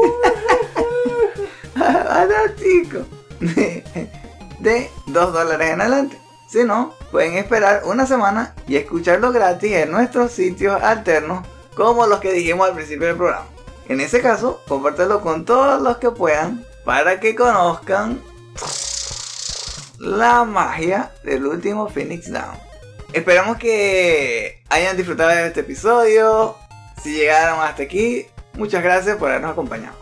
Ah, chico. De 2 dólares en adelante. Si no, pueden esperar una semana y escucharlo gratis en nuestros sitios alternos, como los que dijimos al principio del programa. En ese caso, compártelo con todos los que puedan para que conozcan la magia del último Phoenix Down. Esperamos que hayan disfrutado de este episodio. Si llegaron hasta aquí, muchas gracias por habernos acompañado.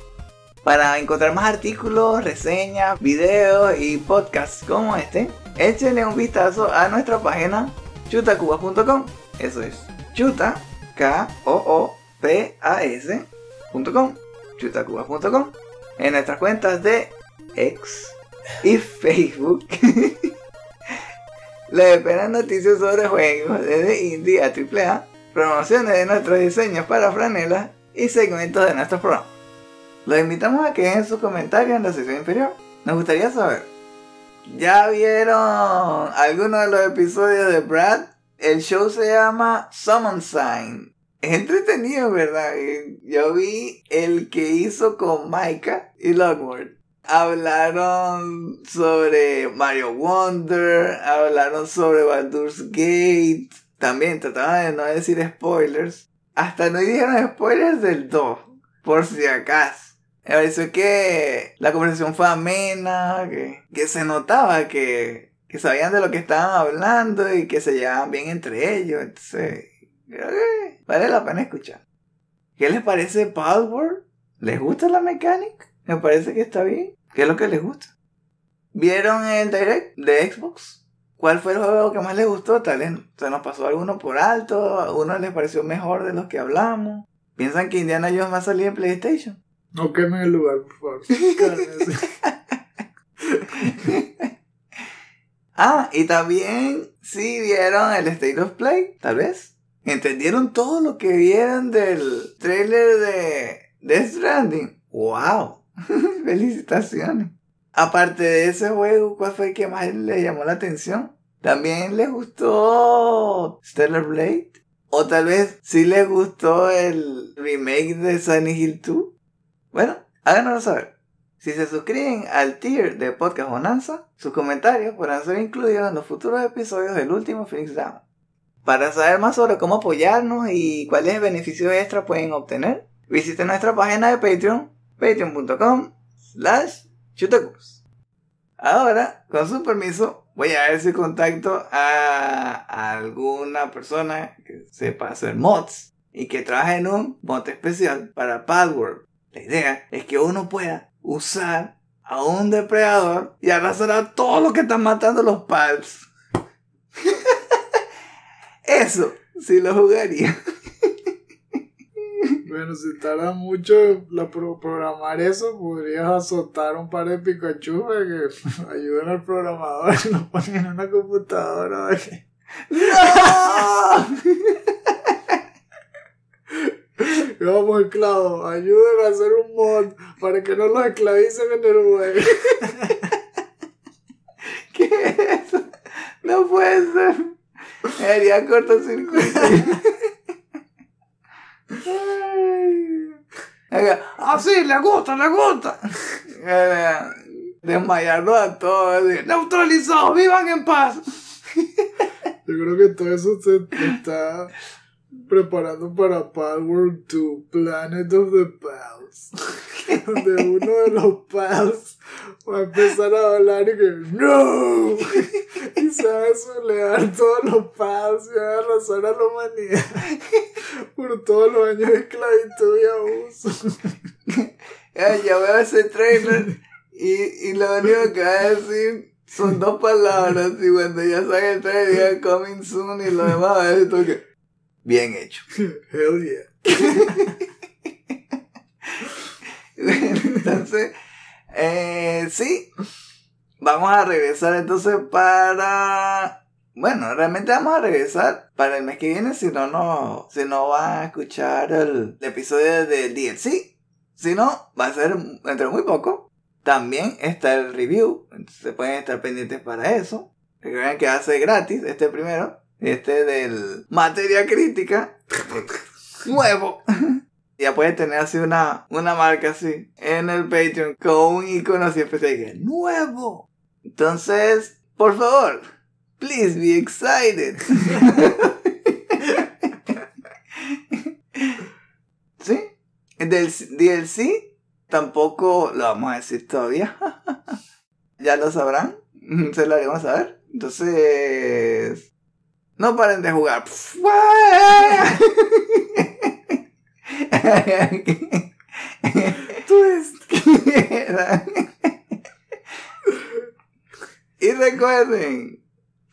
Para encontrar más artículos, reseñas, videos y podcasts como este, échenle un vistazo a nuestra página chutacubas.com. Eso es chuta, k o o p a s.com, chutacubas.com. En nuestras cuentas de X y Facebook. Les esperan noticias sobre juegos desde indie a AAA, promociones de nuestros diseños para franelas y segmentos de nuestros programas. Los invitamos a que dejen sus comentarios en la sección inferior. Nos gustaría saber. ¿Ya vieron alguno de los episodios de Brad? El show se llama Summon Sign. Es entretenido, ¿verdad? Y Yo vi el que hizo con Micah y Lockwood. Hablaron sobre Mario Wonder, hablaron sobre Baldur's Gate. También trataban de no decir spoilers. Hasta no dijeron spoilers del 2, por si acaso. Me pareció que la conversación fue amena, que, se notaba que, que sabían de lo que estaban hablando y que se llevaban bien entre ellos. Entonces, vale la pena escuchar. ¿Qué les parece Palworld? ¿Les gusta la mecánica? Me parece que está bien. ¿Qué es lo que les gusta? ¿Vieron el direct de Xbox? ¿Cuál fue el juego que más les gustó? Tal vez se nos pasó alguno por alto, a uno les pareció mejor de los que hablamos. ¿Piensan que Indiana Jones va a salir en PlayStation? No quemen el lugar, por favor. Ah, y también si vieron el State of Play, tal vez. ¿Entendieron todo lo que vieron del trailer de Death Stranding? ¡Wow! Felicitaciones. Aparte de ese juego, ¿cuál fue el que más les llamó la atención? ¿También les gustó Stellar Blade? ¿O tal vez sí les gustó el remake de Silent Hill 2? Bueno, háganoslo saber. Si se suscriben al tier de Podcast Bonanza, sus comentarios podrán ser incluidos en los futuros episodios del último Phoenix Down. Para saber más sobre cómo apoyarnos y cuáles beneficios extra pueden obtener, visiten nuestra página de Patreon, patreon.com slash. Ahora, con su permiso, voy a ver si contacto a alguna persona que sepa hacer mods y que trabaje en un mod especial para Padworld. La idea es que uno pueda usar a un depredador y arrasar a todos los que están matando los pals. Eso sí lo jugaría. Bueno, si tarda mucho la pro- programar eso, podrías azotar un par de Pikachu para que ayuden al programador y lo ponen en una computadora. para que- ¡No! Vamos, esclavos, ayuden a hacer un mod para que no los esclavicen en el juego. ¿Qué es eso? No puede ser. Me haría cortocircuito. Ah, sí, le gusta, le gusta. Haga, Desmayarlo a todos. así, Neutralizados, vivan en paz. Yo creo que todo eso se está preparando para Palworld 2, Planet of the Pals. Donde uno de los Pals va a empezar a hablar y que ¡No! Y se va a solear todos los Pals y va a arrasar a la humanidad por todos los años de esclavitud y abuso. Ya veo ese trailer y, y lo único que va a decir son dos palabras y cuando ya salga el trailer diga coming soon y lo demás decir todo que bien hecho. Hell yeah. entonces, eh, sí, vamos a regresar entonces para... Bueno, realmente vamos a regresar para el mes que viene si no, no, si no van a escuchar el, el episodio del DLC. Si no, va a ser dentro de muy poco. También está el review, entonces pueden estar pendientes para eso. Recuerden que va a ser gratis, este primero, este del materia crítica, nuevo. Ya pueden tener así una, una marca así en el Patreon con un icono así especial que nuevo. Entonces, por favor, please be excited. ¿Sí? Del DLC tampoco lo vamos a decir todavía. ya lo sabrán. Se lo haremos saber. Entonces, no paren de jugar. Twist. y recuerden,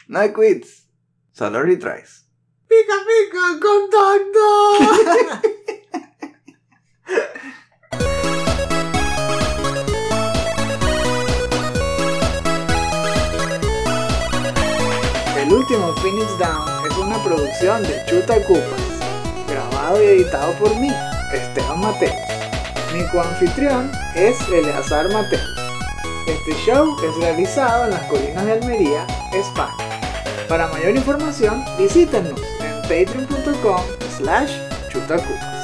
no hay quits, solo retries. ¡Pica, pica! ¡Contacto! Último Phoenix Down es una producción de Chuta Cupas, grabado y editado por mí, Esteban Mateos. Mi coanfitrión es Eleazar Mateos. Este show es realizado en las colinas de Almería, España. Para mayor información, visítenos en patreon.com slash chutacupas.